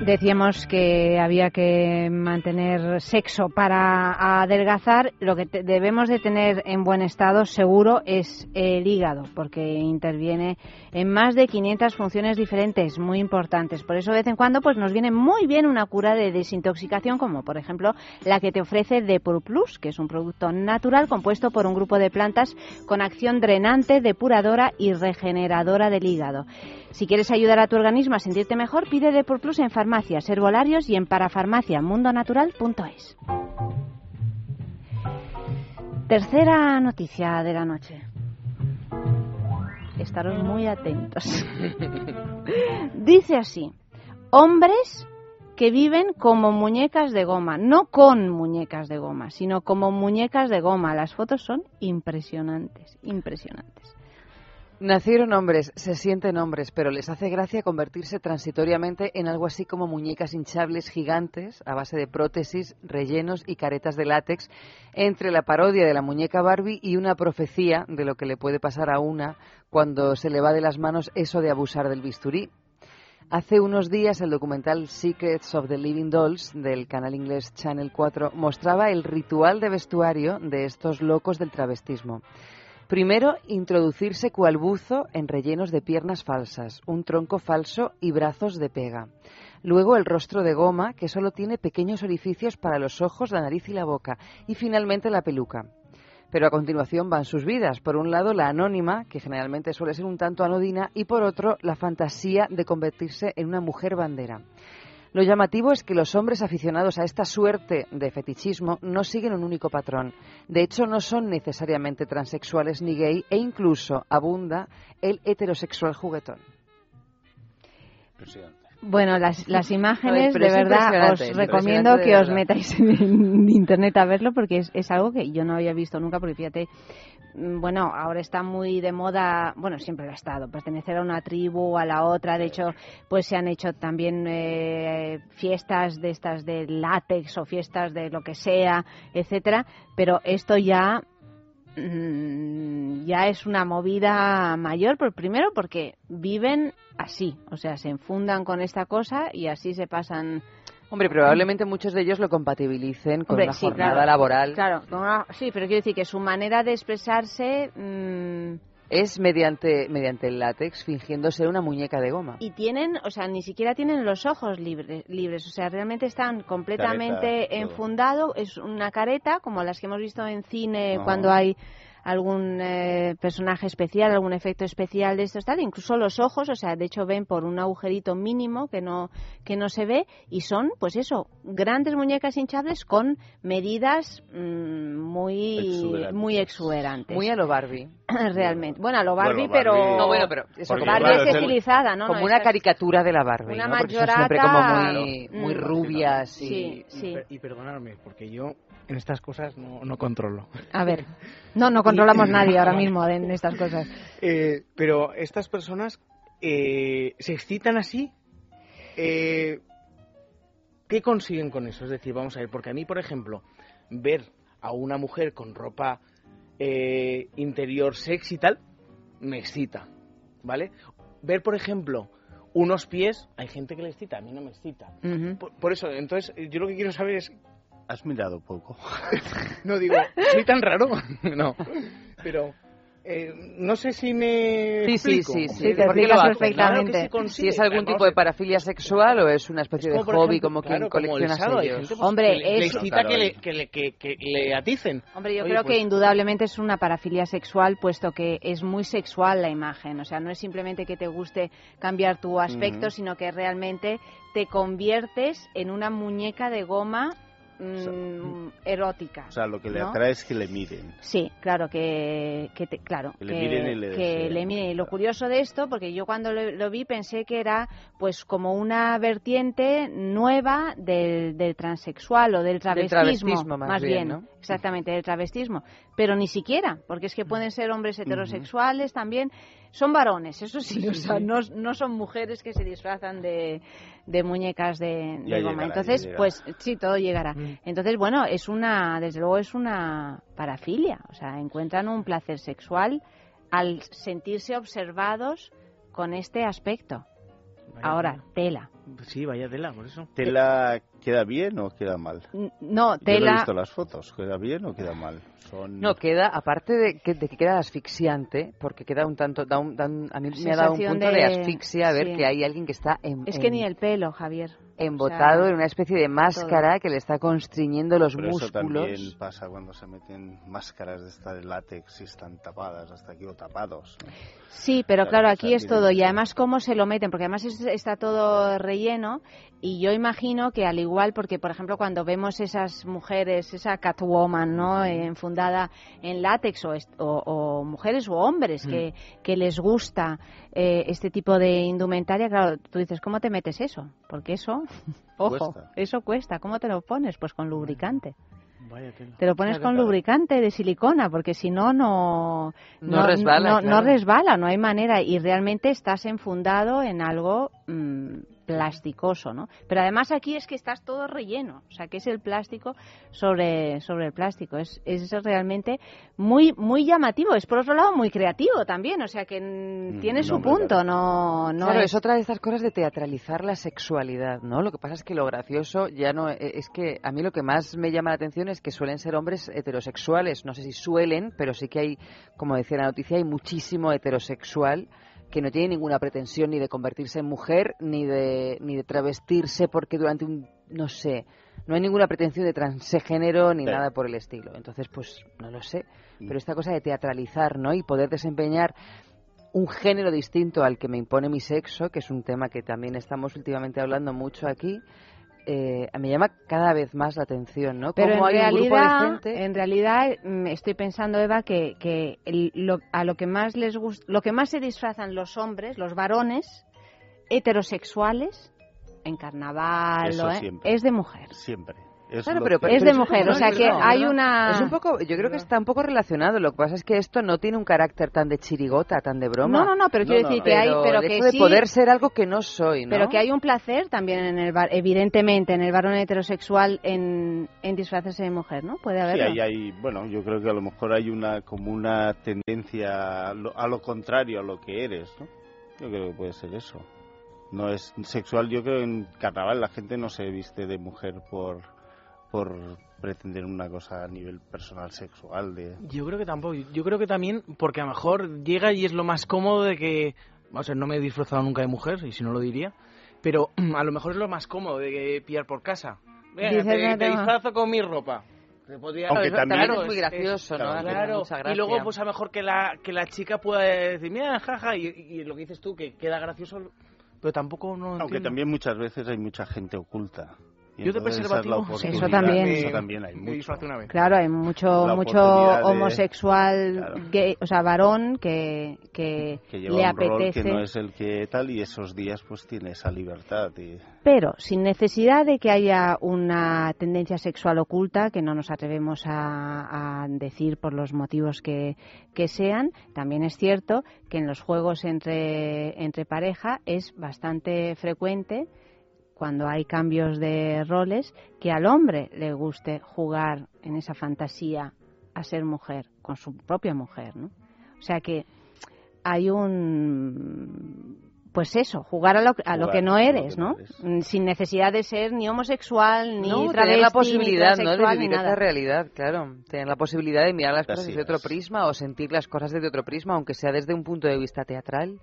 Decíamos que había que mantener sexo para adelgazar. Lo que debemos de tener en buen estado seguro es el hígado, porque interviene en más de 500 funciones diferentes, muy importantes. Por eso de vez en cuando pues nos viene muy bien una cura de desintoxicación, como por ejemplo la que te ofrece Depur Plus, que es un producto natural compuesto por un grupo de plantas con acción drenante, depuradora y regeneradora del hígado. Si quieres ayudar a tu organismo a sentirte mejor, pide Depur Plus en farmacias, herbolarios y en parafarmaciamundonatural.es. Tercera noticia de la noche. Estaros muy atentos. Dice así, hombres que viven como muñecas de goma, no con muñecas de goma, sino como muñecas de goma. Las fotos son impresionantes, impresionantes. Nacieron hombres, se sienten hombres, pero les hace gracia convertirse transitoriamente en algo así como muñecas hinchables gigantes a base de prótesis, rellenos y caretas de látex, entre la parodia de la muñeca Barbie y una profecía de lo que le puede pasar a una cuando se le va de las manos eso de abusar del bisturí. Hace unos días el documental Secrets of the Living Dolls del canal inglés Channel 4 mostraba el ritual de vestuario de estos locos del travestismo. Primero, introducirse cual buzo en rellenos de piernas falsas, un tronco falso y brazos de pega. Luego el rostro de goma, que solo tiene pequeños orificios para los ojos, la nariz y la boca. Y finalmente la peluca. Pero a continuación van sus vidas. Por un lado, la anónima, que generalmente suele ser un tanto anodina, y por otro, la fantasía de convertirse en una mujer bandera. Lo llamativo es que los hombres aficionados a esta suerte de fetichismo no siguen un único patrón. De hecho, no son necesariamente transexuales ni gay e incluso abunda el heterosexual juguetón. Bueno, las, las imágenes, de verdad, os recomiendo que os metáis en internet a verlo porque es, es algo que yo no había visto nunca, porque fíjate, bueno, ahora está muy de moda, bueno, siempre lo ha estado, pertenecer a una tribu o a la otra, de hecho, pues se han hecho también eh, fiestas de estas de látex o fiestas de lo que sea, etcétera, pero esto ya mm, ya es una movida mayor, por primero porque viven así, o sea, se enfundan con esta cosa y así se pasan. Hombre, probablemente muchos de ellos lo compatibilicen con Hombre, una sí, jornada claro. laboral. Claro, con una- sí, pero quiero decir que su manera de expresarse mm, Es mediante, mediante el látex, fingiendo ser una muñeca de goma. y tienen, o sea, ni siquiera tienen los ojos libre- libres, o sea, realmente están completamente Careta, todo. enfundado, es una careta como las que hemos visto en cine cuando hay algún eh, personaje especial, algún efecto especial de estos tal, incluso los ojos, o sea, de hecho ven por un agujerito mínimo que no que no se ve y son, pues eso, grandes muñecas hinchables con medidas mm, muy Exuberantes. muy exuberantes. Muy a lo Barbie. Realmente. Bueno, a lo Barbie, Bueno, pero Barbie- No, bueno, pero eso, Barbie claro, es estilizada, ¿no? como No, una es- caricatura de la Barbie, Una ¿no? Porque son siempre como muy, muy mm. rubias y... Sí, sí. Y, per- y perdonadme, porque yo en estas cosas no, no controlo. A ver, no, no controlamos nadie ahora mismo en estas cosas. Eh, pero estas personas eh, se excitan así. Eh, ¿Qué consiguen con eso? Es decir, vamos a ver, porque a mí, por ejemplo, ver a una mujer con ropa eh, interior sexy y tal, me excita, ¿vale? Ver, por ejemplo, unos pies, hay gente que le excita, a mí no me excita. Por, por eso, entonces, yo lo que quiero saber es... Has mirado poco. No digo, ¿soy tan raro? no, pero... eh, no sé si me Sí, sí, explico. sí, sí. Claro que se Si es algún tipo de parafilia sexual o es una especie Es de hobby ejemplo, como claro, quien como el colecciona sellos. pues, Hombre, que le, le es- excita Claro, que, le, que, le, que, que le aticen. Hombre, yo Oye, creo pues, que indudablemente es una parafilia sexual, puesto que es muy sexual la imagen. O sea, no es simplemente que te guste cambiar tu aspecto, sino que realmente te conviertes en una muñeca de goma mm, erótica. O sea, lo que le ¿no? atrae es que le miren. Sí, claro que, que te- claro Que le miren y le que le miren. Y lo curioso de esto, porque yo cuando lo, lo vi pensé que era pues como una vertiente nueva del, del transexual o del travestismo, travestismo, más bien, ¿no? exactamente del travestismo, pero ni siquiera, porque es que pueden ser hombres heterosexuales también, son varones, eso sí, o sea, no, no son mujeres que se disfrazan de, de muñecas de, goma. llegará, Entonces, pues sí, todo llegará. Entonces, bueno, es una, desde luego es una parafilia, o sea, encuentran un placer sexual al sentirse observados con este aspecto. Vaya Ahora, tela. Sí, vaya tela, por eso. ¿Tela queda bien o queda mal? No, Yo no he tela. visto las fotos. ¿Queda bien o queda mal? Son... No, queda, aparte de que, de que queda asfixiante, porque queda un tanto, da un- da un- a mí me ha dado un punto de, de- asfixia ver sí. que hay alguien que está en, Es que en- ni el pelo, Javier. Embotado O sea, en una especie de máscara que le está constriñendo los Pero eso músculos. también pasa cuando se meten máscaras de esta de látex y están tapadas hasta aquí o tapados. ¿no? Sí, pero claro, Claro, aquí es todo. Y además, ¿cómo se lo meten? Porque además es- está todo relleno. Y yo imagino que al igual, porque por ejemplo, cuando vemos esas mujeres, esa Catwoman, ¿no? Eh, enfundada en látex, o, o- o mujeres o hombres que, que les gusta eh, este tipo de indumentaria, claro, tú dices, ¿cómo te metes eso? Porque eso, ojo, Cuesta. eso cuesta. ¿Cómo te lo pones? Pues con lubricante. Vaya tela. Te lo pones Claro, con claro. lubricante de silicona, porque si no, no, No resbala, no, no resbala, no hay manera. Y realmente estás enfundado en algo mm, plasticoso, ¿no? Pero además aquí es que estás todo relleno, o sea, que es el plástico sobre, sobre el plástico. Es, es realmente muy, muy llamativo. Es por otro lado muy creativo también, o sea, que mm, tiene no, su hombre, punto, no, no claro, es- es otra de estas cosas de teatralizar la sexualidad, ¿no? Lo que pasa es que lo gracioso ya no e- es que a mí lo que más me llama la atención es que suelen ser hombres heterosexuales. No sé si suelen, pero sí que hay, como decía la noticia, hay muchísimo heterosexual que no tiene ninguna pretensión ni de convertirse en mujer ni de ni de travestirse porque durante un no sé no hay ninguna pretensión de transgénero ni Sí. nada por el estilo. Entonces pues no lo sé. Pero esta cosa de teatralizar no y poder desempeñar un género distinto al que me impone mi sexo, que es un tema que también estamos últimamente hablando mucho aquí, eh, me llama cada vez más la atención, ¿no? Pero en Cómo hay un grupo de realidad, gente... en realidad mm, estoy pensando Eva que, que el- lo, a lo que más les gusta, lo que más se disfrazan los hombres, los varones heterosexuales en carnaval Eso o, ¿eh? es de mujer. Siempre. Es Claro, lo pero, que- Es de mujer, o sea que no, hay no. una- Es un poco, yo creo que está un poco relacionado. Lo que pasa es que esto no tiene un carácter tan de chirigota, tan de broma. No, no, no, pero quiero decir que hay- pero el que hecho de sí- poder ser algo que no soy, ¿no? Pero que hay un placer también en el var- evidentemente en el varón heterosexual en, en disfrazarse de mujer, ¿no? Puede Sí, haberlo. ahí hay, bueno, yo creo que a lo mejor hay una como una tendencia a lo, a lo contrario a lo que eres, ¿no? Yo creo que puede ser eso. No es sexual, yo creo que en carnaval la gente no se viste de mujer por por pretender una cosa a nivel personal sexual de Yo creo que tampoco. Yo creo que también porque a lo mejor llega y es lo más cómodo de que... O sea, no me he disfrazado nunca de mujer, y si no lo diría. Pero a lo mejor es lo más cómodo de que pillar por casa. Venga, te, no te disfrazo con mi ropa. Podría- Aunque Claro, también claro, es muy gracioso, ¿no? Hace Claro, y luego pues a lo mejor que la, que la chica pueda decir, mira, jaja, y, y lo que dices tú, que queda gracioso, pero tampoco no aunque entiendo. también muchas veces hay mucha gente oculta. Y Yo de es preservativo. Eso también. Eso también hay mucho. una vez. Claro, hay mucho mucho oportunidad de- homosexual gay, o sea, varón que, que, que lleva le un rol apetece. que no es el que tal y esos días pues tiene esa libertad y Pero sin necesidad de que haya una tendencia sexual oculta que no nos atrevemos a, a decir por los motivos que, que sean, también es cierto que en los juegos entre, entre pareja es bastante frecuente cuando hay cambios de roles que al hombre le guste jugar en esa fantasía a ser mujer con su propia mujer, ¿no? O sea que hay un pues eso, jugar a lo, a lo que no eres, que ¿no? Mm, Sin necesidad de ser ni homosexual, ni no, travesti, tener la ni posibilidad ¿no? de vivir esa realidad, claro. Tener la posibilidad de mirar las cosas desde otro prisma o sentir las cosas desde otro prisma, aunque sea desde un punto de vista teatral.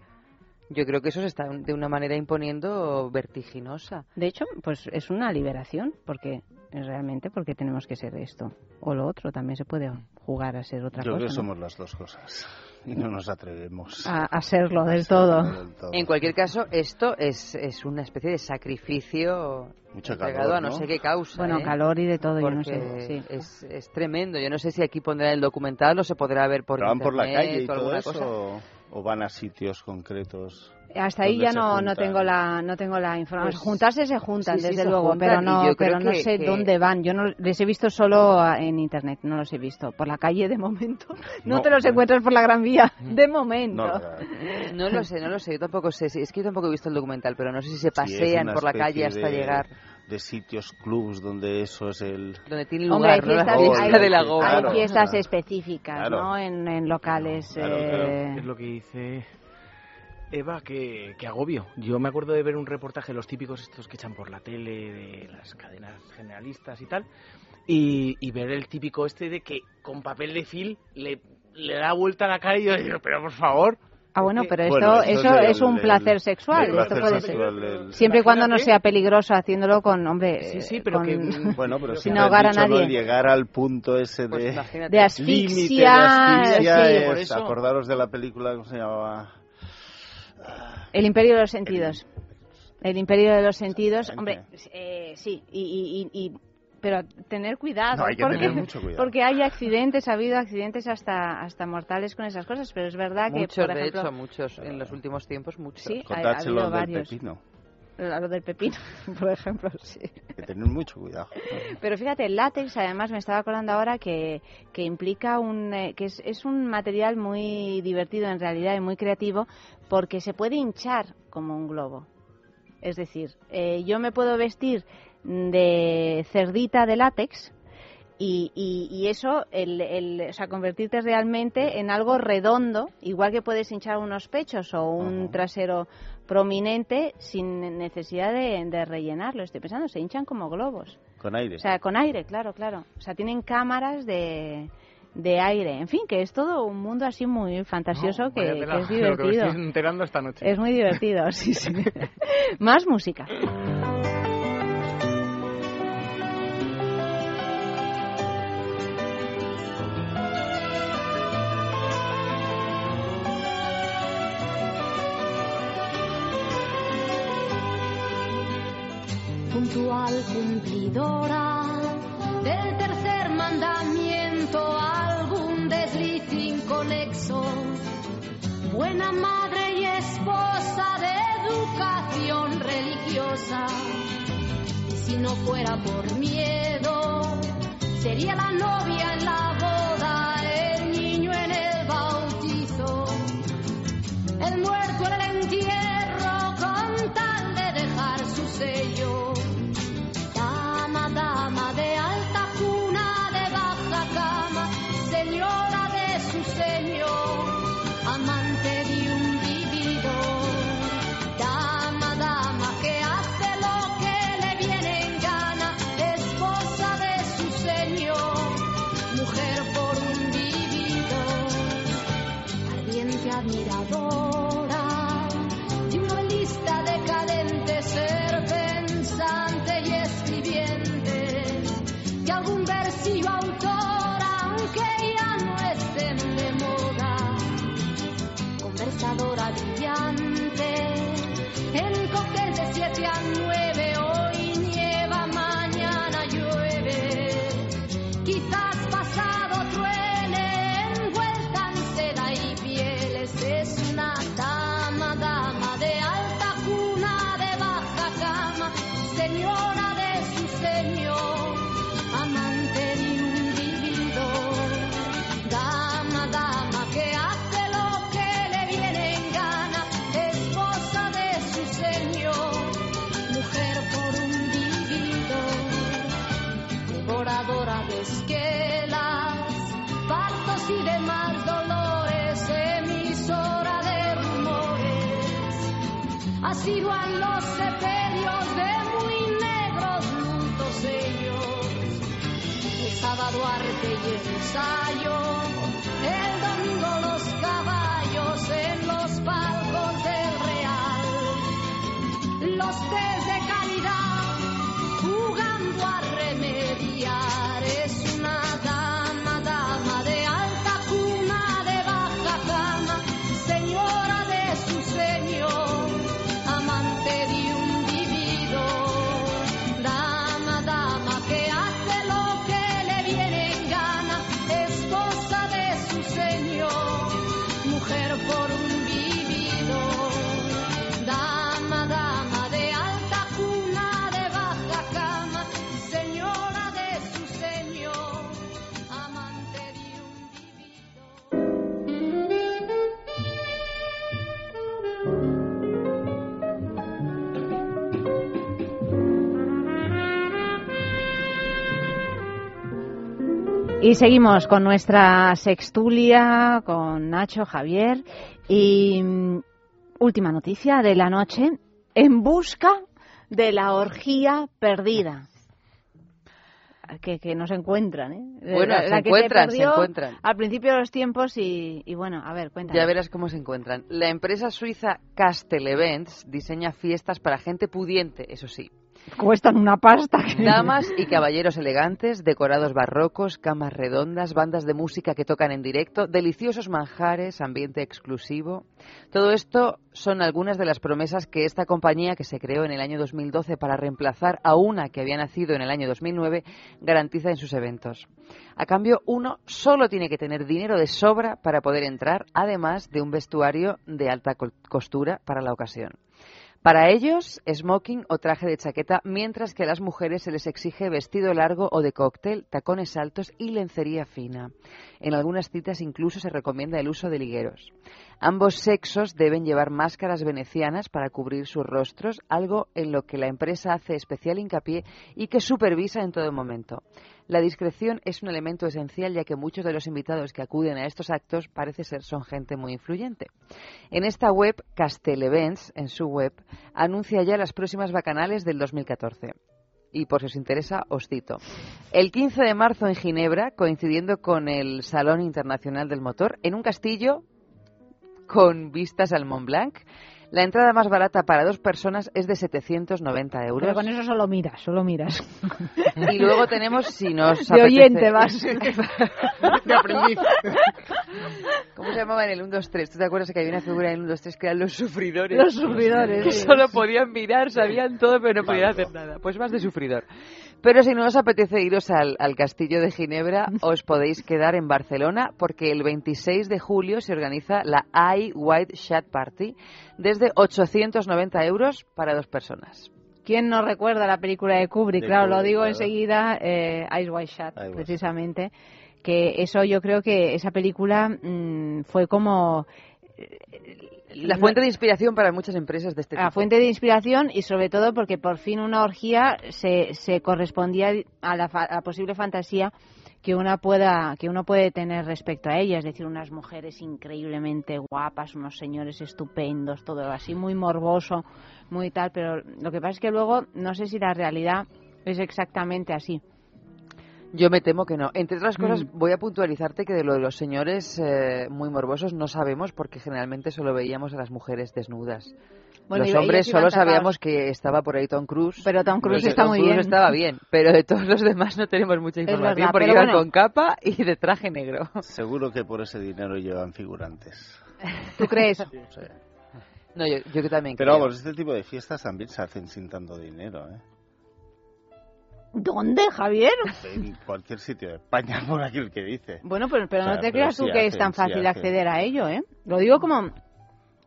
Yo creo que eso se está de una manera imponiendo vertiginosa. De hecho, pues es una liberación, porque realmente porque tenemos que ser esto o lo otro, también se puede jugar a ser otra yo creo cosa, que ¿no? somos las dos cosas y no nos atrevemos a, a serlo del todo. del todo. En cualquier caso, esto es, es una especie de sacrificio Mucho entregado calor, a no, ¿no? sé qué causa. Bueno, ¿eh? calor y de todo, yo no sé, Porque sí. es, es tremendo. Yo no sé si aquí pondrán el documental o se podrá ver por ¿Pero van por la internet calle y o todo alguna eso cosa. O, van a sitios concretos Hasta ahí ya no, no tengo la no tengo la información. Pues, Juntarse se juntan, sí, sí, desde se luego, juntan pero no pero no que- sé que- dónde van. Yo no les he visto solo en internet, no los he visto por la calle de momento. No, No, te los no. encuentras por la Gran Vía de momento. No lo sé, no lo sé. Yo tampoco sé. si- Es que yo tampoco he visto el documental, pero no sé si se pasean por la calle hasta de- llegar. De sitios clubs donde eso es el Donde tiene Hombre, hay lugar, de la hay. Claro, fiestas claro. específicas, Claro. ¿no? En, en locales. eh, Es lo que dice Eva, que, que agobio. Yo me acuerdo de ver un reportaje, los típicos estos que echan por la tele, de las cadenas generalistas y tal, y, y ver el típico este de que con papel de fil le, le da vuelta a la cara y yo digo, pero por favor. Ah, bueno, pero esto, Bueno, esto eso es el- un el- placer sexual. el esto placer puede sexual, ser. el- Siempre y cuando no sea peligroso haciéndolo con, hombre. Sí, sí, pero con- que- bueno pero sin ahogar a nadie. llegar al punto ese Pues de imagínate. De asfixia, límite de asfixia sí. es- Por eso- acordaros de la película cómo se llamaba El imperio de los sentidos. El imperio de los sentidos, hombre, eh, sí, y, y- y- y- pero tener cuidado, No, hay que porque, tener mucho cuidado. porque hay accidentes, ha habido accidentes hasta hasta mortales con esas cosas, pero es verdad que, Muchos, por de ejemplo, hecho, muchos. En los últimos tiempos, muchos. Sí, ha- ha habido del varios. pepino a lo del pepino, por ejemplo, sí. hay que tener mucho cuidado Pero fíjate, el látex, además, me estaba acordando ahora que, que implica un. eh, que es, es un material muy divertido en realidad y muy creativo porque se puede hinchar como un globo. Es decir, eh, yo me puedo vestir de cerdita de látex. Y, y, y eso, el, el- o sea, convertirte realmente en algo redondo, igual que puedes hinchar unos pechos o un trasero prominente sin necesidad de, de rellenarlo. Estoy pensando, se hinchan como globos. con aire O sea, con aire, claro, claro. O sea, tienen cámaras de, de aire. En fin, que es todo un mundo así muy fantasioso No, que, es Lo que me divertido. estoy enterando esta noche. Es muy divertido, sí, sí. Más música. Cumplidora del tercer mandamiento, algún desliz inconexo, buena madre y esposa de educación religiosa. Y si no fuera por miedo Sería la novia en la Y seguimos con nuestra sextulia, con Nacho, Javier. Y mm, última noticia de la noche, en busca de la orgía perdida. Que, que no se encuentran, ¿eh? Bueno, La- se la que encuentran, se perdió encuentran. Al principio de los tiempos y, y bueno, a ver, cuéntanos. Ya verás cómo se encuentran. La empresa suiza Castel Events diseña fiestas para gente pudiente, eso sí. Cuestan una pasta. Damas y caballeros elegantes, decorados barrocos, camas redondas, bandas de música que tocan en directo, deliciosos manjares, ambiente exclusivo. Todo esto son algunas de las promesas que esta compañía, que se creó en el año 2012 para reemplazar a una que había nacido en el año 2009, garantiza en sus eventos. A cambio, uno solo tiene que tener dinero de sobra para poder entrar, además de un vestuario de alta costura para la ocasión. Para ellos, smoking o traje de chaqueta, mientras que a las mujeres se les exige vestido largo o de cóctel, tacones altos y lencería fina. En algunas citas incluso se recomienda el uso de ligueros. Ambos sexos deben llevar máscaras venecianas para cubrir sus rostros, algo en lo que la empresa hace especial hincapié y que supervisa en todo momento. La discreción es un elemento esencial ya que muchos de los invitados que acuden a estos actos parece ser son gente muy influyente. En esta web, Castel Events, en su web, anuncia ya las próximas bacanales del 2014. Y por si os interesa, os cito. El 15 de marzo en Ginebra, coincidiendo con el Salón Internacional del Motor, en un castillo con vistas al Mont Blanc, la entrada más barata para dos personas es de 790 euros. Pero con eso solo miras, solo miras. Y luego tenemos, si nos De oyente vas. De aprendiz. ¿Cómo se llamaba en el 1, 2, 3? ¿Tú te acuerdas que había una figura en el 1, 2, 3 que eran los sufridores? Los sufridores, Que solo podían mirar, sabían todo, pero no podían hacer nada. Pues más de sufridor. Pero si no os apetece iros al, al castillo de Ginebra, os podéis quedar en Barcelona porque el 26 de julio se organiza la I White Chat Party desde 890 euros para dos personas. ¿Quién no recuerda la película de Kubrick? De claro, lo digo claro. enseguida, eh, Eyes Wide Shut, Wide precisamente. Que eso yo creo que esa película mm, fue como La fuente de inspiración para muchas empresas de este tipo. la fuente de inspiración y sobre todo porque por fin una orgía se, se correspondía a la, a la posible fantasía que una pueda que uno puede tener respecto a ella, es decir, unas mujeres increíblemente guapas, unos señores estupendos, todo así muy morboso, muy tal, pero lo que pasa es que luego no sé si la realidad es exactamente así. Yo me temo que no. Entre otras cosas, Mm. voy a puntualizarte que de lo de los señores eh, muy morbosos no sabemos porque generalmente solo veíamos a las mujeres desnudas. Bueno, los hombres solo tapados. sabíamos que estaba por ahí Tom Cruise. Pero Tom Cruise está Tom muy Cruise bien. estaba bien, pero de todos los demás no tenemos mucha información verdad, porque iban bueno. con capa y de traje negro. Seguro que por ese dinero llevan figurantes. ¿Tú crees? Sí. No, yo, yo también Pero creo. vamos, este tipo de fiestas también se hacen sin tanto dinero, ¿eh? ¿Dónde, Javier? En cualquier sitio de España, por aquel que dice. Bueno, pero, pero O sea, no te creas tú sí que es tan fácil acceder a ello, ¿eh? Lo digo como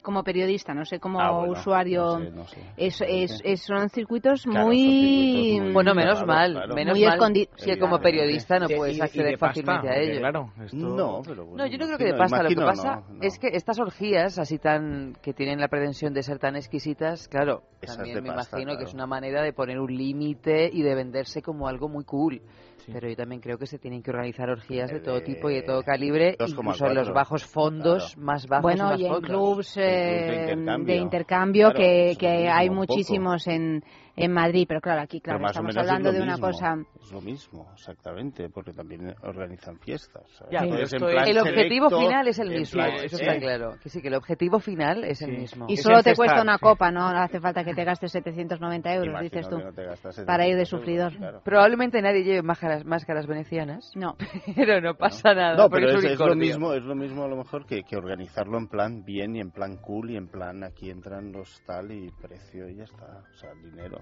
como periodista, no sé, como Ah, bueno, usuario. no sé, no sé. Es, es, es- son circuitos Claro, muy... son circuitos muy Bueno, menos mal, claro. menos Muy mal escondi- si como periodista no Sí, puedes y- y acceder pasta, fácilmente a porque, ello. claro, esto- No, pero bueno, No, yo no creo que de pasta. Lo que pasa no, no. es que estas orgías, así tan que tienen la pretensión de ser tan exquisitas, claro, Esas también me pasta, imagino que es una manera de poner un límite y de venderse como algo muy cool. Pero yo también creo que se tienen que organizar orgías de todo tipo y de todo calibre, 2,4. incluso en los bajos fondos, más bajos Bueno, más y en clubs eh, intercambio. de intercambio Claro, que, que hay poco. muchísimos en, en Madrid, pero claro, aquí claro, estamos es hablando lo de una mismo, cosa... Es lo mismo, exactamente, porque también organizan fiestas. Ya, pero Entonces, en plan El objetivo selecto, final es el mismo, plan, eso ¿eh? está claro. Que sí, que el objetivo final es el mismo. Y Es solo te cuesta una sí. copa, no hace falta que te gastes 790 euros, Imagino dices tú, no para ir de 700 sufridor. euros, claro. Probablemente nadie lleve máscaras, máscaras venecianas, No. pero no pasa nada. No, pero es es, es lo mismo, es lo mismo a lo mejor que, que organizarlo en plan bien y en plan cool y en plan aquí entran los tal y precio y ya está, o sea, dinero.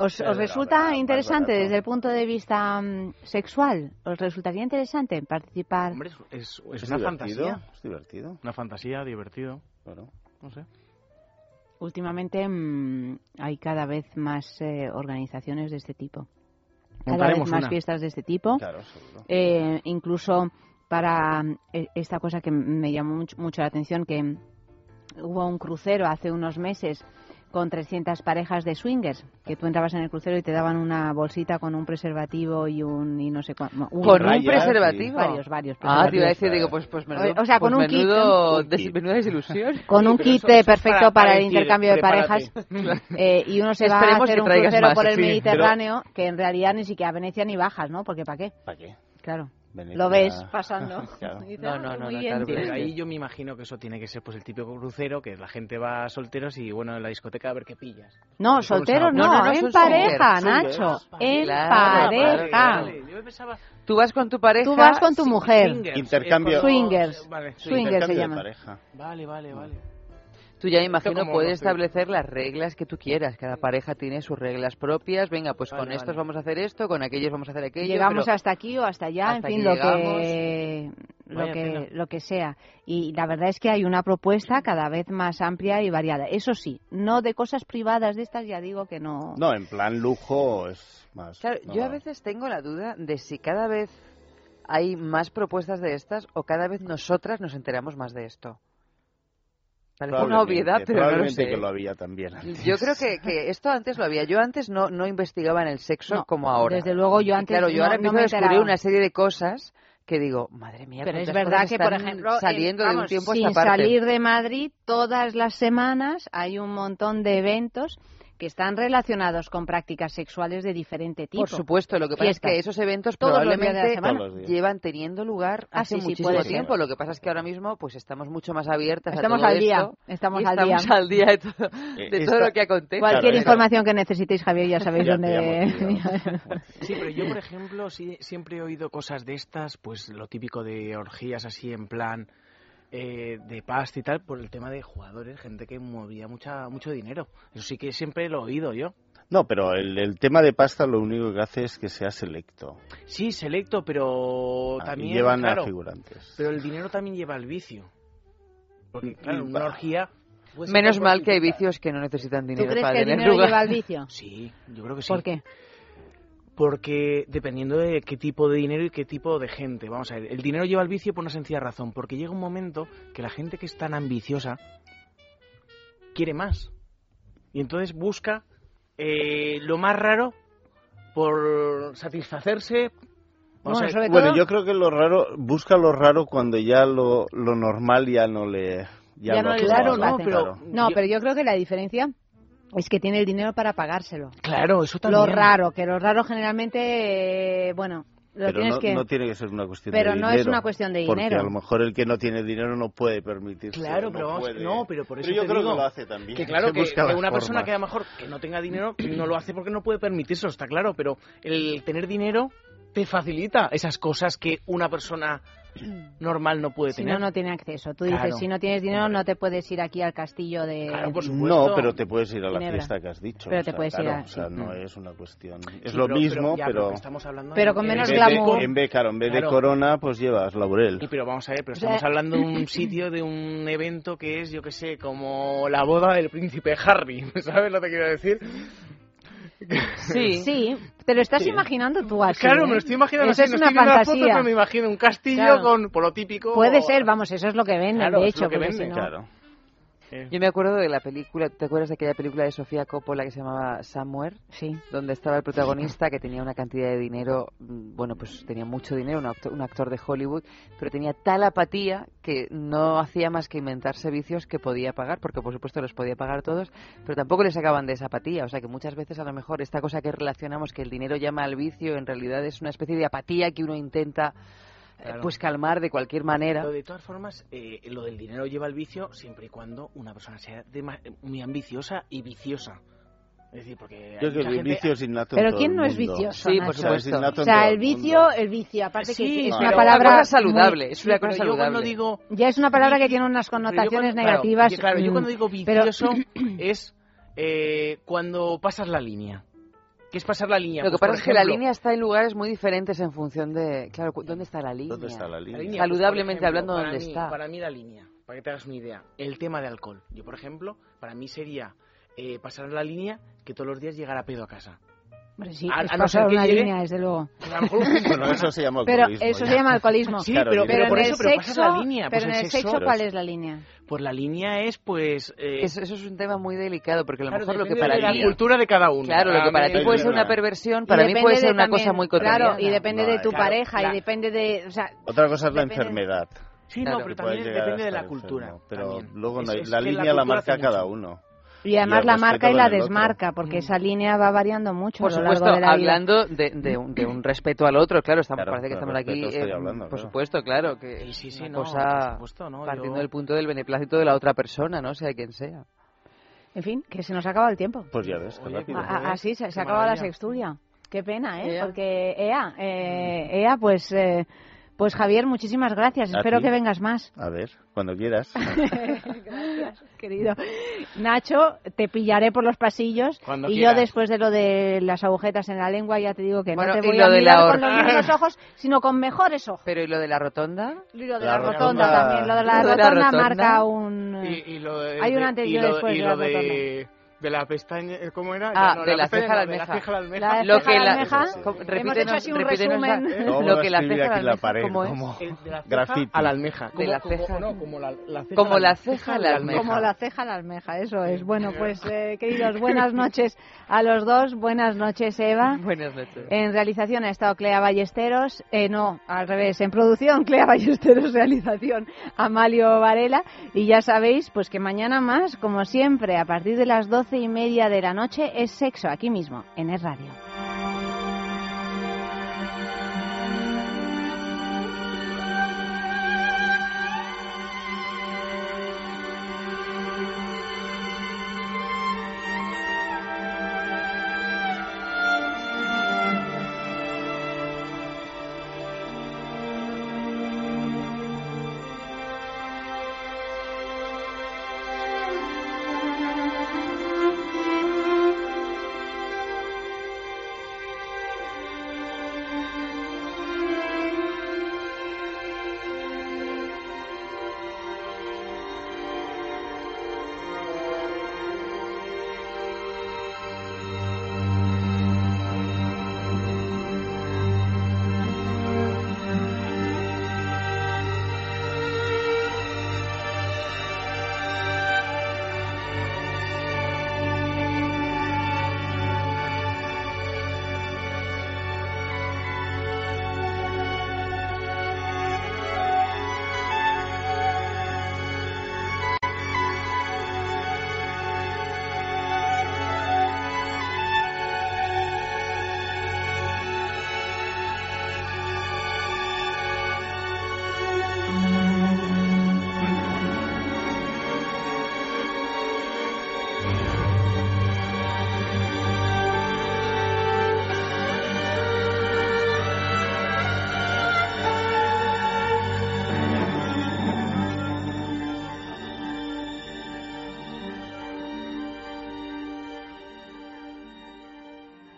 ¿Os, os resulta interesante desde el punto de vista mm, sexual? ¿Os resultaría interesante participar? Hombre, es, es Es una divertido, fantasía. es divertido. Una fantasía, divertido. Claro. No sé. Últimamente mm, hay cada vez más eh, organizaciones de este tipo. Cada vez más una. fiestas de este tipo. Claro, seguro. Eh, incluso para eh, esta cosa que me llamó mucho, mucho la atención, que hubo un crucero hace unos meses con 300 parejas de swingers, que tú entrabas en el crucero y te daban una bolsita con un preservativo y un y no sé cuánto. ¿Con un preservativo? Varios, varios. Ah, te iba a preservativos. decir, digo, pues, pues menudo, O sea, con pues un kit, menudo ¿no? des- menuda desilusión. Con un kit eso- eso es perfecto para- el intercambio de parejas eh, y uno se va a hacer un crucero más, por el sí, Mediterráneo que en realidad ni siquiera a Venecia ni bajas, ¿no? Porque ¿para qué? ¿Para qué? Claro. Venecia- Lo ves pasando. Claro. Dices, No, "Ah, no, no, muy no, bien". claro, pero ahí yo me imagino que eso tiene que ser pues el típico crucero, que la gente va a solteros y bueno, en la discoteca a ver qué pillas. No, solteros no, No, en pareja, Nacho, en Claro, pareja. claro, Vale, yo pensaba... Tú vas con tu pareja. Tú vas con tu mujer. Swingers, Intercambio. Swingers. Vale, Swingers se llama. vale, vale. vale. Tú ya me imagino puedes establecer las reglas que tú quieras. Cada pareja tiene sus reglas propias. Venga, pues Vale, con estos vale. vamos a hacer esto, con aquellos vamos a hacer aquello. Llegamos pero- hasta aquí o hasta allá, en fin, lo que, lo Vaya que lo que sea. Y la verdad es que hay una propuesta cada vez más amplia y variada. Eso sí, no de cosas privadas de estas, ya digo que no. No, en plan lujo es más. Claro, no. yo a veces tengo la duda de si cada vez hay más propuestas de estas o cada vez nosotras nos enteramos más de esto. Parece una obviedad, pero no lo sé. que lo había también. antes. Yo creo que, que esto antes lo había. Yo antes no, no investigaba en el sexo No, como ahora. desde luego yo Y antes Claro, yo no- ahora no empiezo a descubrir una serie de cosas que digo, madre mía, Pero es verdad que, por ejemplo, en- saliendo de un tiempo a sin esta parte. salir de Madrid, todas las semanas hay un montón de eventos que están relacionados con prácticas sexuales de diferente tipo. Por supuesto, lo que pasa es que esos eventos Todos probablemente llevan teniendo lugar Ah, hace sí, sí, muchísimo tiempo. Lo que pasa es que ahora mismo pues estamos mucho más abiertas Estamos a todo al día, esto estamos al estamos día. al día de todo, Eh, de esta- todo lo que acontece. Cualquier Claro, información que necesitéis, Javier, ya sabéis Ya dónde. Sí, pero yo, por ejemplo, sí, siempre he oído cosas de estas, pues lo típico de orgías así en plan eh, de pasta y tal, por el tema de jugadores, gente que movía mucha, mucho dinero. Eso sí que siempre lo he oído yo. No, pero el, el tema de pasta lo único que hace es que sea selecto. Sí, selecto, pero Ah, y también. llevan claro, a figurantes. Pero el dinero también lleva al vicio. Porque, claro, una orgía Puede ser Menos mal que hay vicios que no necesitan ¿Tú dinero crees para que el dinero lugar. lleva al vicio? Sí, yo creo que sí. ¿Por qué? Porque dependiendo de qué tipo de dinero y qué tipo de gente. Vamos a ver, el dinero lleva al vicio por una sencilla razón. Porque llega un momento que la gente que es tan ambiciosa quiere más. Y entonces busca eh, lo más raro por satisfacerse. Vamos a ver, Bueno, yo creo que lo raro, busca lo raro cuando ya lo, lo normal ya no le... Ya, Ya no le absorbe, satisface. claro. No, pero yo creo que la diferencia es que tiene el dinero para pagárselo. Claro, eso también. Lo raro, que lo raro generalmente, eh, bueno, lo Pero tienes no, que... no tiene que ser una cuestión Pero de no dinero. es una cuestión de Porque dinero. a lo mejor el que no tiene dinero no puede permitirse. Claro, no pero vamos, puede. no, pero por eso Pero yo te creo digo que lo hace también. Que claro, que, que una persona formas. que a lo mejor que no tenga dinero no lo hace porque no puede permitirse, está claro, pero el tener dinero te facilita esas cosas que una persona normal no puede Si tener. no, no tiene acceso. Tú Claro. dices, si no tienes dinero, no te puedes ir aquí al castillo de... No, pero te puedes ir a la Ginebra. fiesta que has dicho. Pero o te sea, puedes ir claro, a- O sea, sí. no es una cuestión... Es Sí, lo pero- mismo, pero ya, pero... estamos hablando Pero con en menos vez de- glamour. En vez, claro, en vez de corona, pues llevas laurel. Sí, pero vamos a ver, pero O sea- estamos hablando de un sitio, de un evento que es, yo que sé, como la boda del príncipe Harry, ¿sabes lo que quiero decir? Sí. Sí, te lo estás Sí. imaginando tú así. Claro, ¿eh? me lo estoy imaginando Eso así, es no una fantasía. pero me imagino un castillo Claro. con, por lo típico... Puede ser, vamos, eso es lo que venden, Claro, de es hecho. lo que porque si venden, no- Claro. Yo me acuerdo de la película, ¿te acuerdas de aquella película de Sofía Coppola que se llamaba Somewhere? Sí. Donde estaba el protagonista que tenía una cantidad de dinero, mm, bueno, pues tenía mucho dinero, un actor, un actor de Hollywood, pero tenía tal apatía que no hacía más que inventarse vicios que podía pagar, porque por supuesto los podía pagar todos, pero tampoco le sacaban de esa apatía. O sea que muchas veces a lo mejor esta cosa que relacionamos que el dinero llama al vicio, en realidad es una especie de apatía que uno intenta Claro. pues calmar de cualquier manera. Pero de todas formas, eh, lo del dinero lleva al vicio siempre y cuando una persona sea muy ambiciosa y viciosa. Es decir, porque hay Yo creo que el gente- vicio es innato en Pero todo ¿quién el no es mundo. vicioso? Sí, por supuesto. innato O en sea, el el vicio, el vicio, aparte Sí, que es una pero palabra una cosa saludable, muy- es una Sí, cosa pero yo saludable. cuando digo ya es una palabra que tiene unas Pero connotaciones cuando- claro, negativas. yo- Claro, yo mm, cuando digo pero- vicioso es eh, cuando pasas la línea. ¿Qué es pasar la línea? Lo que Pues, pasa es que la línea está en lugares muy diferentes en función de... Claro, ¿dónde está la línea? ¿Dónde está la la línea? pues, Saludablemente ejemplo, hablando, ¿dónde mí- está? Para mí la línea, para que te hagas una idea, el tema de alcohol. Yo, por ejemplo, para mí sería eh, pasar la línea que todos los días llegar a pedo a casa. Hombre, sí, A- es a no pasar ser que una llegue- línea, desde luego. Bueno, eso se llama Pero alcoholismo. eso ya. se llama alcoholismo. Sí, Claro, pero, pero pero por en eso, el pero sexo, la línea. pero pues en el sexo, Pero ¿cuál es- la línea? Pues la línea es, pues... eh, Eso, eso es un tema muy delicado, porque a lo claro, mejor lo que para la ti... cultura de cada uno. Claro, lo que para ti puede ser una perversión, para mí puede ser una también- cosa muy cotidiana. Claro, y depende No, de tu claro, pareja, y depende de... O sea, Otra cosa es la enfermedad. Sí, Claro, no, pero también depende de la cultura. enfermo, Pero también. luego Es- es la línea la marca cada uno. Y además el la marca y la el otro. desmarca, porque esa línea va variando mucho Por a lo largo supuesto, de la vida. hablando de, de un, de un respeto al otro, claro, estamos, Claro, parece que estamos aquí, eh, hablando, por claro. supuesto, claro, que Sí, sí, sí, una no, cosa por supuesto, ¿no? partiendo Yo- del punto del beneplácito de la otra persona, ¿no? Sea quien sea. En fin, que se nos acaba el tiempo. Pues ya ves, Oye, rápido. Joder, Así se, acaba la sexturia. Qué pena, ¿eh? Ea. Porque EA, eh, EA, pues, eh, pues Javier, muchísimas gracias. A Espero ti. que vengas más. A ver, cuando quieras. Gracias, querido. Nacho, te pillaré por los pasillos Cuando y quieras. yo después de lo de las agujetas en la lengua ya te digo que Bueno, no te voy lo a de mirar la con los mismos ojos, sino con mejores ojos. Pero ¿y lo de la rotonda? Y lo de La la, rotonda, rotonda- también. Lo de la, Lo de la rotonda, rotonda. marca un... Y, y lo de, Hay un antes y lo- después y de la lo de, de la pestaña, ¿cómo era? Ah, No, de la pestaña ceja a la de ceja a la almeja. Lo ceja que a la almeja. repítenos- Lo que la ceja a la almeja, pared, ¿cómo es? como El de la ceja graffiti. a la almeja. De Como- la como- ceja. no, como la, la ceja Como a la ceja a la almeja. Como la ceja a la almeja, eso es. Bueno, pues eh, queridos, buenas noches a los dos. Buenas noches, Eva. Buenas noches. En realización ha estado Clea Ballesteros, eh, no, al revés, en producción Clea Ballesteros, realización Amalio Varela y ya sabéis pues que mañana más, como siempre, a partir de las doce y media de la noche es sexo aquí mismo, en Es Radio.